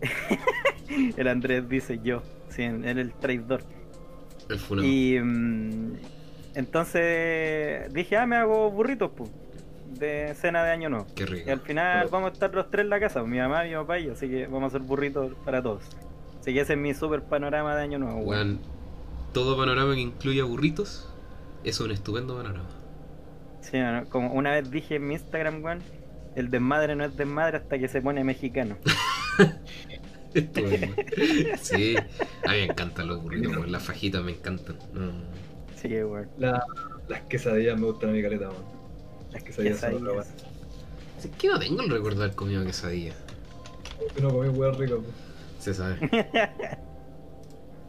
Speaker 1: [laughs]
Speaker 3: El Andrés dice yo, sí, él es el traidor.
Speaker 1: El.
Speaker 3: Y mm, entonces dije, ah, me hago burritos, pues, de cena de año nuevo.
Speaker 1: Qué rico.
Speaker 3: Y al final
Speaker 2: Pero-
Speaker 3: vamos a estar los tres en la casa, mi mamá, mi papá y yo, así que vamos a hacer burritos para todos. Así que ese es mi super panorama de año nuevo. weón.
Speaker 1: Weón, todo panorama que incluya burritos es un estupendo panorama.
Speaker 3: Sí, ¿no? como una vez dije en mi Instagram, weón, el desmadre no es desmadre hasta que se pone mexicano. [laughs]
Speaker 1: Estupendo. sí, a mí me encantan los burritos, weón, las fajitas me encantan. No.
Speaker 3: Sí, weón.
Speaker 2: La- las quesadillas me gustan a mi caleta, man. Las quesadillas son
Speaker 3: Quesadillas.
Speaker 1: Si es que no tengo el recuerdo de haber comido quesadilla.
Speaker 2: No comí hueá rica, pues.
Speaker 1: Se sabe. [laughs]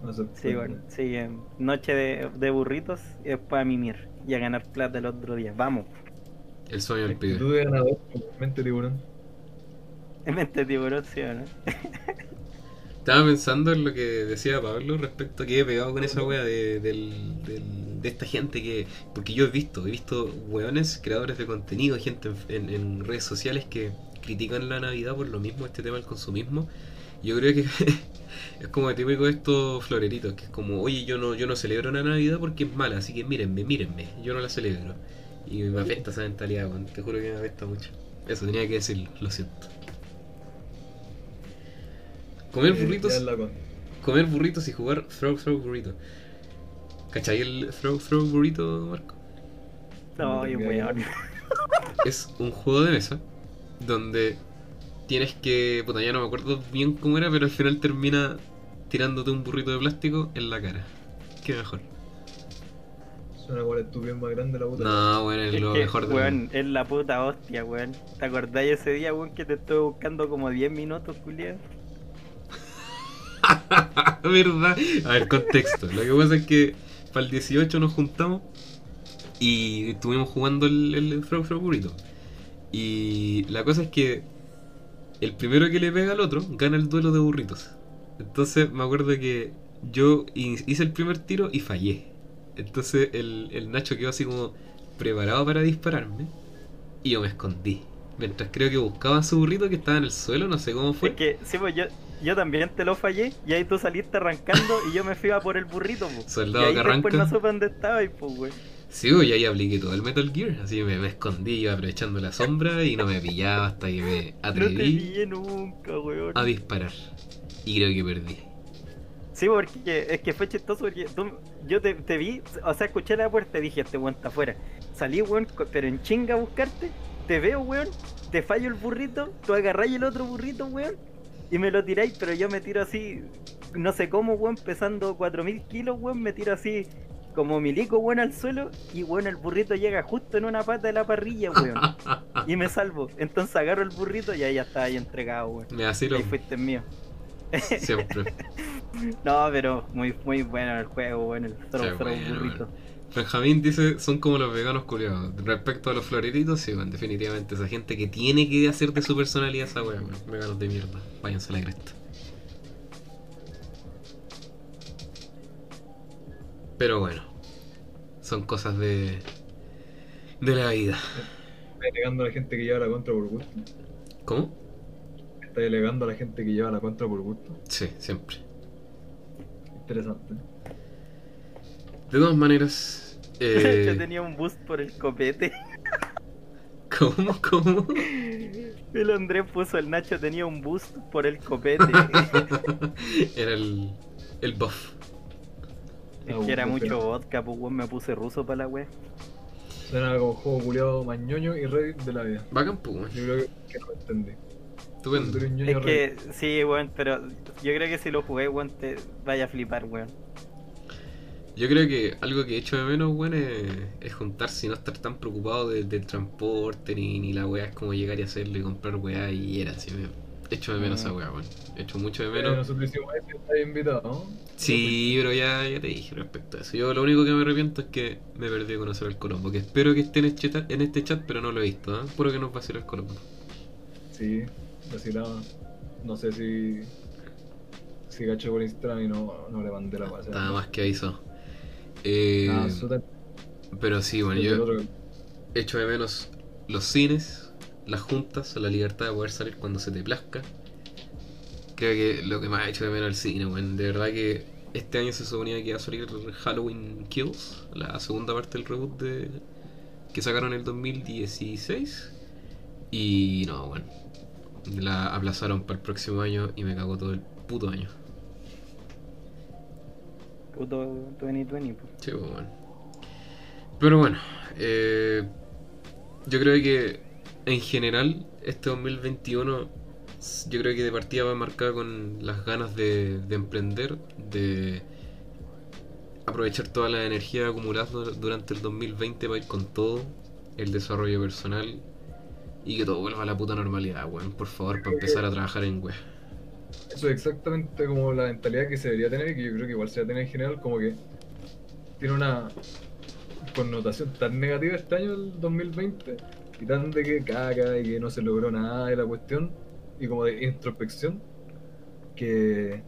Speaker 2: No.
Speaker 3: Sí, bueno, sí, eh, noche de, de burritos y después a mimir y a ganar plata el otro día. Vamos.
Speaker 1: El sueño del pibe.
Speaker 2: Actitud de ganador, [laughs] mente tiburón.
Speaker 3: En mente tiburón, sí o no.
Speaker 1: Estaba pensando en lo que decía Pablo respecto a que he pegado con esa wea de, del- del- de esta gente que. Porque yo he visto, he visto weones, creadores de contenido, gente en, en- en redes sociales que critican la Navidad por lo mismo, este tema del consumismo. Yo creo que [laughs] es como típico de estos floreritos, que es como, oye, yo no, yo no celebro la Navidad porque es mala, así que mírenme, mírenme, yo no la celebro. Y me apesta esa mentalidad, te juro que me apesta mucho. Eso tenía que decirlo, lo siento. Comer
Speaker 2: Eh,
Speaker 1: burritos, comer burritos y jugar throw throw burrito. ¿Cachai el throw throw burrito, Marco?
Speaker 3: No, y
Speaker 2: tengo
Speaker 3: weón.
Speaker 2: idea. [laughs]
Speaker 1: Es un juego de mesa donde tienes que. Puta, ya no me acuerdo bien cómo era, pero al final termina tirándote un burrito de plástico en la cara. Qué mejor.
Speaker 2: Suena como el estúpido más grande de la puta.
Speaker 1: No, bueno, es
Speaker 3: Es
Speaker 1: lo
Speaker 3: que,
Speaker 1: mejor de
Speaker 3: weón, es la puta hostia, weón. ¿Te acordáis ese día, weón, que te estuve buscando como 10 minutos, culiado? [laughs]
Speaker 1: ¿Verdad? A ver, contexto. Lo que pasa es que para el 18 nos juntamos y estuvimos jugando el, el Burrito. Y la cosa es que el primero que le pega al otro gana el duelo de burritos. Entonces me acuerdo que yo hi- hice el primer tiro y fallé. Entonces el, el Nacho quedó así como preparado para dispararme y yo me escondí. Mientras creo que buscaban su burrito que estaba en el suelo, no sé cómo fue.
Speaker 3: Es que, sí, pues yo, yo también te lo fallé y ahí tú saliste arrancando y yo me fui a por el burrito.
Speaker 1: Soldado
Speaker 3: y ahí
Speaker 1: que
Speaker 3: después
Speaker 1: arranca.
Speaker 3: no supe dónde estaba y pues, weón.
Speaker 1: Sí, y ahí apliqué todo el Metal Gear, así me, me escondí, iba aprovechando la sombra y no me pillaba hasta que me [laughs]
Speaker 3: No te
Speaker 1: atreví
Speaker 3: pillé nunca, weón.
Speaker 1: a disparar. Y creo que perdí.
Speaker 3: Sí, porque es que fue chistoso porque tú- yo te, te vi, o sea, escuché la puerta y dije, este weón está afuera. Salí, weón, pero en chinga a buscarte, te veo, weón, te fallo el burrito, tú agarráis el otro burrito, weón, y me lo tiráis, pero yo me tiro así, no sé cómo, weón, pesando 4000 kilos, weón, me tiro así como milico, weón, al suelo, y weón, el burrito llega justo en una pata de la parrilla, weón, [laughs] y me salvo. Entonces agarro el burrito y ahí ya está ahí entregado, weón.
Speaker 1: Me vacilo
Speaker 3: Ahí fuiste mío.
Speaker 1: siempre. [laughs]
Speaker 3: No, pero muy muy bueno el juego, bueno, el throw,
Speaker 1: Sí,
Speaker 3: throw
Speaker 1: bueno,
Speaker 3: burrito.
Speaker 1: Benjamín dice, son como los veganos culiados. Respecto a los floreritos, sí, bueno, definitivamente esa gente que tiene que hacer de su personalidad esa weón. veganos de mierda. Váyanse a la cresta. Pero bueno, son cosas de, de la vida.
Speaker 2: Está delegando a la gente que lleva la contra por gusto.
Speaker 1: ¿Cómo?
Speaker 2: Está delegando a la gente que lleva la contra por gusto.
Speaker 1: Sí, siempre.
Speaker 2: Interesante.
Speaker 1: De todas maneras, [laughs]
Speaker 3: Yo
Speaker 1: eh,
Speaker 3: tenía un boost por el copete. [laughs]
Speaker 1: ¿cómo? ¿Cómo?
Speaker 3: El Andrés puso el Nacho tenía un boost por el copete. [laughs]
Speaker 1: Era el, el buff.
Speaker 3: es que era mucho vodka, pues weón, me puse ruso para la wea.
Speaker 2: Suena como juego culiado más ñoño y Reddit de la vida.
Speaker 1: Bacán, pues, weón.
Speaker 2: Yo creo que, no lo entendí.
Speaker 1: Estupendo.
Speaker 3: Es que sí, weón, pero yo creo que si lo jugué, weón, te vaya a flipar, weón.
Speaker 1: Yo creo que algo que echo de menos, weón, es, es juntarse y no estar tan preocupado de- del transporte ni, ni la weá. Es como llegar y hacerlo y comprar weá y era así. me- Echo de menos
Speaker 3: Mm.
Speaker 1: esa weá, weón. Echo mucho de
Speaker 2: Eh,
Speaker 1: menos.
Speaker 2: nosotros hicimos eso y está invitado, ¿no?
Speaker 1: Sí, pero ya, ya te dije respecto a eso. Yo lo único que me arrepiento es que me perdí de conocer al Colombo. Que espero que esté en este chat, en este chat pero no lo he visto. ¿eh? Puro que nos va a hacer el Colombo.
Speaker 2: Sí, vacilaba. No sé si. Si cacho por Instagram y no, no le mandé la base.
Speaker 1: Nada más que aviso. Eh, pero sí, bueno, yo echo de menos los cines, las juntas, la libertad de poder salir cuando se te plazca. Creo que lo que más echo de menos es el cine, weón. De verdad que este año se suponía que iba a salir Halloween Kills, la segunda parte del reboot de que sacaron en el 2016. Y no, bueno. La aplazaron para el próximo año y me cagó todo el puto año.
Speaker 3: Puto 2020.
Speaker 1: Sí, bueno. Pero bueno, eh, yo creo que en general este 2021 s- yo creo que de partida va marcada con las ganas de, de emprender, de aprovechar toda la energía acumulada dur- durante el 2020 para ir con todo, el desarrollo personal y que todo vuelva a la puta normalidad, weón, por favor, para empezar a trabajar en web.
Speaker 2: Eso es exactamente como la mentalidad que se debería tener y que yo creo que igual se va a tener en general, como que tiene una connotación tan negativa este año, el 2020, y tan de que caga y que no se logró nada de la cuestión, y como de introspección, que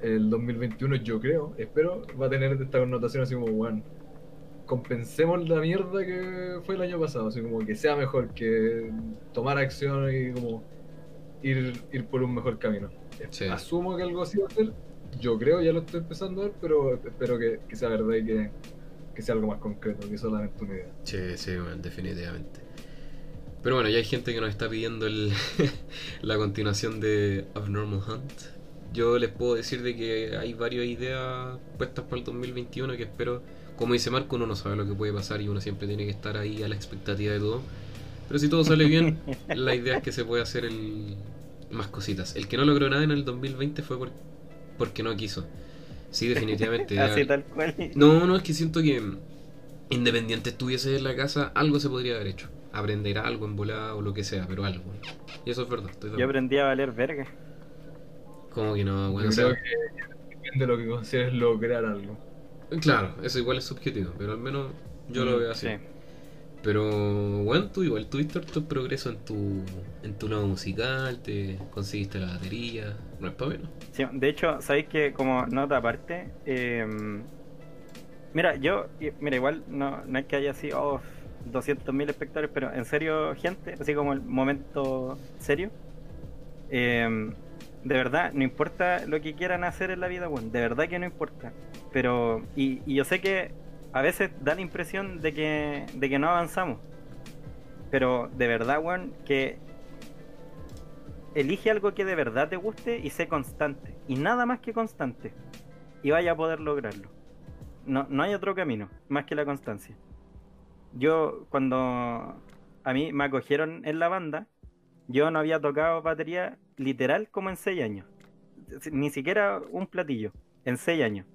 Speaker 2: el 2021 yo creo, espero, va a tener esta connotación así como, bueno, compensemos la mierda que fue el año pasado, así como que sea mejor, que tomar acción y como ir, ir por un mejor camino.
Speaker 1: Sí.
Speaker 2: Asumo que algo así va a ser. Yo creo, ya lo estoy empezando a ver, pero espero que, que sea verdad y que, que sea algo más concreto, que solamente una idea.
Speaker 1: Sí, sí, bueno, definitivamente. Pero bueno, ya hay gente que nos está pidiendo el, [laughs] la continuación de Abnormal Hunt. yo les puedo decir de que hay varias ideas puestas para el 2021 que espero, como dice Marco, uno no sabe lo que puede pasar y uno siempre tiene que estar ahí a la expectativa de todo. Pero si todo sale bien, [laughs] la idea es que se puede hacer el... más cositas. El que no logró nada en el 2020 fue por... porque no quiso. Sí, definitivamente. [laughs]
Speaker 3: Así tal cual.
Speaker 1: No, no, es que siento que independiente estuviese en la casa, algo se podría haber hecho. Aprender algo en volada o lo que sea, pero algo. Y eso es verdad, estoy de
Speaker 3: Yo aprendí a valer verga.
Speaker 1: Como que no, bueno,
Speaker 2: Yo
Speaker 1: o sea,
Speaker 2: creo que depende de lo que consideres lograr algo.
Speaker 1: claro, eso igual es subjetivo, pero al menos yo lo
Speaker 3: Mm,
Speaker 1: veo así.
Speaker 3: sí.
Speaker 1: Pero bueno, tú igual tuviste harto progreso en tu en tu lado musical, te conseguiste la batería, no es para menos.
Speaker 3: Sí, de hecho, sabéis que como nota aparte, eh, mira, yo, mira, igual no, no es que haya sido oh, 200.000 espectadores, pero en serio, gente, así como el momento serio, eh, de verdad, no importa lo que quieran hacer en la vida, bueno, de verdad que no importa. Pero, y, y yo sé que a veces da la impresión de que, de que no avanzamos. Pero de verdad, weón, que elige algo que de verdad te guste y sé constante. Y nada más que constante. Y vaya a poder lograrlo. No, no hay otro camino más que la constancia. Yo cuando a mí me acogieron en la banda, yo no había tocado batería literal como en 6 años. Ni siquiera un platillo, en 6 años.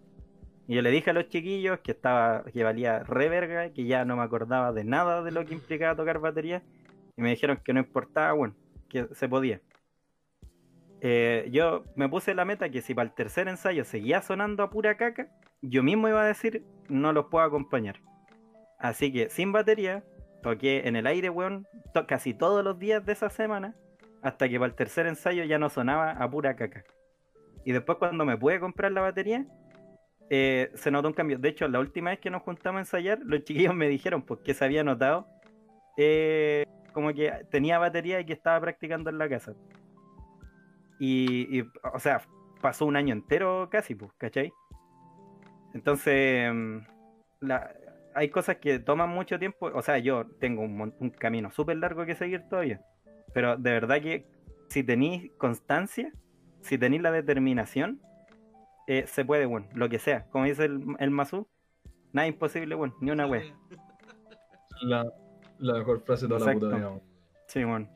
Speaker 3: Y yo le dije a los chiquillos que estaba, que valía re verga, que ya no me acordaba de nada de lo que implicaba tocar batería. Y me dijeron que no importaba, bueno, que se podía. Eh, yo me puse la meta que si para el tercer ensayo seguía sonando a pura caca, yo mismo iba a decir, no los puedo acompañar. Así que sin batería, toqué en el aire, weón, casi todos los días de esa semana, hasta que para el tercer ensayo ya no sonaba a pura caca. Y después cuando me pude comprar la batería, eh, se notó un cambio. De hecho, la última vez que nos juntamos a ensayar, los chiquillos me dijeron pues, que se había notado eh, como que tenía batería y que estaba practicando en la casa. Y, y, o sea, pasó un año entero casi, pues, ¿cachai? Entonces, mm, la- hay cosas que toman mucho tiempo. O sea, yo tengo un, un camino súper largo que seguir todavía. Pero de verdad que si tenéis constancia, si tenéis la determinación, eh, se puede, bueno, lo que sea. Como dice el, el Mazú, nada imposible, bueno, ni una wea.
Speaker 2: La, la mejor frase de toda la puta vida. weón.
Speaker 3: Sí, bueno.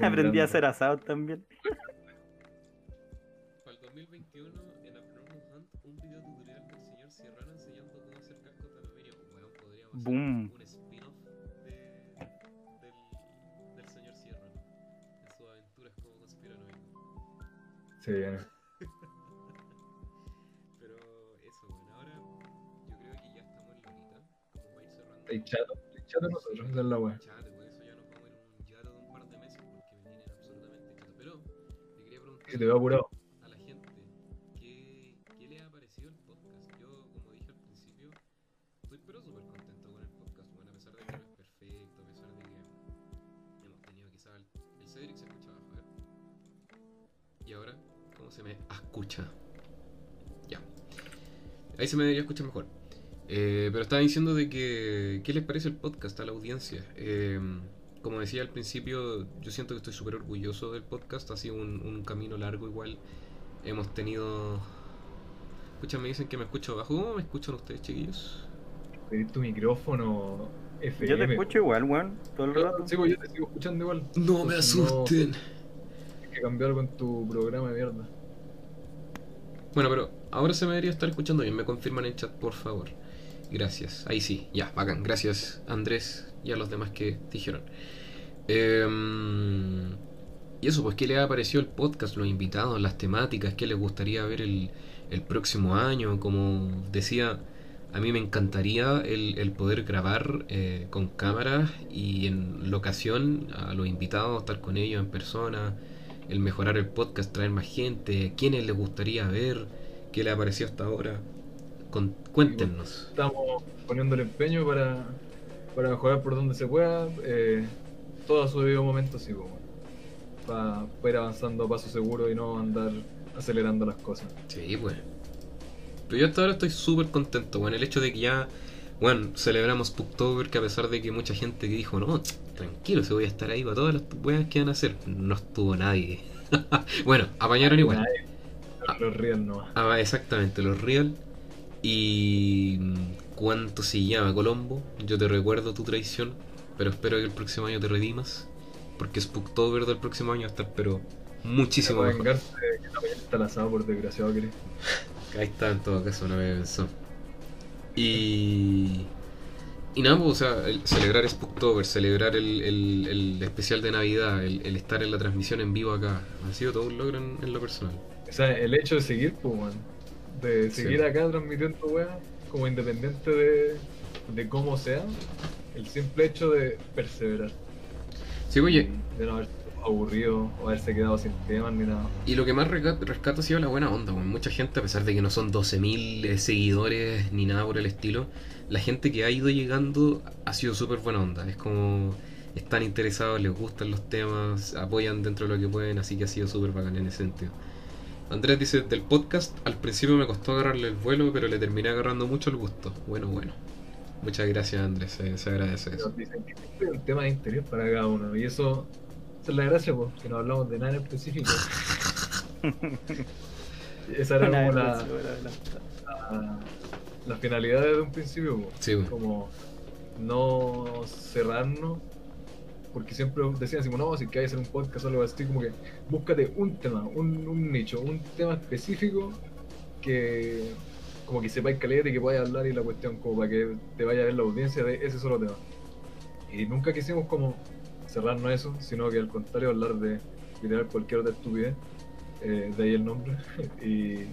Speaker 3: Aprendí a hacer asado también.
Speaker 1: Para el 2021, en Abnormal Hunt, un video tutorial del señor Sierrano enseñando cómo hacer cascos de aluminio. Weón, podríamos hacer
Speaker 3: Boom.
Speaker 1: un spin-off de- del, del señor Sierrano en sus aventuras como conspiranoico.
Speaker 2: Se viene. Estáis chato nosotros, esa es la weá.
Speaker 1: Por eso ya nos vamos a ir en un yato de un par de meses porque me tienen absolutamente. Pero le quería preguntar
Speaker 2: Y te veo apurado.
Speaker 1: a la gente ¿qué, qué les ha parecido el podcast. Yo, como dije al principio, estoy pero súper contento con el podcast, bueno, a pesar de que no es perfecto, a pesar de que hemos tenido quizá el, el Cedric se escucha bajo, a ver. Y ahora, ¿cómo se me escucha? Ya. Ahí se me debería escuchar mejor. Eh, pero estaba diciendo de que, ¿qué les parece el podcast a la audiencia? Eh, como decía al principio, yo siento que estoy súper orgulloso del podcast. Ha sido un, un camino largo igual. Hemos tenido... Escuchan, me dicen que me escucho bajo. ¿Cómo me escuchan ustedes, chiquillos?
Speaker 2: Pedir tu micrófono FM.
Speaker 3: Yo te escucho igual, weón, todo el rato.
Speaker 2: Sí, pues yo te sigo escuchando igual.
Speaker 1: No me
Speaker 2: no-
Speaker 1: asusten.
Speaker 2: Hay que cambiar algo en tu programa de mierda.
Speaker 1: Bueno, pero ahora se me debería estar escuchando bien. Me confirman en chat, por favor. Gracias. Ahí sí, ya, bacán. Gracias, Andrés y a los demás que dijeron. Em, y eso, pues, ¿qué les ha parecido el podcast? Los invitados, las temáticas, ¿qué les gustaría ver el, el próximo año? Como decía, a mí me encantaría el, poder grabar eh, con cámaras y en locación a los invitados, estar con ellos en persona, el mejorar el podcast, traer más gente, quiénes les gustaría ver, qué les ha parecido hasta ahora. Con- cuéntenos.
Speaker 2: Estamos poniendo el empeño para, para mejorar por donde se pueda. Eh, todo a su debido momento, sí, pues, para, para ir avanzando a paso seguro y no andar acelerando las cosas.
Speaker 1: Sí, pues. Pero yo hasta ahora estoy súper contento, bueno, el hecho de que ya, bueno, celebramos Spooktober, que a pesar de que mucha gente que dijo, no, tranquilo, se voy a estar ahí para todas las weas que van a hacer, no estuvo nadie. [laughs] bueno, apañaron igual.
Speaker 2: Nadie. Los real nomás.
Speaker 1: Ah, exactamente, los real. Y. mm, ¿Cuánto se llama Colombo? Yo te recuerdo tu traición, pero espero que el próximo año te redimas. Porque Spooktober del próximo año va a estar, pero muchísimo mejor.
Speaker 2: vengarse que la está asado por desgraciado que. [laughs]
Speaker 1: Ahí está, en todo caso, no me pensó. Y. Y nada, pues, o sea, el- celebrar Spooktober, celebrar el, el- el especial de Navidad, el, el estar en la transmisión en vivo acá, ha sido todo un logro en, en lo personal.
Speaker 2: O sea, el hecho de seguir, pues, man, de
Speaker 1: Sí.
Speaker 2: seguir acá transmitiendo, weá, como independiente de, de cómo sea, el simple hecho de perseverar.
Speaker 1: Sí, oye,
Speaker 2: De no haberse aburrido o haberse quedado sin temas ni nada.
Speaker 1: Y lo que más resca- rescato ha sido la buena onda. Mucha gente, a pesar de que no son 12.000 eh, seguidores ni nada por el estilo, la gente que ha ido llegando ha sido súper buena onda. Es como están interesados, les gustan los temas, apoyan dentro de lo que pueden, así que ha sido súper bacán en ese sentido. Andrés dice, del podcast, al principio me costó agarrarle el vuelo, pero le terminé agarrando mucho el gusto. Bueno, bueno. Muchas gracias, Andrés, se, se agradece eso.
Speaker 2: Nos dicen que siempre hay un tema de interés para cada uno. Y eso, esa es la gracia, pues, que no hablamos de nada en específico. [laughs] Esa era como la, la, la finalidad desde un principio, pues.
Speaker 1: Sí, weón.
Speaker 2: como no cerrarnos porque siempre decían así, no, si quieres hacer un podcast o algo así, como que búscate un tema, un, nicho, un tema específico que como que sepáis caleta y que podáis hablar y la cuestión como para que te vaya a ver la audiencia de ese solo tema. Y nunca quisimos como cerrarnos eso, sino que al contrario hablar de literal cualquier otra estupidez, eh, de ahí el nombre. [laughs] y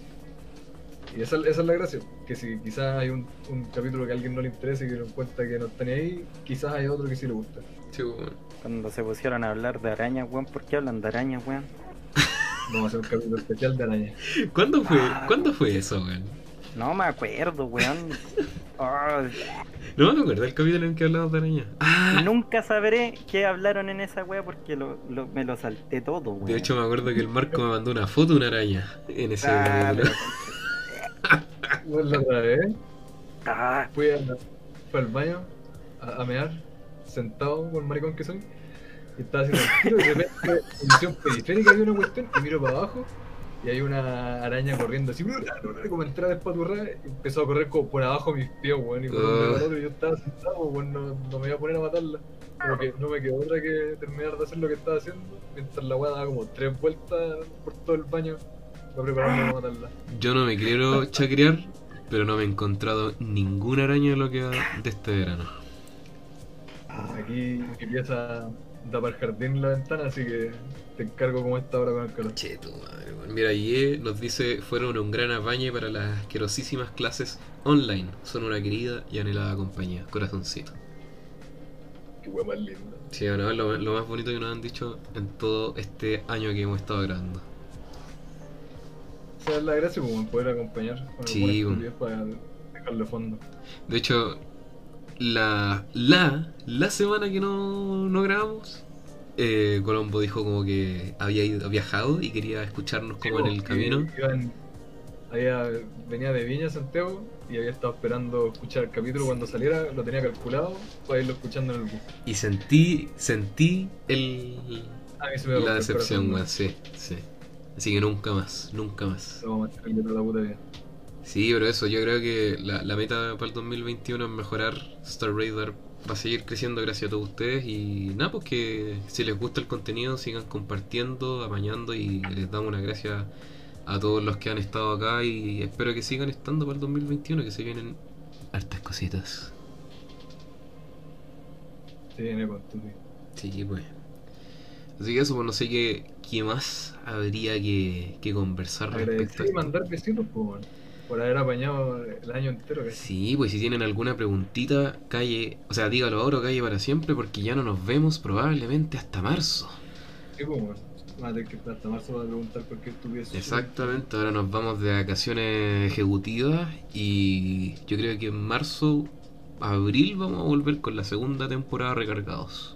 Speaker 2: y esa, esa es la gracia, que si quizás hay un, capítulo que a alguien no le interesa y que no encuentra que no está ni ahí, quizás hay otro que sí le gusta.
Speaker 1: Sí, weón.
Speaker 3: Cuando se pusieron a hablar de arañas, weón, ¿por qué hablan de arañas, weón? [laughs]
Speaker 2: Vamos a hacer un capítulo especial de araña.
Speaker 1: ¿Cuándo fue, ¿Cuándo fue eso, weón?
Speaker 3: No me acuerdo, weón. [laughs] Ah,
Speaker 1: No me acuerdo el capítulo en que hablamos de araña. Ah,
Speaker 3: nunca sabré qué hablaron en esa wea porque lo, lo- me lo salté todo, weón.
Speaker 1: De hecho, me acuerdo que el Marco me mandó una foto de una araña en ese
Speaker 3: Ah,
Speaker 1: capítulo. [laughs]
Speaker 2: Bueno, la otra vez
Speaker 3: Ah,
Speaker 2: fui, a- fui al baño a, a mear, sentado con el maricón que soy, y estaba el tiro y de repente en visión periférica había una cuestión y miro para abajo y hay una araña corriendo así, como despaturrada y empezó a correr como por abajo mis pies, weón, y por al otro y yo estaba sentado, weón, no, me iba a poner a matarla. Como que no me quedó otra que terminar de hacer lo que estaba haciendo, mientras la weá daba como tres vueltas por todo el baño, para prepararme para matarla.
Speaker 1: Yo no me quiero chacrear, pero no me he encontrado ninguna araña de lo que va de este verano.
Speaker 2: Aquí mi pieza da para el jardín la ventana, así que te encargo como está ahora con el calor.
Speaker 1: Che, tu madre, weón. Mira, Ye nos dice: fueron un gran apañe para las asquerosísimas clases online. Son una querida y anhelada compañía. Corazoncito.
Speaker 2: Qué hueá más linda.
Speaker 1: Sí, bueno, es lo, lo más bonito que nos han dicho en todo este año que hemos estado grabando.
Speaker 2: Esa es la gracia, como poder acompañar con
Speaker 1: Sí, bueno.
Speaker 2: para dejarlo de fondo.
Speaker 1: De hecho, la, la, la semana que no, no grabamos, eh, Colombo dijo como que había ido, viajado y quería escucharnos como en el camino.
Speaker 2: había- venía de Viña Santiago y había estado esperando escuchar el capítulo cuando saliera, lo tenía calculado para irlo escuchando en el bus.
Speaker 1: Y sentí, sentí el,
Speaker 2: A mí se me rompió
Speaker 1: la decepción, weón, sí, sí. Así que nunca más, nunca más.
Speaker 2: La puta vida.
Speaker 1: Sí, pero eso, yo creo que la, la meta para el 2021 es mejorar. Star Raider va a seguir creciendo gracias a todos ustedes. Y nada, pues que si les gusta el contenido, sigan compartiendo, apañando. Y les damos una gracias a todos los que han estado acá. Y espero que sigan estando para el 2021, que se vienen hartas cositas.
Speaker 2: Se viene con tu
Speaker 1: Sí, pues. Así que eso, pues no sé qué, qué más habría que, que conversar respecto a
Speaker 2: Agradecer y
Speaker 1: esto.
Speaker 2: mandar besitos, pues, por haber apañado el año entero.
Speaker 1: Sí, pues si tienen alguna preguntita, calle, o sea, dígalo ahora calle para siempre, porque ya no nos vemos probablemente hasta marzo.
Speaker 2: Sí, pues, weón. Vamos a tener que esperar hasta marzo para preguntar cualquier estupidez.
Speaker 1: Exactamente, ahora nos vamos de vacaciones ejecutivas y yo creo que en marzo, abril vamos a volver con la segunda temporada recargados.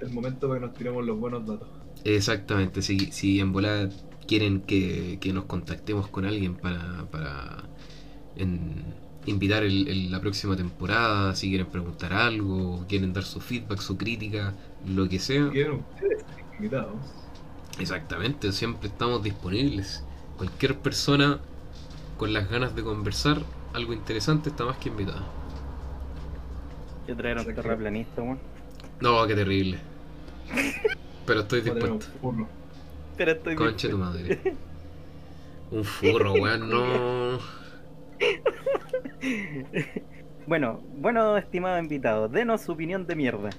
Speaker 2: El momento para que nos tiremos los buenos datos.
Speaker 1: Exactamente, si, si en volada quieren que, que nos contactemos con alguien para, para en- invitar el- el- la próxima temporada, si quieren preguntar algo, quieren dar su feedback, su crítica, lo que sea.
Speaker 2: Quieren ustedes, invitados.
Speaker 1: Exactamente, siempre estamos disponibles. cualquier persona con las ganas de conversar algo interesante está más que invitada.
Speaker 3: Yo traer un terraplanista, weón.
Speaker 1: No, qué terrible. Pero estoy dispuesto.
Speaker 3: Pero estoy
Speaker 1: Conche tu madre. [laughs] Un furro, weón, no.
Speaker 3: Bueno, bueno, estimado invitado, denos su opinión de mierda.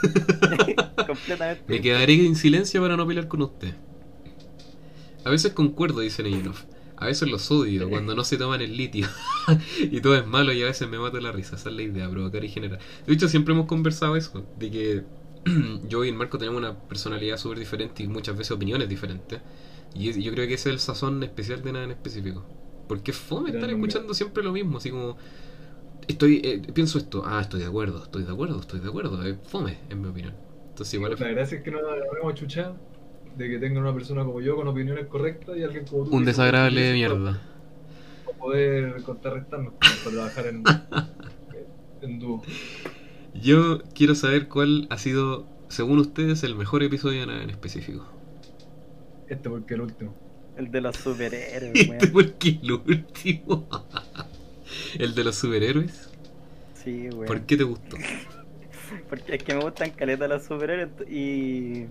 Speaker 3: [laughs] Completamente.
Speaker 1: Me quedaré en silencio para no pelear con usted. A veces concuerdo, dice Neyenov. A veces los odio cuando no se toman el litio. [laughs] y todo es malo y a veces me mato la risa. Esa es la idea, provocar y generar. De hecho, siempre hemos conversado eso. De que [clears throat] yo y el Marco tenemos una personalidad súper diferente y muchas veces opiniones diferentes. Y yo creo que ese es el sazón especial de nada en específico. Porque es fome estar escuchando siempre lo mismo. Así como... Estoy, eh, pienso esto, ah, estoy de acuerdo, estoy de acuerdo, estoy de acuerdo, es fome, en mi opinión. Entonces igual
Speaker 2: La gracia es que no hemos chuchado de que tenga una persona como yo con opiniones correctas y alguien como tú.
Speaker 1: un desagradable de mierda.
Speaker 2: para poder contrarrestarnos para trabajar en, [laughs] en dúo.
Speaker 1: Yo quiero saber cuál ha sido, según ustedes, el mejor episodio de nada en específico.
Speaker 2: Este porque el último.
Speaker 3: El de los superhéroes, [laughs]
Speaker 1: Este
Speaker 3: weón.
Speaker 1: porque el último. [laughs] el de los superhéroes.
Speaker 3: Sí, weón.
Speaker 1: ¿Por qué te gustó? [laughs]
Speaker 3: Porque es que me gustan caletas los superhéroes y.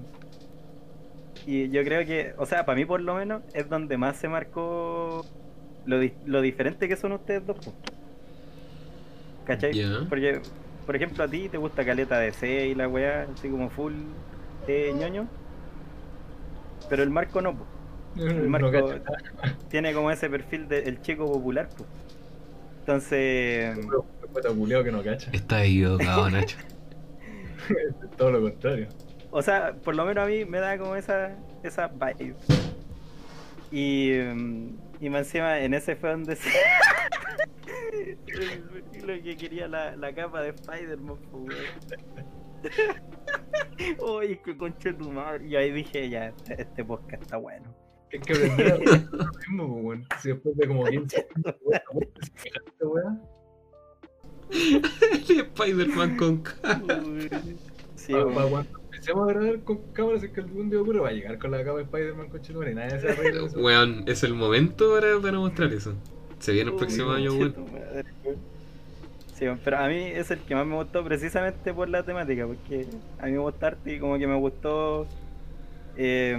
Speaker 3: Y yo creo que, o sea, para mí por lo menos, es donde más se marcó lo, di- lo diferente que son ustedes dos. ¿Cachai?
Speaker 1: Ya.
Speaker 3: Porque, por ejemplo, a ti te gusta caleta de C y la weá, así como full eh, ñoño. Pero el Marco no, po. [laughs] El Marco tiene como ese perfil del chico popular, po. Entonces,
Speaker 2: que no cacha.
Speaker 1: Está equivocado, [laughs] Nacho. [laughs]
Speaker 2: Todo lo contrario.
Speaker 3: O sea, por lo menos a mí me da como esa, esa vibe. Y, mm, y más encima en ese fue donde se... [laughs] lo que quería la, la capa de Spider-Man. Uy, [laughs] que concha de tu madre. Y ahí dije, ya, este, este podcast está bueno.
Speaker 2: Hay que [laughs] lo mismo, weón. Si después de como 15 años, weón,
Speaker 1: El Spider-Man con K.
Speaker 3: Sí,
Speaker 2: pa-
Speaker 3: weón.
Speaker 2: Empecemos a grabar con cámaras, es que algún día ocurre, va a llegar con la capa de Spider-Man con Chetumare y nadie se arregla eso.
Speaker 1: Weón, es el momento para, para mostrar eso. Se viene el próximo
Speaker 3: Uy,
Speaker 1: año, weón.
Speaker 3: Sí, pero a mí es el que más me gustó precisamente por la temática, porque a mí me gusta arte y como que me gustó eh,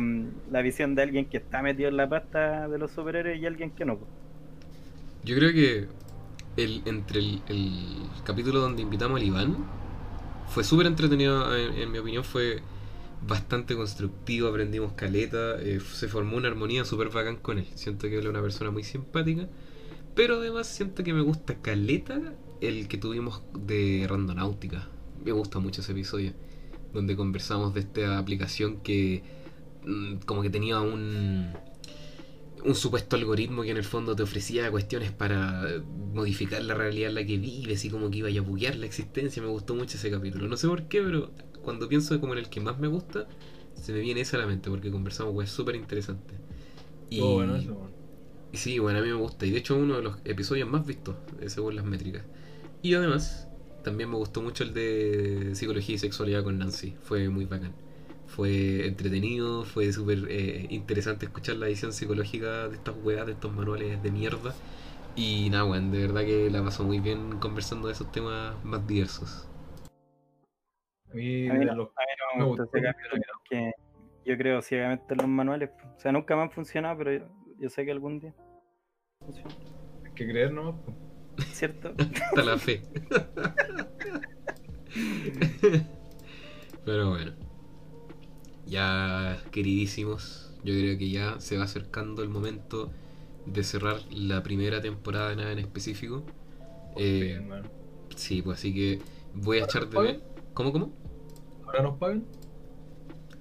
Speaker 3: la visión de alguien que está metido en la pasta de los superhéroes y alguien que no.
Speaker 1: Yo creo que el, entre el, el capítulo donde invitamos al Iván fue súper entretenido, en, mi opinión fue bastante constructivo, aprendimos caleta, eh, se formó una armonía súper bacán con él. Siento que él es una persona muy simpática, pero además siento que me gusta caleta el que tuvimos de Randonáutica. Me gusta mucho ese episodio, donde conversamos de esta aplicación que mm, como que tenía un un supuesto algoritmo que en el fondo te ofrecía cuestiones para modificar la realidad en la que vives y como que iba a buguear la existencia. Me gustó mucho ese capítulo. No sé por qué, pero cuando pienso como en el que más me gusta, se me viene ese a la mente porque conversamos, pues, súper interesante. Y,
Speaker 2: Todo bueno eso, weón.
Speaker 1: y sí, bueno, a mí me gusta. Y de hecho, uno de los episodios más vistos, eh, según las métricas. Y además, también me gustó mucho el de psicología y sexualidad con Nancy. Fue muy bacán. Fue entretenido, fue súper eh, interesante escuchar la edición psicológica de estas weas, de estos manuales de mierda. Y nada, weón, de verdad que la pasó muy bien conversando de esos temas más diversos.
Speaker 2: A mí,
Speaker 3: A mí
Speaker 2: de
Speaker 3: no,
Speaker 2: los-
Speaker 3: a mí no
Speaker 2: me gustó
Speaker 3: ese capítulo porque yo creo ciegamente en los manuales. pues. O sea, nunca me han funcionado, pero yo, yo sé que algún día funciona.
Speaker 2: hay que creer nomás.
Speaker 3: ¿Cierto? [laughs]
Speaker 1: Hasta la fe. [laughs] Pero bueno. Ya, queridísimos, yo creo que ya se va acercando el momento de cerrar la primera temporada de nada en específico. Eh,
Speaker 2: Bien,
Speaker 1: sí, pues así que voy a
Speaker 2: ¿Ahora
Speaker 1: echar
Speaker 2: nos
Speaker 1: de. ¿Cómo, cómo?
Speaker 2: ¿Ahora nos pagan?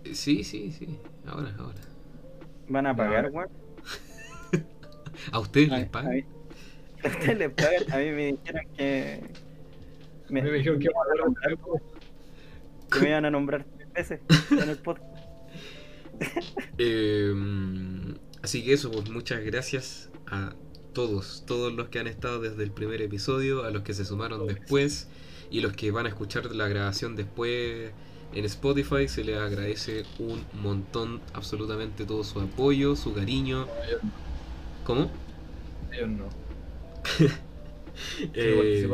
Speaker 1: Eh, Sí, sí, sí. Ahora, ahora.
Speaker 3: Van a pagar, weón. [laughs]
Speaker 1: ¿A ustedes
Speaker 3: A-
Speaker 1: les
Speaker 3: a
Speaker 1: pagan?
Speaker 3: mí- [laughs] a ustedes les pagan. A mí me dijeron que.
Speaker 2: A mí me dijeron que
Speaker 3: iban a nombrar- que me iban a nombrar tres veces en el podcast.
Speaker 1: Eh, así que eso, pues muchas gracias a todos, todos los que han estado desde el primer episodio, a los que se sumaron después y los que van a escuchar la grabación después en Spotify. Se les agradece un montón, absolutamente todo su apoyo, su cariño. ¿Cómo?
Speaker 2: Ellos no. [laughs]
Speaker 1: Eh.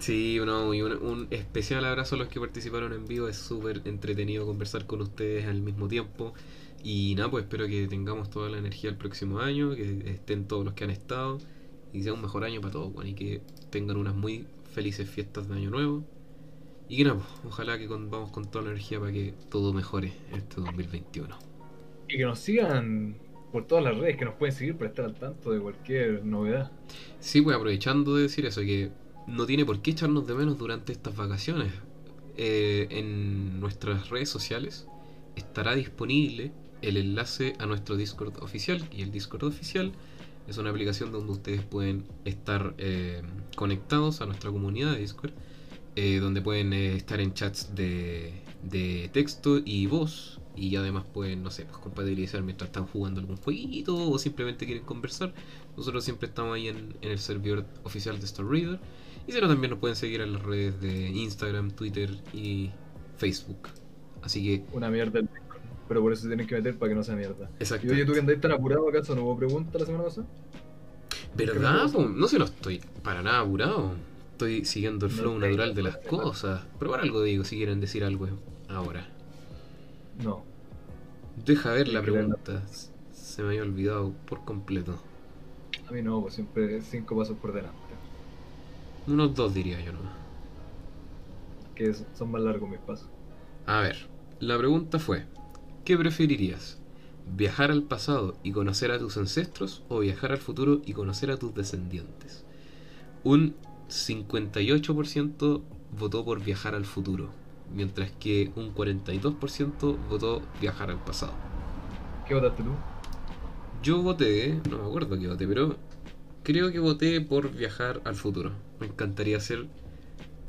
Speaker 1: Sí, no, y un, un especial abrazo a los que participaron en vivo. Es súper entretenido conversar con ustedes al mismo tiempo. Y nada, pues espero que tengamos toda la energía el próximo año, que estén todos los que han estado y sea un mejor año para todos, bueno, y que tengan unas muy felices fiestas de Año Nuevo. Y que nada, pues, ojalá que con- vamos con toda la energía para que todo mejore este 2021.
Speaker 2: Y que nos sigan por todas las redes, que nos pueden seguir para estar al tanto de cualquier novedad.
Speaker 1: Sí, pues aprovechando de decir eso, que no tiene por qué echarnos de menos durante estas vacaciones. Eh, en nuestras redes sociales estará disponible el enlace a nuestro Discord oficial. Y el Discord oficial es una aplicación donde ustedes pueden estar eh, conectados a nuestra comunidad de Discord. eh, donde pueden estar en chats de, texto y voz. Y además pueden, no sé, pues compatibilizar mientras están jugando algún jueguito o simplemente quieren conversar. Nosotros siempre estamos ahí en, en el servidor oficial de Star Reader. Y si no, también nos pueden seguir en las redes de Instagram, Twitter y Facebook. Así que,
Speaker 2: Una mierda el Discord. Pero por eso se tienen que meter para que no sea mierda.
Speaker 1: exacto.
Speaker 2: Y oye, tú que andáis tan apurado, ¿acaso no hubo pregunta la semana pasada?
Speaker 1: ¿Verdad? No sé, no estoy para nada apurado. Estoy siguiendo el
Speaker 2: No
Speaker 1: flow natural de las cosas. Probar algo digo, si quieren decir algo ahora.
Speaker 2: No.
Speaker 1: Deja ver la pregunta. Se me había olvidado por completo.
Speaker 2: A mí no, pues siempre cinco pasos por delante.
Speaker 1: Unos dos diría yo nomás.
Speaker 2: Que son más largos mis pasos.
Speaker 1: A ver, la pregunta fue, ¿qué preferirías? ¿Viajar al pasado y conocer a tus ancestros o viajar al futuro y conocer a tus descendientes? Un 58% votó por viajar al futuro, mientras que un 42% votó viajar al pasado.
Speaker 2: ¿Qué votaste tú?
Speaker 1: Yo voté, no me acuerdo qué voté, pero creo que voté por viajar al futuro. Me encantaría ser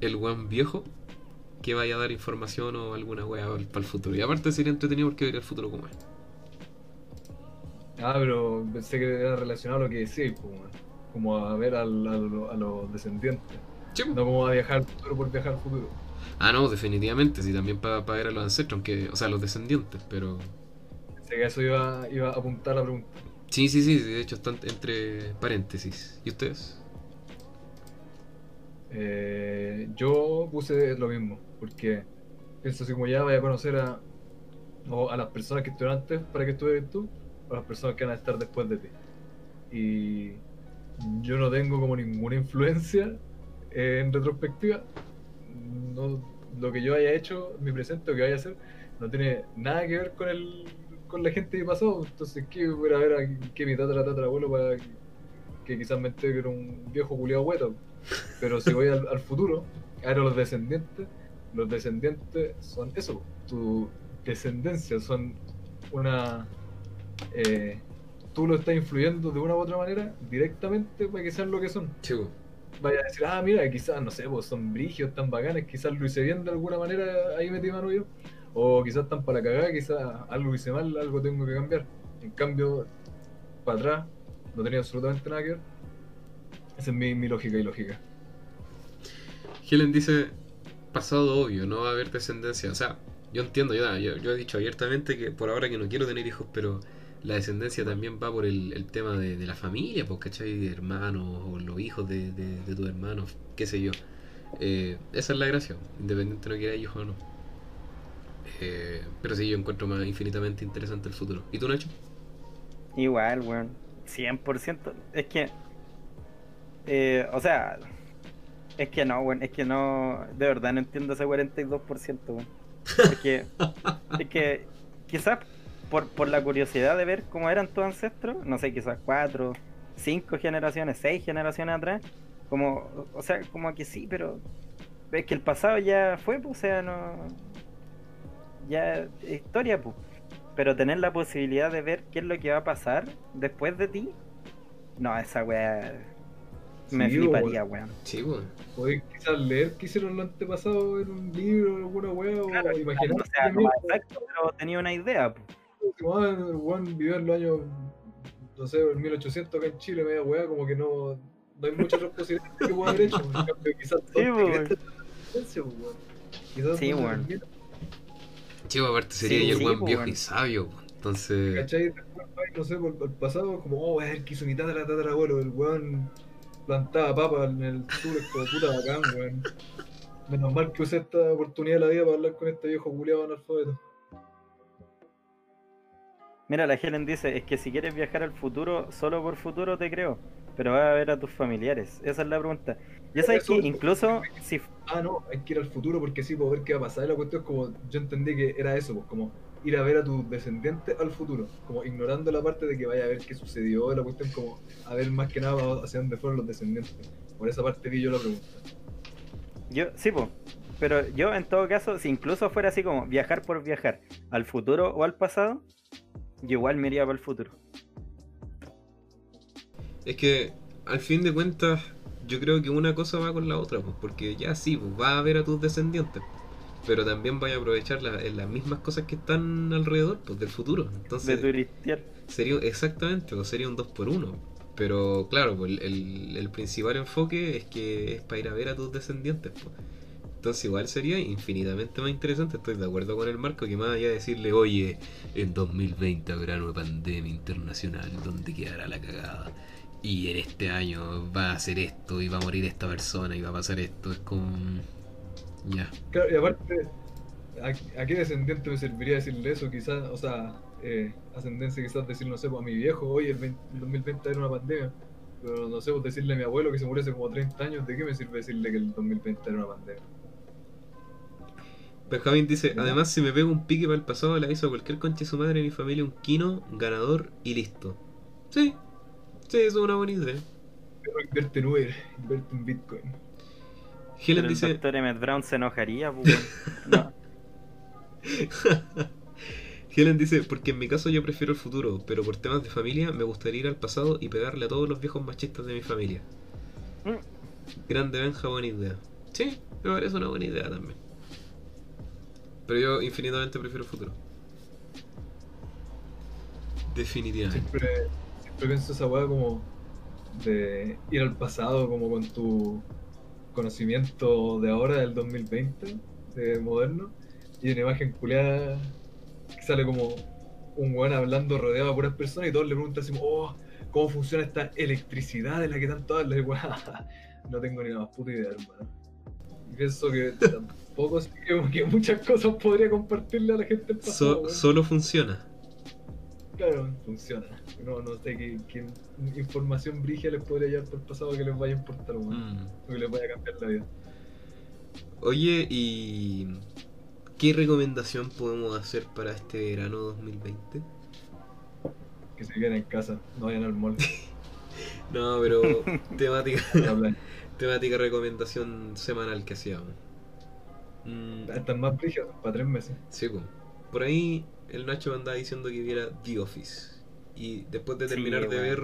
Speaker 1: el buen viejo que vaya a dar información o alguna wea para el futuro. Y aparte sería entretenido porque vería el futuro como es.
Speaker 2: Ah, pero pensé que era relacionado a lo que decís, weón. como a ver al- al- a los descendientes.
Speaker 1: Sí.
Speaker 2: No como a viajar al futuro por viajar al futuro.
Speaker 1: Ah, no, definitivamente, sí, también para, ver a los ancestros, aunque, o sea, a los descendientes, pero...
Speaker 2: Pensé que eso iba, iba a apuntar la pregunta.
Speaker 1: Sí, sí, sí, de hecho están entre paréntesis. ¿Y ustedes?
Speaker 2: Eh, yo puse lo mismo, porque pienso así como ya vaya a conocer a, o a las personas que estuvieron antes para que estuvieras tú, o a las personas que van a estar después de ti. Y yo no tengo como ninguna influencia en retrospectiva. No, lo que yo haya hecho, mi presente o que vaya a hacer, no tiene nada que ver con el con la gente que pasó. Entonces, ¿qué voy a ver a que mi tatara tatarabuelo para que, que quizás me entere que era un viejo culiado hueto? Pero si voy al, al futuro, a ver a los descendientes, los descendientes son eso, tu descendencia, son una... eh, tú lo estás influyendo de una u otra manera directamente para que sean lo que son.
Speaker 1: Chico.
Speaker 2: Vaya a decir, ah, mira, quizás, no sé, pues son brigios, tan bacanes, quizás lo hice bien de alguna manera, ahí metí mano yo. O quizás están para cagar, quizás algo hice mal, algo tengo que cambiar. En cambio, para atrás, no tenía absolutamente nada que ver. Esa es mi, mi lógica y lógica.
Speaker 1: Helen dice, pasado obvio, no va a haber descendencia. O sea, yo entiendo, yo, yo, yo he dicho abiertamente que por ahora que no quiero tener hijos, pero la descendencia también va por el, el tema de, de la familia, pues, ¿cachai? De hermanos o los hijos de, de, de tus hermanos, qué sé yo. Eh, esa es la gracia, independiente no quiera hijos o no. Eh, pero sí, yo encuentro más infinitamente interesante el futuro. ¿Y tú, Nacho?
Speaker 3: Igual, weón. 100%. Es que. Eh, o sea. Es que no, weón. Es que no. De verdad no entiendo ese 42%, weón. Porque. [laughs] es que. Quizás por, por la curiosidad de ver cómo eran tus ancestros. No sé, quizás cuatro, cinco generaciones, seis generaciones atrás. Como. O sea, como que sí, pero. Es que el pasado ya fue, pues, o sea, no. Ya es historia, pues. Pero tener la posibilidad de ver qué es lo que va a pasar después de ti, no, esa weá me
Speaker 2: Sí,
Speaker 3: fliparía, weón.
Speaker 1: Sí, pues.
Speaker 2: Podéis quizás leer qué hicieron los antepasados en un libro o alguna wea,
Speaker 3: Claro,
Speaker 2: o imaginar.
Speaker 3: sea, no más exacto, pero tenía una idea.
Speaker 2: el weón vivió en los años, no sé, en 1800 acá en Chile, media weá, como que no, no hay muchas otras posibilidades que pueda haber hecho. En cambio, quizás
Speaker 3: Sí,
Speaker 2: todos
Speaker 3: weón.
Speaker 2: pues, weón. Quizás
Speaker 3: Sí, weón.
Speaker 1: Chico, aparte sería
Speaker 3: Sí,
Speaker 1: el
Speaker 3: sí,
Speaker 1: buen
Speaker 3: pues,
Speaker 1: viejo
Speaker 3: bueno.
Speaker 1: y sabio. pues. Entonces,
Speaker 2: ¿Cachai? No sé, por el pasado, como, oh, voy a ver qué hizo mi tatara, tatarabuelo, el weón plantaba papa en el sur, como puta bacán, weón. Menos mal que usé esta oportunidad de la vida para hablar con este viejo culiado analfabeto.
Speaker 3: Mira, la Helen dice, es que si quieres viajar al futuro, solo por futuro te creo, pero vas a ver a tus familiares. Esa es la pregunta. Ya sabes que incluso si
Speaker 2: Ah, no, hay que ir al futuro porque sí, puedo ver qué va a pasar. La cuestión es como, yo entendí que era eso, pues como ir a ver a tus descendientes al futuro, como ignorando la parte de que vaya a ver qué sucedió, la cuestión como a ver más que nada hacia dónde fueron los descendientes. Por esa parte vi yo la pregunta.
Speaker 3: Yo, sí, po. Pero yo, en todo caso, si incluso fuera así como viajar por viajar, al futuro o al pasado, yo igual me iría para el futuro.
Speaker 1: Es que al fin de cuentas, yo creo que una cosa va con la otra, pues, porque ya sí, pues, vas a ver a tus descendientes, pero también vas a aprovechar la- las mismas cosas que están alrededor, pues, del futuro.
Speaker 3: De
Speaker 1: Entonces,
Speaker 3: turistear.
Speaker 1: sería exactamente, pues, sería un 2 por 1 Pero claro, pues, el, el- el principal enfoque es que es para ir a ver a tus descendientes. pues. Entonces igual sería infinitamente más interesante. Estoy de acuerdo con el Marco que más allá de decirle, oye, en 2020 habrá una pandemia internacional donde quedará la cagada. Y en este año va a hacer esto y va a morir esta persona y va a pasar esto. Es como... Ya.
Speaker 2: Claro, y aparte, ¿a, a qué descendiente me serviría decirle eso? Quizás, o sea, eh, ascendencia quizás decir, no sé, pues, a mi viejo, oye, el, 20 el 2020 era una pandemia. Pero no sé, pues decirle a mi abuelo que se murió hace como 30 años, ¿de qué me sirve decirle que el 2020 era una pandemia?
Speaker 1: Benjamín dice, además si me pego un pique para el pasado le aviso a cualquier concha de su madre de mi familia un kino, ganador y listo. Sí, sí, eso es una buena idea.
Speaker 2: Pero invierte en Uber, invierte en Bitcoin.
Speaker 1: Helen
Speaker 3: Pero el
Speaker 1: dice,
Speaker 3: doctor Emmett Brown se enojaría, pues. [laughs] No.
Speaker 1: Helen dice, porque en mi caso yo prefiero el futuro, pero por temas de familia me gustaría ir al pasado y pegarle a todos los viejos machistas de mi familia.
Speaker 3: Mm.
Speaker 1: Grande Benja, buena idea. Sí, me parece una buena idea también. Pero yo infinitamente prefiero el futuro. Definitivamente.
Speaker 2: Siempre, siempre pienso esa weá como de ir al pasado, como con tu conocimiento de ahora, del 2020, de moderno, y una imagen culeada que sale como un weón hablando rodeado de puras personas y todos le preguntan así, como, oh, ¿cómo funciona esta electricidad de la que tanto weá, [laughs] no tengo ni la más puta idea, hermano. Pienso que [laughs] tampoco que, muchas cosas podría compartirle a la gente pasado.
Speaker 1: So- solo funciona.
Speaker 2: Claro, funciona. No, no sé qué, qué información brigia les podría llevar por el pasado que les vaya a importar, weón.
Speaker 1: Mm.
Speaker 2: O que les vaya a cambiar la vida.
Speaker 1: Oye, ¿y qué recomendación podemos hacer para este verano 2020?
Speaker 2: Que se queden en casa, no vayan al mall. [laughs]
Speaker 1: No, pero [laughs] temática, [laughs] temática recomendación semanal que hacíamos. Mm,
Speaker 2: Están más brigias, para tres meses.
Speaker 1: sí, po. por ahí el Nacho me andaba diciendo que viera The Office. Y después de
Speaker 3: Sí,
Speaker 1: terminar de ver.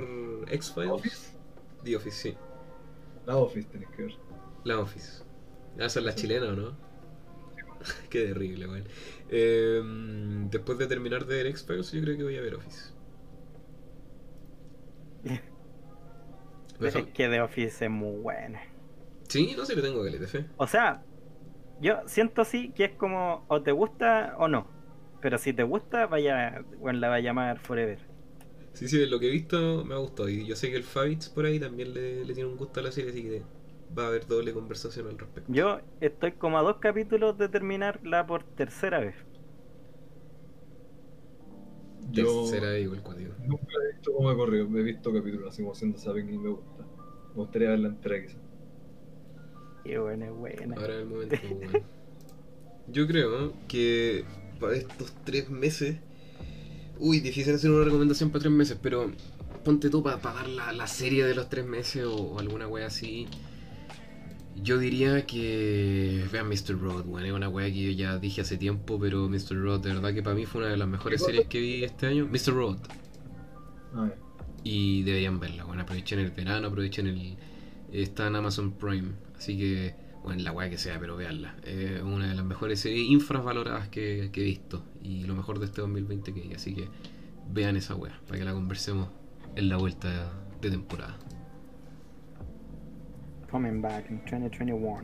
Speaker 1: X-Files,
Speaker 2: Office.
Speaker 1: The Office, sí.
Speaker 2: La Office tenés que ver.
Speaker 1: La Office. Ah, esa es la
Speaker 2: Sí.
Speaker 1: chilena, ¿o no? [laughs] Qué terrible, weón. Eh, después de terminar de ver X-Files, yo creo que voy a ver Office. [laughs]
Speaker 3: Es que The Office es muy buena.
Speaker 1: Sí, no sé, le tengo caleta, fe.
Speaker 3: O sea, yo siento así que es como o te gusta o no. Pero si te gusta, vaya, bueno, la va a llamar Forever.
Speaker 1: Sí, sí, lo que he visto me ha gustado. Y yo sé que el Fabitz por ahí también le, le tiene un gusto a la serie, así que va a haber doble conversación al respecto.
Speaker 3: Yo estoy como a dos capítulos de terminarla por tercera vez.
Speaker 2: Yo
Speaker 1: Tercera vez igual cuático.
Speaker 2: nunca he visto cómo he corrido. Me he visto capítulos así como haciendo zapping y me gusta. Me gustaría verla entera quizás.
Speaker 3: Y bueno, es buena.
Speaker 1: Ahora es el momento, weón. [laughs] Yo creo que para estos tres meses. Uy, difícil hacer una recomendación para tres meses, pero ponte tú para dar la, la serie de los tres meses o, o alguna wea así. Yo diría que vean Mr. Road, weón. Es una wea que yo ya dije hace tiempo, pero Mr. Road, de verdad que para mí fue una de las mejores series que vi este año. Mr. Road.
Speaker 2: Ah.
Speaker 1: Y deberían verla, bueno, aprovechen el verano, aprovechen el... Está en Amazon Prime, así que, bueno, la weá que sea, pero veanla. Es una de mejores series infravaloradas que, que he visto y lo mejor de este 2020 que hay, así que vean esa weá, para que la conversemos en la vuelta de temporada.
Speaker 3: Coming back in 2021.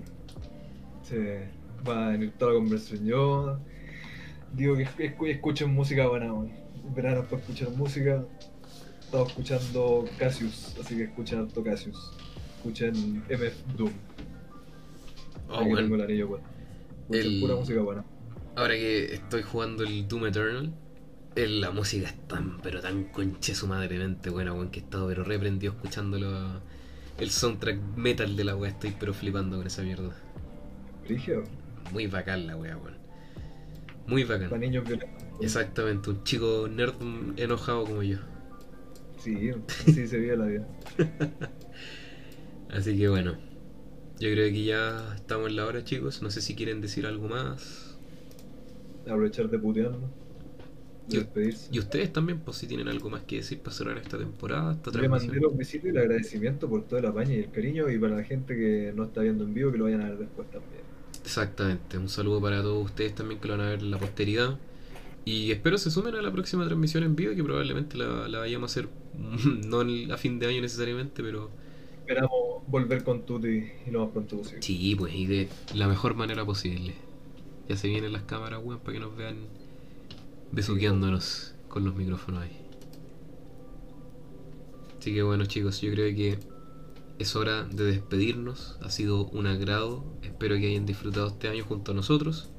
Speaker 2: Se va a venir toda la conversación. Yo digo que escu- escuchen música buena, weón. Verano para escuchar música. estado escuchando Cassius, así que escuchen harto Cassius. Escuchen MF Doom.
Speaker 1: Oh, bueno.
Speaker 2: tengo el anillo, bueno. Escuchen
Speaker 1: El-
Speaker 2: pura música buena.
Speaker 1: Ahora que estoy jugando el Doom Eternal, el- la música es tan, pero tan conche su madremente buena, weón, que he estado pero reprendido escuchándolo. El soundtrack metal de la weá, estoy pero flipando con esa mierda.
Speaker 2: Brigio,
Speaker 1: Muy bacán la weá, weón. Muy
Speaker 2: para
Speaker 1: bacán.
Speaker 2: niños violentos.
Speaker 1: Exactamente, un chico nerd enojado como yo.
Speaker 2: Sí, así se vive la vida. [laughs]
Speaker 1: Así que bueno, yo creo que ya estamos en la hora, chicos. No sé si quieren decir algo más.
Speaker 2: Aprovechar de putearnos, de
Speaker 1: Yo-
Speaker 2: despedirse.
Speaker 1: Y ustedes también, pues si tienen algo más que decir para cerrar esta temporada, esta
Speaker 2: Le mandé los besitos y el agradecimiento por todo el apaño y el cariño y para la gente que no está viendo en vivo que lo vayan a ver después también.
Speaker 1: Exactamente, un saludo para todos ustedes también que lo van a ver en la posteridad. Y espero se sumen a la próxima transmisión en vivo, que probablemente la, la vayamos a hacer [laughs] no a fin de año necesariamente, pero
Speaker 2: Esperamos volver con Tuti y lo más pronto posible.
Speaker 1: sí, pues y de la mejor manera posible. Ya se vienen las cámaras, weón, para que nos vean besuqueándonos con los micrófonos ahí. Así que bueno chicos, yo creo que es hora de despedirnos. Ha sido un agrado. Espero que hayan disfrutado este año junto a nosotros.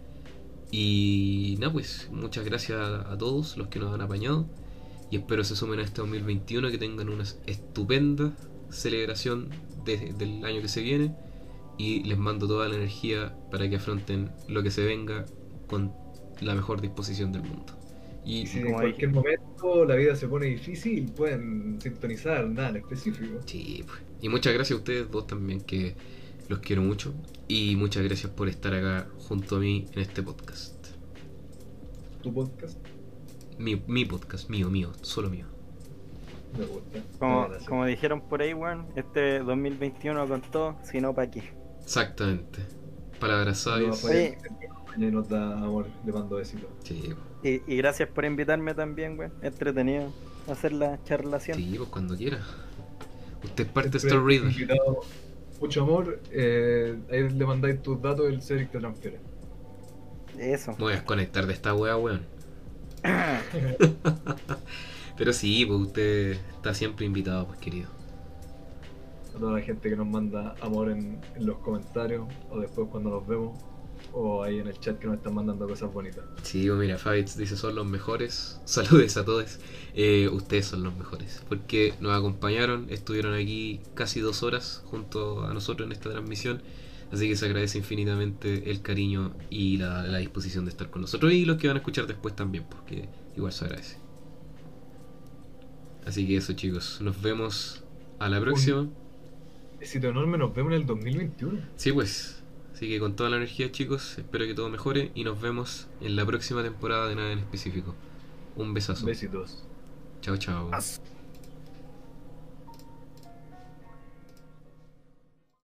Speaker 1: Y nada, pues muchas gracias a, todos los que nos han apañado. Y espero se sumen a este 2021, que tengan una estupenda celebración de- del año que se viene. Y les mando toda la energía para que afronten lo que se venga con la mejor disposición del mundo. Y
Speaker 2: Y si en cualquier momento la vida se pone difícil, pueden sintonizar nada en específico.
Speaker 1: Sí, pues. Y muchas gracias a ustedes dos también, que los quiero mucho. Y muchas gracias por estar acá junto a mí en este podcast.
Speaker 2: Tu podcast
Speaker 1: Mi, mi podcast, mío, mío, solo mío.
Speaker 2: Me gusta.
Speaker 3: Como, como dijeron por ahí, weón, este 2021 con todo, si no, ¿pa' qué?
Speaker 1: Exactamente. Palabras sabias.
Speaker 3: Oye.
Speaker 2: siempre nos acompaña y nos da amor, le mando besitos.
Speaker 1: Sí,
Speaker 3: Y, y gracias por invitarme también, weón. Entretenido hacer la charlación.
Speaker 1: sí, pues cuando quiera. Usted es parte de
Speaker 2: Siempre
Speaker 1: Star Reader.
Speaker 2: Mucho amor, eh, ahí le mandáis tus datos, el Cedric te transfiere.
Speaker 3: Eso.
Speaker 1: Me voy a desconectar de esta wea, weón. [laughs] [laughs] Pero sí, pues usted está siempre invitado, pues querido.
Speaker 2: A toda la gente que nos manda amor en, en los comentarios o después cuando nos vemos o ahí en el chat que nos están mandando cosas bonitas.
Speaker 1: Sí, pues mira, Fabitz dice son los mejores. [laughs] Saludes a todos. Eh, ustedes son los mejores. Porque nos acompañaron, estuvieron aquí casi dos horas junto a nosotros en esta transmisión. Así que se agradece infinitamente el cariño y la, la disposición de estar con nosotros. Y los que van a escuchar después también, porque igual se agradece. Así que eso chicos, nos vemos a la próxima.
Speaker 2: Besito enorme, nos vemos en el 2021.
Speaker 1: Sí, pues. Así que con toda la energía, chicos, espero que todo mejore y nos vemos en la próxima temporada de nada en específico. Un besazo.
Speaker 2: Besitos.
Speaker 1: Chao, chao.
Speaker 3: As-